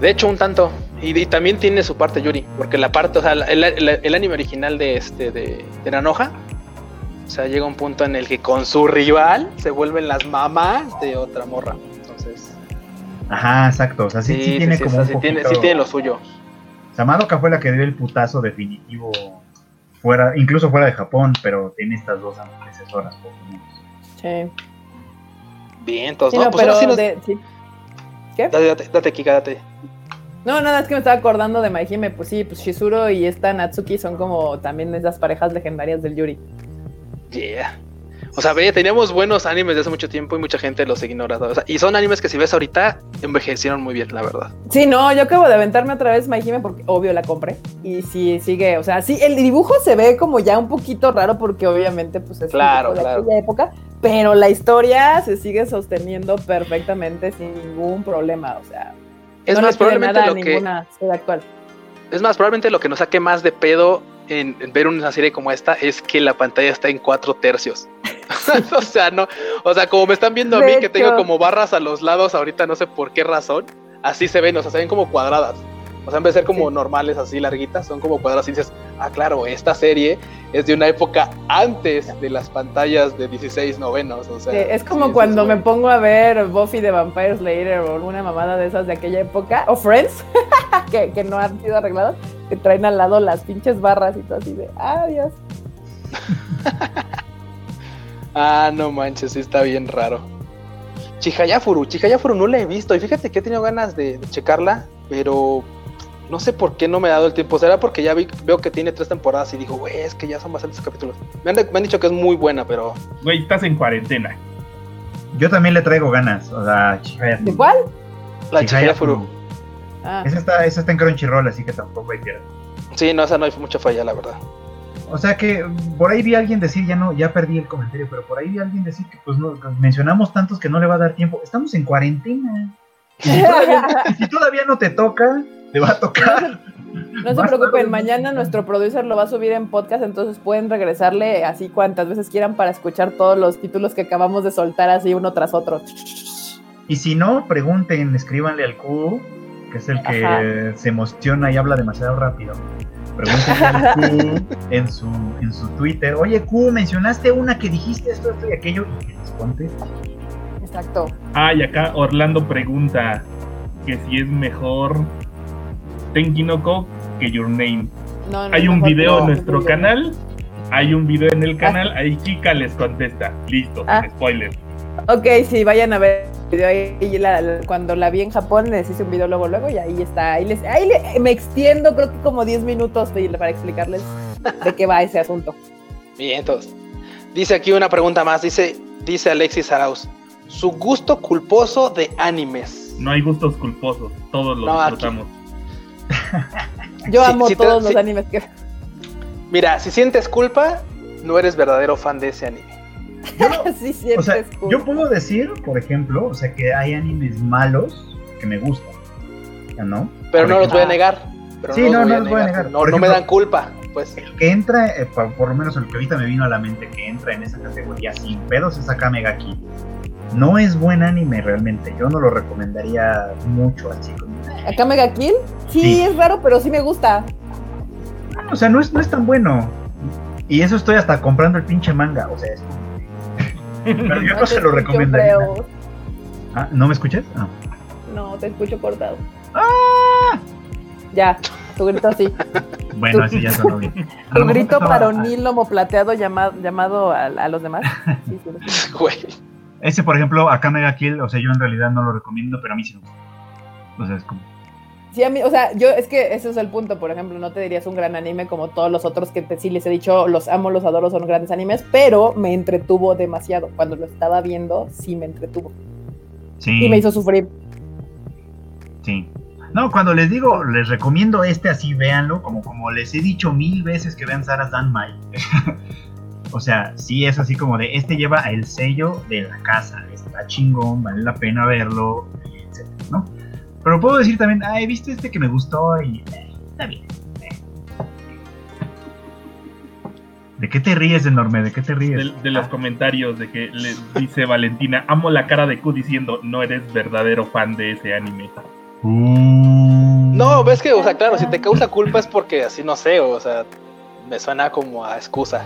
De hecho, un tanto. Y, y también tiene su parte Yuri. Porque la parte, o sea, el, el- el anime original de este, de, de Nanoja. O sea, llega un punto en el que con su rival se vuelven las mamás de otra morra. Entonces, Ajá, exacto. O sea, sí, sí, tiene sí, como o un sea, sí tiene, sí tiene lo suyo. O sea, Madoka fue la que dio el putazo definitivo fuera, incluso fuera de Japón, pero tiene estas dos antecesoras, por lo menos. Sí. Bien, entonces, Sí, no, no, pues pero ahora sí nos- de- sí. ¿Qué? Date, date, date, Kika, date. No, nada, es que me estaba acordando de Maihime. Pues sí, pues Shizuro y esta Natsuki son como también esas parejas legendarias del Yuri. Yeah. O sea, ve, teníamos buenos animes de hace mucho tiempo y mucha gente los ignora. O sea, y son animes que si ves ahorita, envejecieron muy bien, la verdad. Sí, no, yo acabo de aventarme otra vez Maihime porque obvio la compré. Y sí, sigue, o sea, sí, el dibujo se ve como ya un poquito raro porque obviamente pues es un Claro, de claro. aquella época, pero la historia se sigue sosteniendo perfectamente sin ningún problema, o sea, Es no más, probablemente nada a lo que. actual. Es más, probablemente lo que nos saque más de pedo en, en ver una serie como esta es que la pantalla está en cuatro tercios. o sea, no, o sea, como me están viendo a mí que tengo como barras a los lados ahorita, no sé por qué razón, así se ven, o sea, se ven como cuadradas. O sea, en vez de ser como Sí. normales, así larguitas, son como cuadradas y dices, ah, claro, esta serie es de una época antes de las pantallas de 16 novenos. O sea, Sí, es como sí, cuando me pongo a ver Buffy de Vampire Slayer o alguna mamada de esas de aquella época, o Friends, que, que no han sido arreglados, que traen al lado las pinches barras y todo así de, Dios. Ah, no manches, sí está bien raro. Chihayafuru, Chihayafuru no la he visto y fíjate que he tenido ganas de, de checarla, pero no sé por qué no me ha dado el tiempo. Será porque ya vi, veo que tiene tres temporadas y digo, güey, es que ya son bastantes capítulos. Me han, me han dicho que es muy buena, pero Güey, estás en cuarentena. Yo también le traigo ganas. O sea, Chihayafuru. ¿De cuál? la Chihayafuru. Chihayafuru. Ah, Esa está, esa está en Crunchyroll, así que tampoco hay pierde. Sí, no, esa no hay mucha falla, la verdad. O sea que por ahí vi a alguien decir, ya no, ya perdí el comentario, pero por ahí vi a alguien decir que pues no, mencionamos tantos que no le va a dar tiempo. Estamos en cuarentena. Y si todavía, y si todavía no te toca, te va a tocar. No se preocupen, mañana nuestro producer lo va a subir en podcast, entonces pueden regresarle así cuantas veces quieran para escuchar todos los títulos que acabamos de soltar así uno tras otro. Y si no, pregunten, escríbanle al Q, que es el que Ajá. se emociona y habla demasiado rápido. Q en su, en su Twitter, oye Q, mencionaste una que dijiste esto, esto y aquello, y que les conteste. Exacto. Ah, y acá Orlando pregunta que si es mejor Tenkinoko que Your Name. No, no, Hay un video no, en nuestro canal. Hay un video en el canal. Ahí Kika les contesta. Listo, Ah. sin spoiler. Ok, sí, vayan a ver video ahí. la- la- cuando la vi en Japón, les hice un video luego, luego, y ahí está. Ahí, les, ahí le- me extiendo, creo que como 10 minutos para explicarles de qué va ese asunto. Bien, entonces. Dice aquí una pregunta más, dice, dice Alexis Arauz. Su gusto culposo de animes. No hay gustos culposos. Todos los No, disfrutamos. Yo Sí, amo sí te- todos los animes que. Mira, si sientes culpa, no eres verdadero fan de ese anime. sí, sientes O sea, cool. yo puedo decir, por ejemplo, o sea, que hay animes malos que me gustan, ¿no? Pero Por no los voy a Ah. negar. Pero Sí, los no, no los voy a negar. No, no me dan culpa, pues. El que entra, eh, por, por lo menos el que ahorita me vino a la mente, que entra en esa categoría sin pedos es Akame ga Kill. No es buen anime realmente, yo no lo recomendaría mucho a chicos. ¿Acá Mega Kill? Sí, Sí. es raro, pero sí me gusta. O sea, no es, no es tan bueno. Y eso estoy hasta comprando el pinche manga, o sea, es Pero yo no te se lo recomendaría. Ah, ¿No me escuchas? Ah. No, te escucho cortado. ¡Ah! Ya, tu grito sí. Bueno, así ya sonó bien. Tu grito varonil lomo plateado llamado, llamado a, a los demás. Sí, sí, sí. Güey. Ese, por ejemplo, Akame ga Kill, o sea, yo en realidad no lo recomiendo, pero a mí sí me gusta. O sea, es como... Sí, a mí, o sea, yo es que ese es el punto, por ejemplo, no te dirías un gran anime como todos los otros que te, sí les he dicho, los amo, los adoro, son grandes animes, pero me entretuvo demasiado. Cuando lo estaba viendo, sí me entretuvo. Sí. Y me hizo sufrir. Sí. No, cuando les digo, les recomiendo este así, véanlo, como, como les he dicho mil veces que vean Sarah Danmai. o sea, sí es así como de, este lleva el sello de la casa, está chingón, vale la pena verlo, etcétera, ¿no? Pero puedo decir también, ah, he visto este que me gustó y eh, está bien. eh. ¿De qué te ríes, enorme? ¿De qué te ríes? De, de los comentarios de que le dice Valentina, amo la cara de Q diciendo, no eres verdadero fan de ese anime. Uh. No, ves que, o sea, claro, si te causa culpa es porque así no sé, o sea, me suena como a excusa.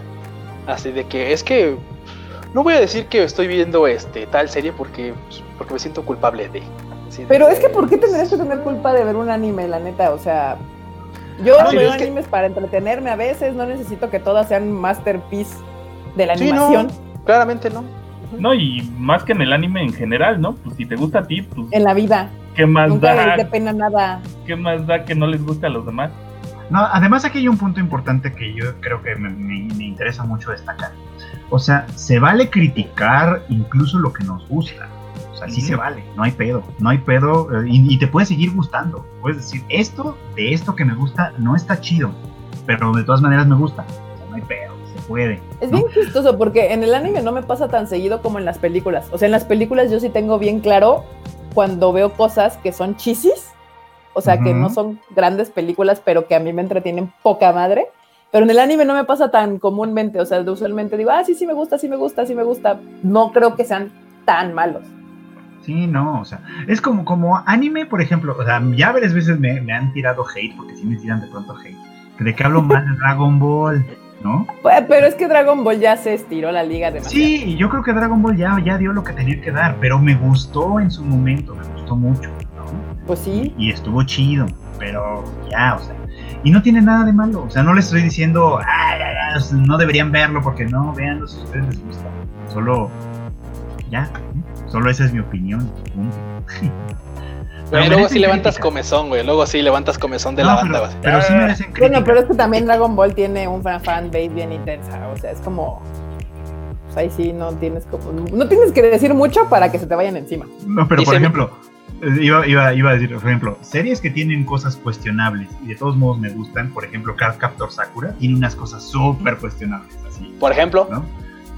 Así de que es que no voy a decir que estoy viendo este tal serie porque, pues, porque me siento culpable de. De Pero es que, ¿por qué tendrías que tener culpa de ver un anime, la neta? O sea, yo Ah, sí, veo es que- animes para entretenerme a veces, no necesito que todas sean masterpiece de la Sí, no, animación claramente no. No, y más que en el anime en general, ¿no? Pues si te gusta a ti, pues en la vida. ¿qué más Nunca les da? dé pena nada. ¿Qué más da que no les guste a los demás? No, además aquí hay un punto importante que yo creo que me, me- me interesa mucho destacar. O sea, se vale criticar incluso lo que nos gusta. O sea, sí se vale, no hay pedo, no hay pedo eh, y, y te puede seguir gustando. Puedes decir, esto de esto que me gusta no está chido, pero de todas maneras me gusta. O sea, no hay pedo, se puede. Es ¿no? bien chistoso porque en el anime no me pasa tan seguido como en las películas. O sea, en las películas yo sí tengo bien claro cuando veo cosas que son chisis, o sea, que no son grandes películas, pero que a mí me entretienen poca madre. Pero en el anime no me pasa tan comúnmente, o sea, usualmente digo, ah, sí, sí me gusta, sí me gusta, sí me gusta. No creo que sean tan malos. Sí, no, o sea, es como, como anime, por ejemplo, o sea, ya varias veces me, me han tirado hate, porque sí me tiran de pronto hate, de que hablo mal de Dragon Ball, ¿no? Pues, Pero es que Dragon Ball ya se estiró la liga demasiado. Sí, yo creo que Dragon Ball ya, ya dio lo que tenía que dar, pero me gustó en su momento, me gustó mucho, ¿no? Pues sí. Y estuvo chido, pero ya, o sea, y no tiene nada de malo, o sea, no le estoy diciendo, "Ay, ay, ay, no deberían verlo porque no, véanlo si ustedes les gusta, solo, ya, ¿no? Solo esa es mi opinión. punto. Pero Pero luego sí levantas crítica. comezón, güey. Luego sí levantas comezón de No, la pero, banda, güey. pero sí Ah, merecen crítica. Bueno, pero es que también Dragon Ball tiene un fan, fan base bien intensa, o sea, es como... pues ahí sí no tienes como... No tienes que decir mucho para que se te vayan encima. No, pero por ejemplo, eh, iba, iba, iba a decir, por ejemplo, series que tienen cosas cuestionables y de todos modos me gustan, por ejemplo, Card Captor Sakura tiene unas cosas súper cuestionables, así, Por ejemplo,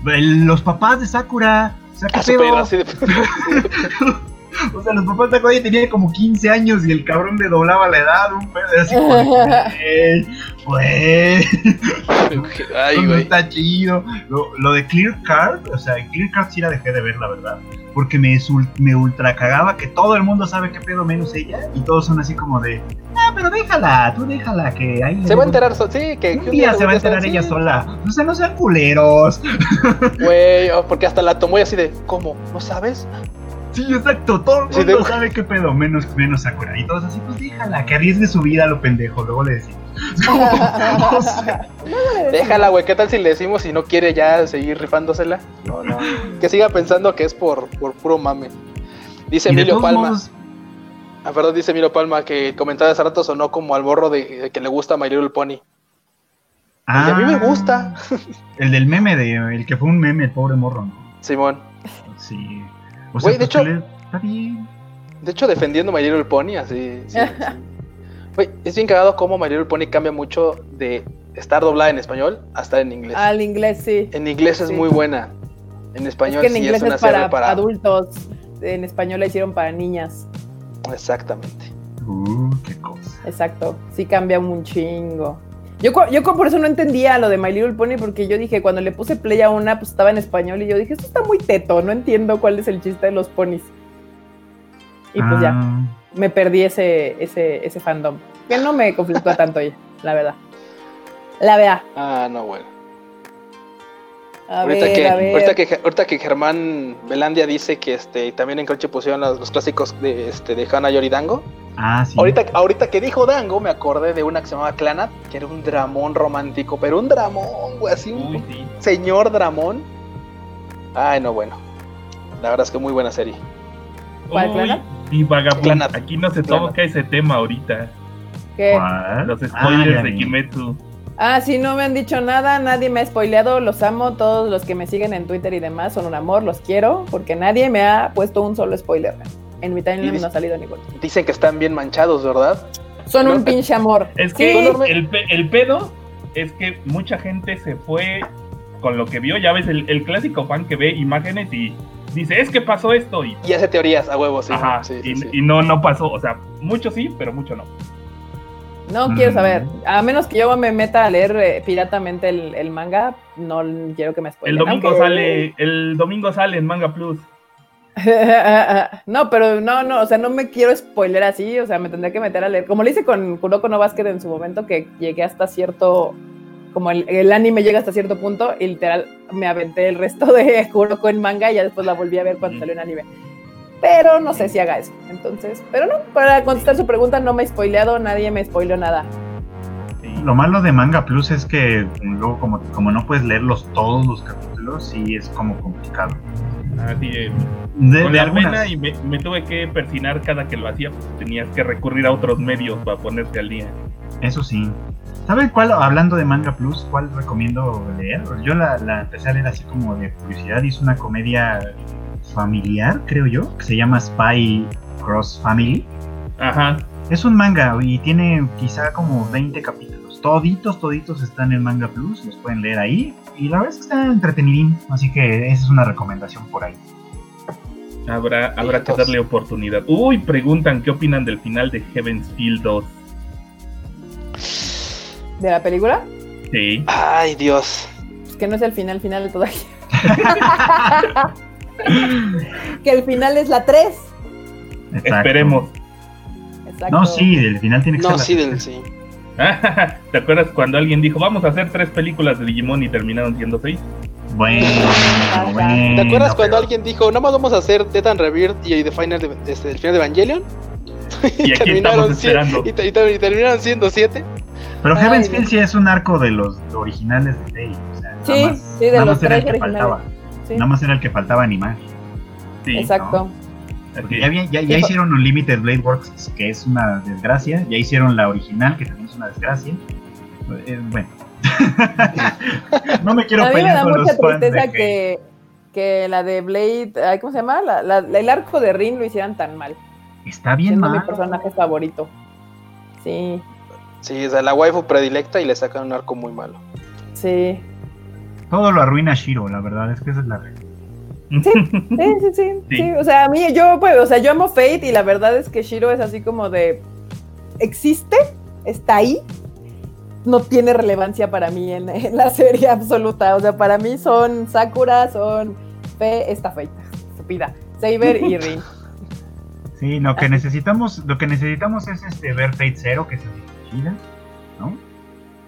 Los papás de Sakura, o sea, ¿qué a pedo? así de. O sea, los papás de ya tenían como 15 años y el cabrón le doblaba la edad, un pedo así como, de, güey, güey, Ay, no güey. está chido. Lo, lo de Clear Card, o sea, Clear Card sí la dejé de ver, la verdad. Porque me, me ultra cagaba que todo el mundo sabe qué pedo menos ella. Y todos son así como de, ah, pero déjala, tú déjala, que ahí. Se va a enterar, so- sí, que. Un que día se va a enterar sí. ella sola. O sea, no sean culeros. Güey, oh, porque hasta la tomó y así de, ¿cómo? ¿No sabes? Sí, exacto, todo el Sí, mundo de- sabe qué pedo, menos, menos Sakura. Y todos así, pues déjala, que arriesgue su vida a lo pendejo. Luego le decimos. O sea, Déjala, güey. ¿Qué tal si le decimos si no quiere ya seguir rifándosela? No, no. Que siga pensando que es por, por puro mame. Dice Emilio Palma. modos, Ah, perdón, dice Emilio Palma que el comentario de hace rato sonó como al borro de, de que le gusta My Little Pony. Y a mí me ah, gusta. El del meme, de, el que fue un meme, el pobre morro, ¿no? Simón. Sí. O de pues, hecho- está bien. De hecho, defendiendo My Little Pony, así. sí, sí. Es bien cagado cómo My Little Pony cambia mucho de estar doblada en español a estar en inglés. Al inglés, sí. En inglés es Sí. muy buena. En Es español que en sí inglés es una es para, serie para. adultos. En español la hicieron para niñas. Exactamente. Uh, qué cosa. Exacto. Sí cambia un chingo. Yo, yo por eso no entendía lo de My Little Pony, porque yo dije, cuando le puse play a una, pues estaba en español y yo dije, esto está muy teto, no entiendo cuál es el chiste de los ponis. Y pues ya, Ah, me perdí ese, ese, ese fandom. Que no me conflictúa tanto ya, la verdad. La verdad. Ah, no, bueno. A ahorita, ver, que, a ver. ahorita que ahorita que Germán Belandia dice que este también en Crunchy pusieron los, los clásicos de este de Hana Yori Dango. ah, sí. Ahorita, ahorita que dijo Dango, me acordé de una que se llamaba Clanat, que era un dramón romántico, pero un dramón, güey, así un Uy, sí. señor dramón. Ay, no, bueno. La verdad es que muy buena serie. ¿Cuál, Uy, Clanat? Y vagabundo. Clanat. Aquí no se Clanat. toca ese tema ahorita. ¿Qué? ¿Cuál? Los Ah, spoilers de. Kimetsu. Ah, sí, no me han dicho nada, nadie me ha spoileado, los amo, todos los que me siguen en Twitter y demás son un amor, los quiero, porque nadie me ha puesto un solo spoiler. En mi timeline dice- no ha salido ninguno. Dicen que están bien manchados, ¿verdad? Son No, un pinche amor. Es que el, pe- el pedo es que mucha gente se fue con lo que vio. Ya ves, el, el clásico fan que ve imágenes y dice, es que pasó esto. Y, Y hace teorías a huevos, sí. ajá, sí, sí, y, sí. y no, no pasó. O sea, mucho sí, pero mucho no. No quiero saber. A menos que yo me meta a leer eh, piratamente el, el manga, no quiero que me El spoilen. domingo aunque- sale, el domingo sale en Manga Plus. no, pero no, no, o sea, no me quiero spoiler así, o sea, me tendría que meter a leer. Como le hice con Kuroko no Basket en su momento, que llegué hasta cierto, como el, el anime llega hasta cierto punto, y literal me aventé el resto de Kuroko en manga y ya después la volví a ver cuando Mm. salió en anime. Pero no sé si haga eso. Entonces, pero no, para contestar su pregunta, no me he spoileado, nadie me spoileó nada. Sí. Lo malo de Manga Plus es que luego como, como no puedes leerlos todos los capítulos, sí es como complicado. Así es. De, Con de la algunas. pena y me, me tuve que persinar cada que lo hacía. pues, tenías que recurrir a otros medios para ponerte al día. Eso sí. ¿Saben cuál, hablando de Manga Plus, cuál recomiendo leer? Yo la, la empecé a leer así como de curiosidad. y Es una comedia familiar, creo yo, que se llama Spy Cross Family. Ajá. Es un manga y tiene quizá como 20 capítulos. Toditos, toditos están en Manga Plus, los pueden leer ahí. Y la verdad es que está entretenidín, así que esa es una recomendación por ahí. Habrá, habrá que darle oportunidad. Uy, preguntan qué opinan del final de Heaven's Field 2. ¿De la película? Sí. Ay, Dios. Pues que no es el final final todavía. que el final es la 3. Exacto. Esperemos. Exacto. No, sí, el final tiene que No, ser. la sí, del, sí. ¿Te acuerdas cuando alguien dijo, vamos a hacer tres películas de Digimon y terminaron siendo seis? Bueno, bueno. ¿Te acuerdas cuando pero- alguien dijo, nada más vamos a hacer Death and Rebirth y The Final de, este, el final de Evangelion? Y aquí terminaron estamos esperando. Y, te- y te- y terminaron siendo siete. Pero Heaven's no. Feel sí es un arco de los originales de Fate. O sea, Sí, nada más, sí, de nada los más era el tres que faltaba. Sí, Nada más era el que faltaba animar. Sí. exacto. Así Ya, ya, ya hicieron Unlimited Blade Works, que es una desgracia. Ya hicieron la original, que también es una desgracia. Eh, bueno. no me quiero a mí me da mucha tristeza que, que la de Blade, ay, ¿cómo se llama? La, la- el arco de Rin lo hicieran tan mal. Está bien Siendo mi mal. personaje favorito. Sí, Sí, sea, la waifu predilecta y le sacan un arco muy malo. sí. Todo lo arruina Shiro, la verdad es que esa es la realidad. Sí, sí, sí, Sí. sí. O sea, a mí, yo, pues, o sea, yo amo Fate y la verdad es que Shiro es así como de. Existe, está ahí, no tiene relevancia para mí en, en la serie absoluta. O sea, para mí son Sakura, son Fe, esta Fate, estúpida, Saber y Rin. Sí, lo que Así. necesitamos, lo que necesitamos es este ver Fate Zero, que es chida, ¿no?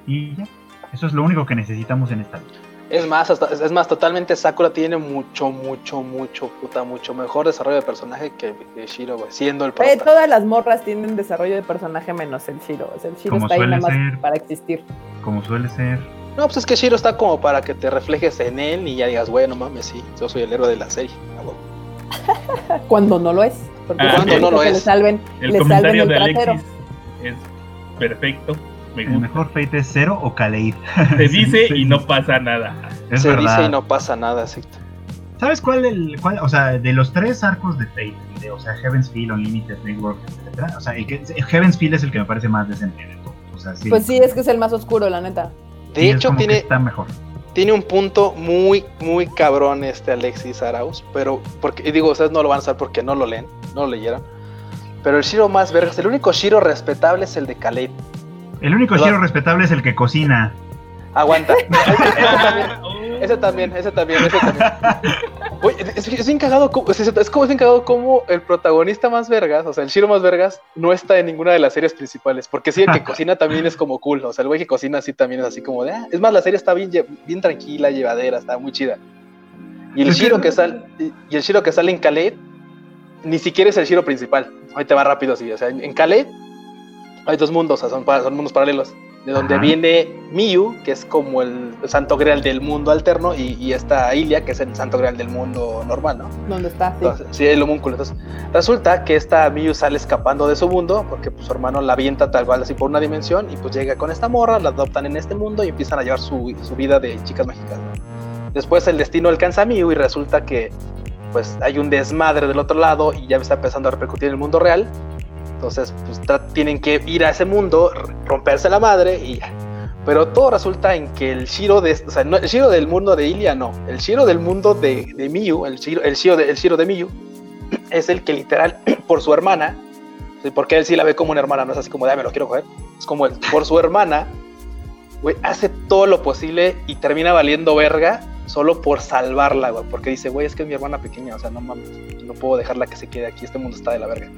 Y ya. Eso es lo único que necesitamos en esta vida. Es más, hasta- es más, totalmente Sakura tiene mucho, mucho, mucho, puta, mucho mejor desarrollo de personaje que, que Shiro, güey, siendo el Oye, prota. todas las morras tienen desarrollo de personaje menos el Shiro. O sea, el Shiro Como está ahí nada más ser. para existir. Como suele ser. No, pues es que Shiro está como para que te reflejes en él y ya digas, bueno, mames, sí, yo soy el héroe de la serie. Cuando no lo es. Porque Ah, es cuando no lo que le es. salven, El le salven el de trasero. Alexis es perfecto. Me El mejor Fate es Zero o Kaleid. Se dice sí, y sí. no pasa nada. Es Se verdad. dice y no pasa nada, sí. ¿Sabes cuál, el, cuál? O sea, de los tres arcos de Fate, de, o sea, Heaven's Feel, Unlimited Network, etcétera, o sea, el que, Heaven's Feel es el que me parece más decente de todos. O sea, sí. Pues sí, es que es el más oscuro, la neta. De sí, es hecho, tiene, está mejor. tiene un punto muy, muy cabrón este Alexis Arauz, pero, porque, y digo, ustedes no lo van a saber porque no lo leen, no lo leyeron. Pero el Shiro más vergas, el único Shiro respetable es el de Khaled. El único Perdón. giro respetable es el que cocina. Aguanta. ese también, ese también, ese también. Oye, es, es bien cagado, como- es, es como es bien cagado como el protagonista más vergas, o sea, el Shiro más vergas, no está en ninguna de las series principales, porque sí, el que cocina también es como cool, o sea, el güey que cocina así también es así como de, ah, es más, la serie está bien, bien tranquila, llevadera, está muy chida. Y el Shiro que sale, y el Shiro que sale en Khaled, ni siquiera es el Shiro principal, ahí te va rápido así, o sea, en en Khaled hay dos mundos, o sea, son, son mundos paralelos, de donde Ajá. viene Miyu, que es como el santo grial del mundo alterno, y, y esta Ilia, que es el santo grial del mundo normal, ¿no? ¿Dónde está? Sí. Entonces, sí, el homúnculo. Entonces, resulta que esta Miyu sale escapando de su mundo, porque pues, su hermano la avienta tal cual así por una dimensión, y pues llega con esta morra, la adoptan en este mundo y empiezan a llevar su, su vida de chicas mágicas. ¿no? Después el destino alcanza a Miyu y resulta que pues hay un desmadre del otro lado y ya está empezando a repercutir en el mundo real. Entonces, pues tienen que ir a ese mundo, romperse la madre y ya. Pero todo resulta en que el Shiro de, o sea, no, el Shiro del mundo de Ilia no, el Shiro del mundo de, de Miyu, el Shiro, el Shiro de, el Shiro de Miyu es el que literal por su hermana, porque él sí la ve como una hermana, no es así como de, "Ay, me lo quiero coger, es como el, por su hermana, güey, hace todo lo posible y termina valiendo verga solo por salvarla, güey, porque dice, güey, es que es mi hermana pequeña, o sea, no mames, no puedo dejarla que se quede aquí, este mundo está de la verga.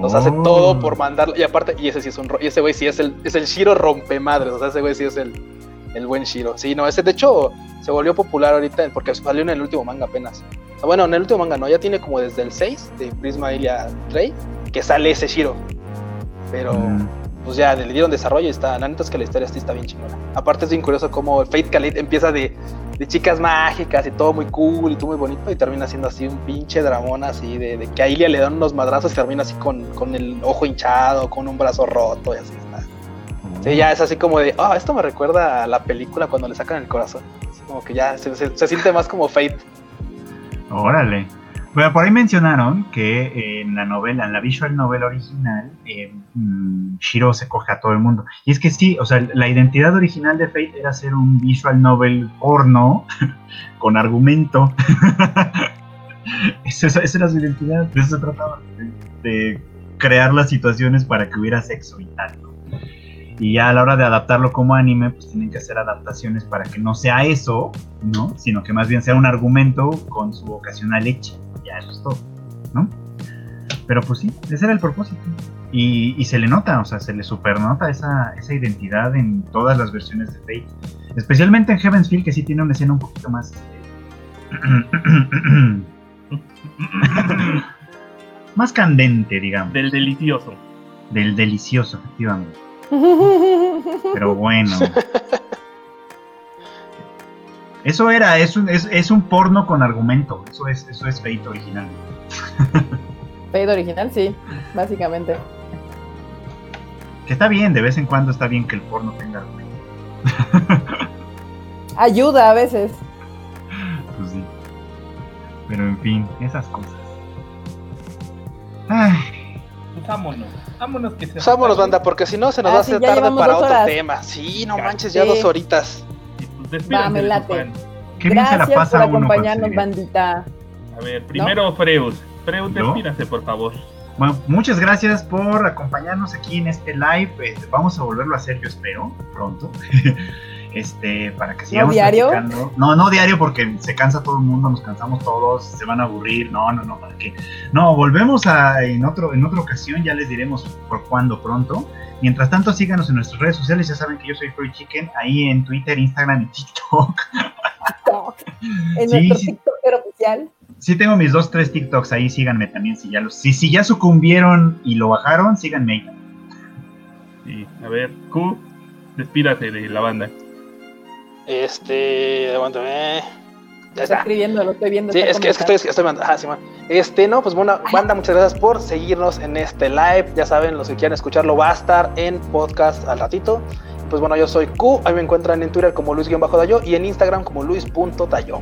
Nos hace Oh. todo por mandarla. Y aparte, y ese sí es un y ese güey sí es el, es el Shiro rompemadres. O sea, ese güey sí es el, el buen Shiro. Sí, no, ese de hecho se volvió popular ahorita porque salió en el último manga apenas. O sea, bueno, en el último manga no, ya tiene como desde el 6 de Prisma Ilia Rey que sale ese Shiro. Pero Mm. pues ya le dieron desarrollo y está. La neta es que la historia sí está bien chingona. Aparte es bien curioso cómo Fate Khalid empieza de, de chicas mágicas y todo muy cool y todo muy bonito y termina siendo así un pinche dramón así de, de que a Ilia le dan unos madrazos y termina así con, con el ojo hinchado, con un brazo roto y así está. Sí, ya es así como de, ah, esto me recuerda a la película cuando le sacan el corazón. Como que ya se- se siente más como Fate. Órale. Bueno, por ahí mencionaron que en la novela, en la visual novel original, eh, mm, Shiro se coge a todo el mundo. Y es que sí, o sea, la identidad original de Fate era ser un visual novel porno con argumento. esa, esa- era su identidad, de eso se trataba, de crear las situaciones para que hubiera sexo y tal. Y ya a la hora de adaptarlo como anime, pues tienen que hacer adaptaciones para que no sea eso, ¿no? Sino que más bien sea un argumento con su ocasional leche. Ya eso es todo, ¿no? Pero pues sí, ese era el propósito. Y, y se le nota, o sea, se le supernota esa, esa identidad en todas las versiones de Fate. Especialmente en Heaven's Feel, que sí tiene una escena un poquito más... más candente, digamos. Del delicioso. Del delicioso, efectivamente. Pero bueno. Eso era, es un, es, es un porno con argumento. Eso es, eso es Fate original. Fade original, sí, básicamente. Que está bien, de vez en cuando está bien que el porno tenga argumento. Ayuda a veces. Pues sí. Pero en fin, esas cosas. Ay, vámonos. Vámonos que se Pues vámonos, banda, porque si no se nos va a Ah, sí, hacer tarde para otro horas. tema. Sí, no manches, ya Sí. dos horitas. Pues Va, me late. bien se la Gracias pasa por uno acompañarnos, serie. bandita. A ver, primero Freud. Freud, ¿Yo? despídase, por favor. Bueno, muchas gracias por acompañarnos aquí en este live. Eh, vamos a volverlo a hacer, yo espero, pronto. este, para que sigamos diario? platicando. No, no diario porque se cansa todo el mundo, nos cansamos todos, se van a aburrir. No, no, no, para qué. No, volvemos a en otro en otra ocasión, ya les diremos por cuándo pronto. Mientras tanto, síganos en nuestras redes sociales, ya saben que yo soy Freud Chicken, ahí en Twitter, Instagram y TikTok. En Sí, nuestro sí. TikToker oficial. Sí tengo mis dos, tres TikToks ahí, síganme también si ya los, si, si ya sucumbieron y lo bajaron, síganme ahí. Sí, a ver, Q, despídase de la banda. Este, aguántame. Ya Está escribiendo, lo estoy viendo. Sí, es que, es que estoy, estoy mandando. Ah, sí, man. Este, no, pues bueno, banda, muchas gracias por seguirnos en este live. Ya saben, los que quieran escucharlo va a estar en podcast al ratito. Pues bueno, yo soy Q. Ahí me encuentran en Twitter como Luis-Dayo y en Instagram como Luis.dayo.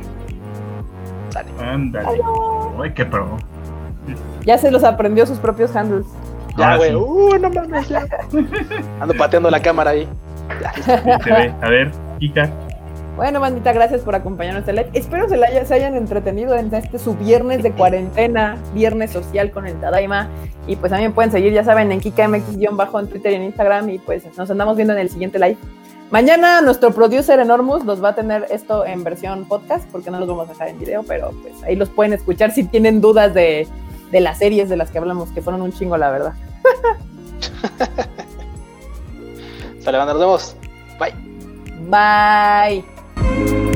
Sale. Ándale. Uy, qué pro. Ya se los aprendió sus propios handles. Ya, Ahora güey. sí. Uh, no mames, ya. Ando pateando la cámara ahí. Ya. Se ve. A ver, Kika. Bueno, bandita, gracias por acompañarnos este. Espero se, la haya- se hayan entretenido en este su viernes de cuarentena, viernes social con el Tadaima. Y pues también pueden seguir, ya saben, en KikaMX-bajo en Twitter y en Instagram. Y pues nos andamos viendo en el siguiente live. Mañana nuestro producer Enormous nos va a tener esto en versión podcast, porque no los vamos a dejar en video, pero pues ahí los pueden escuchar si tienen dudas de, de las series de las que hablamos, que fueron un chingo, la verdad. Sale, nos vemos. Bye. Bye.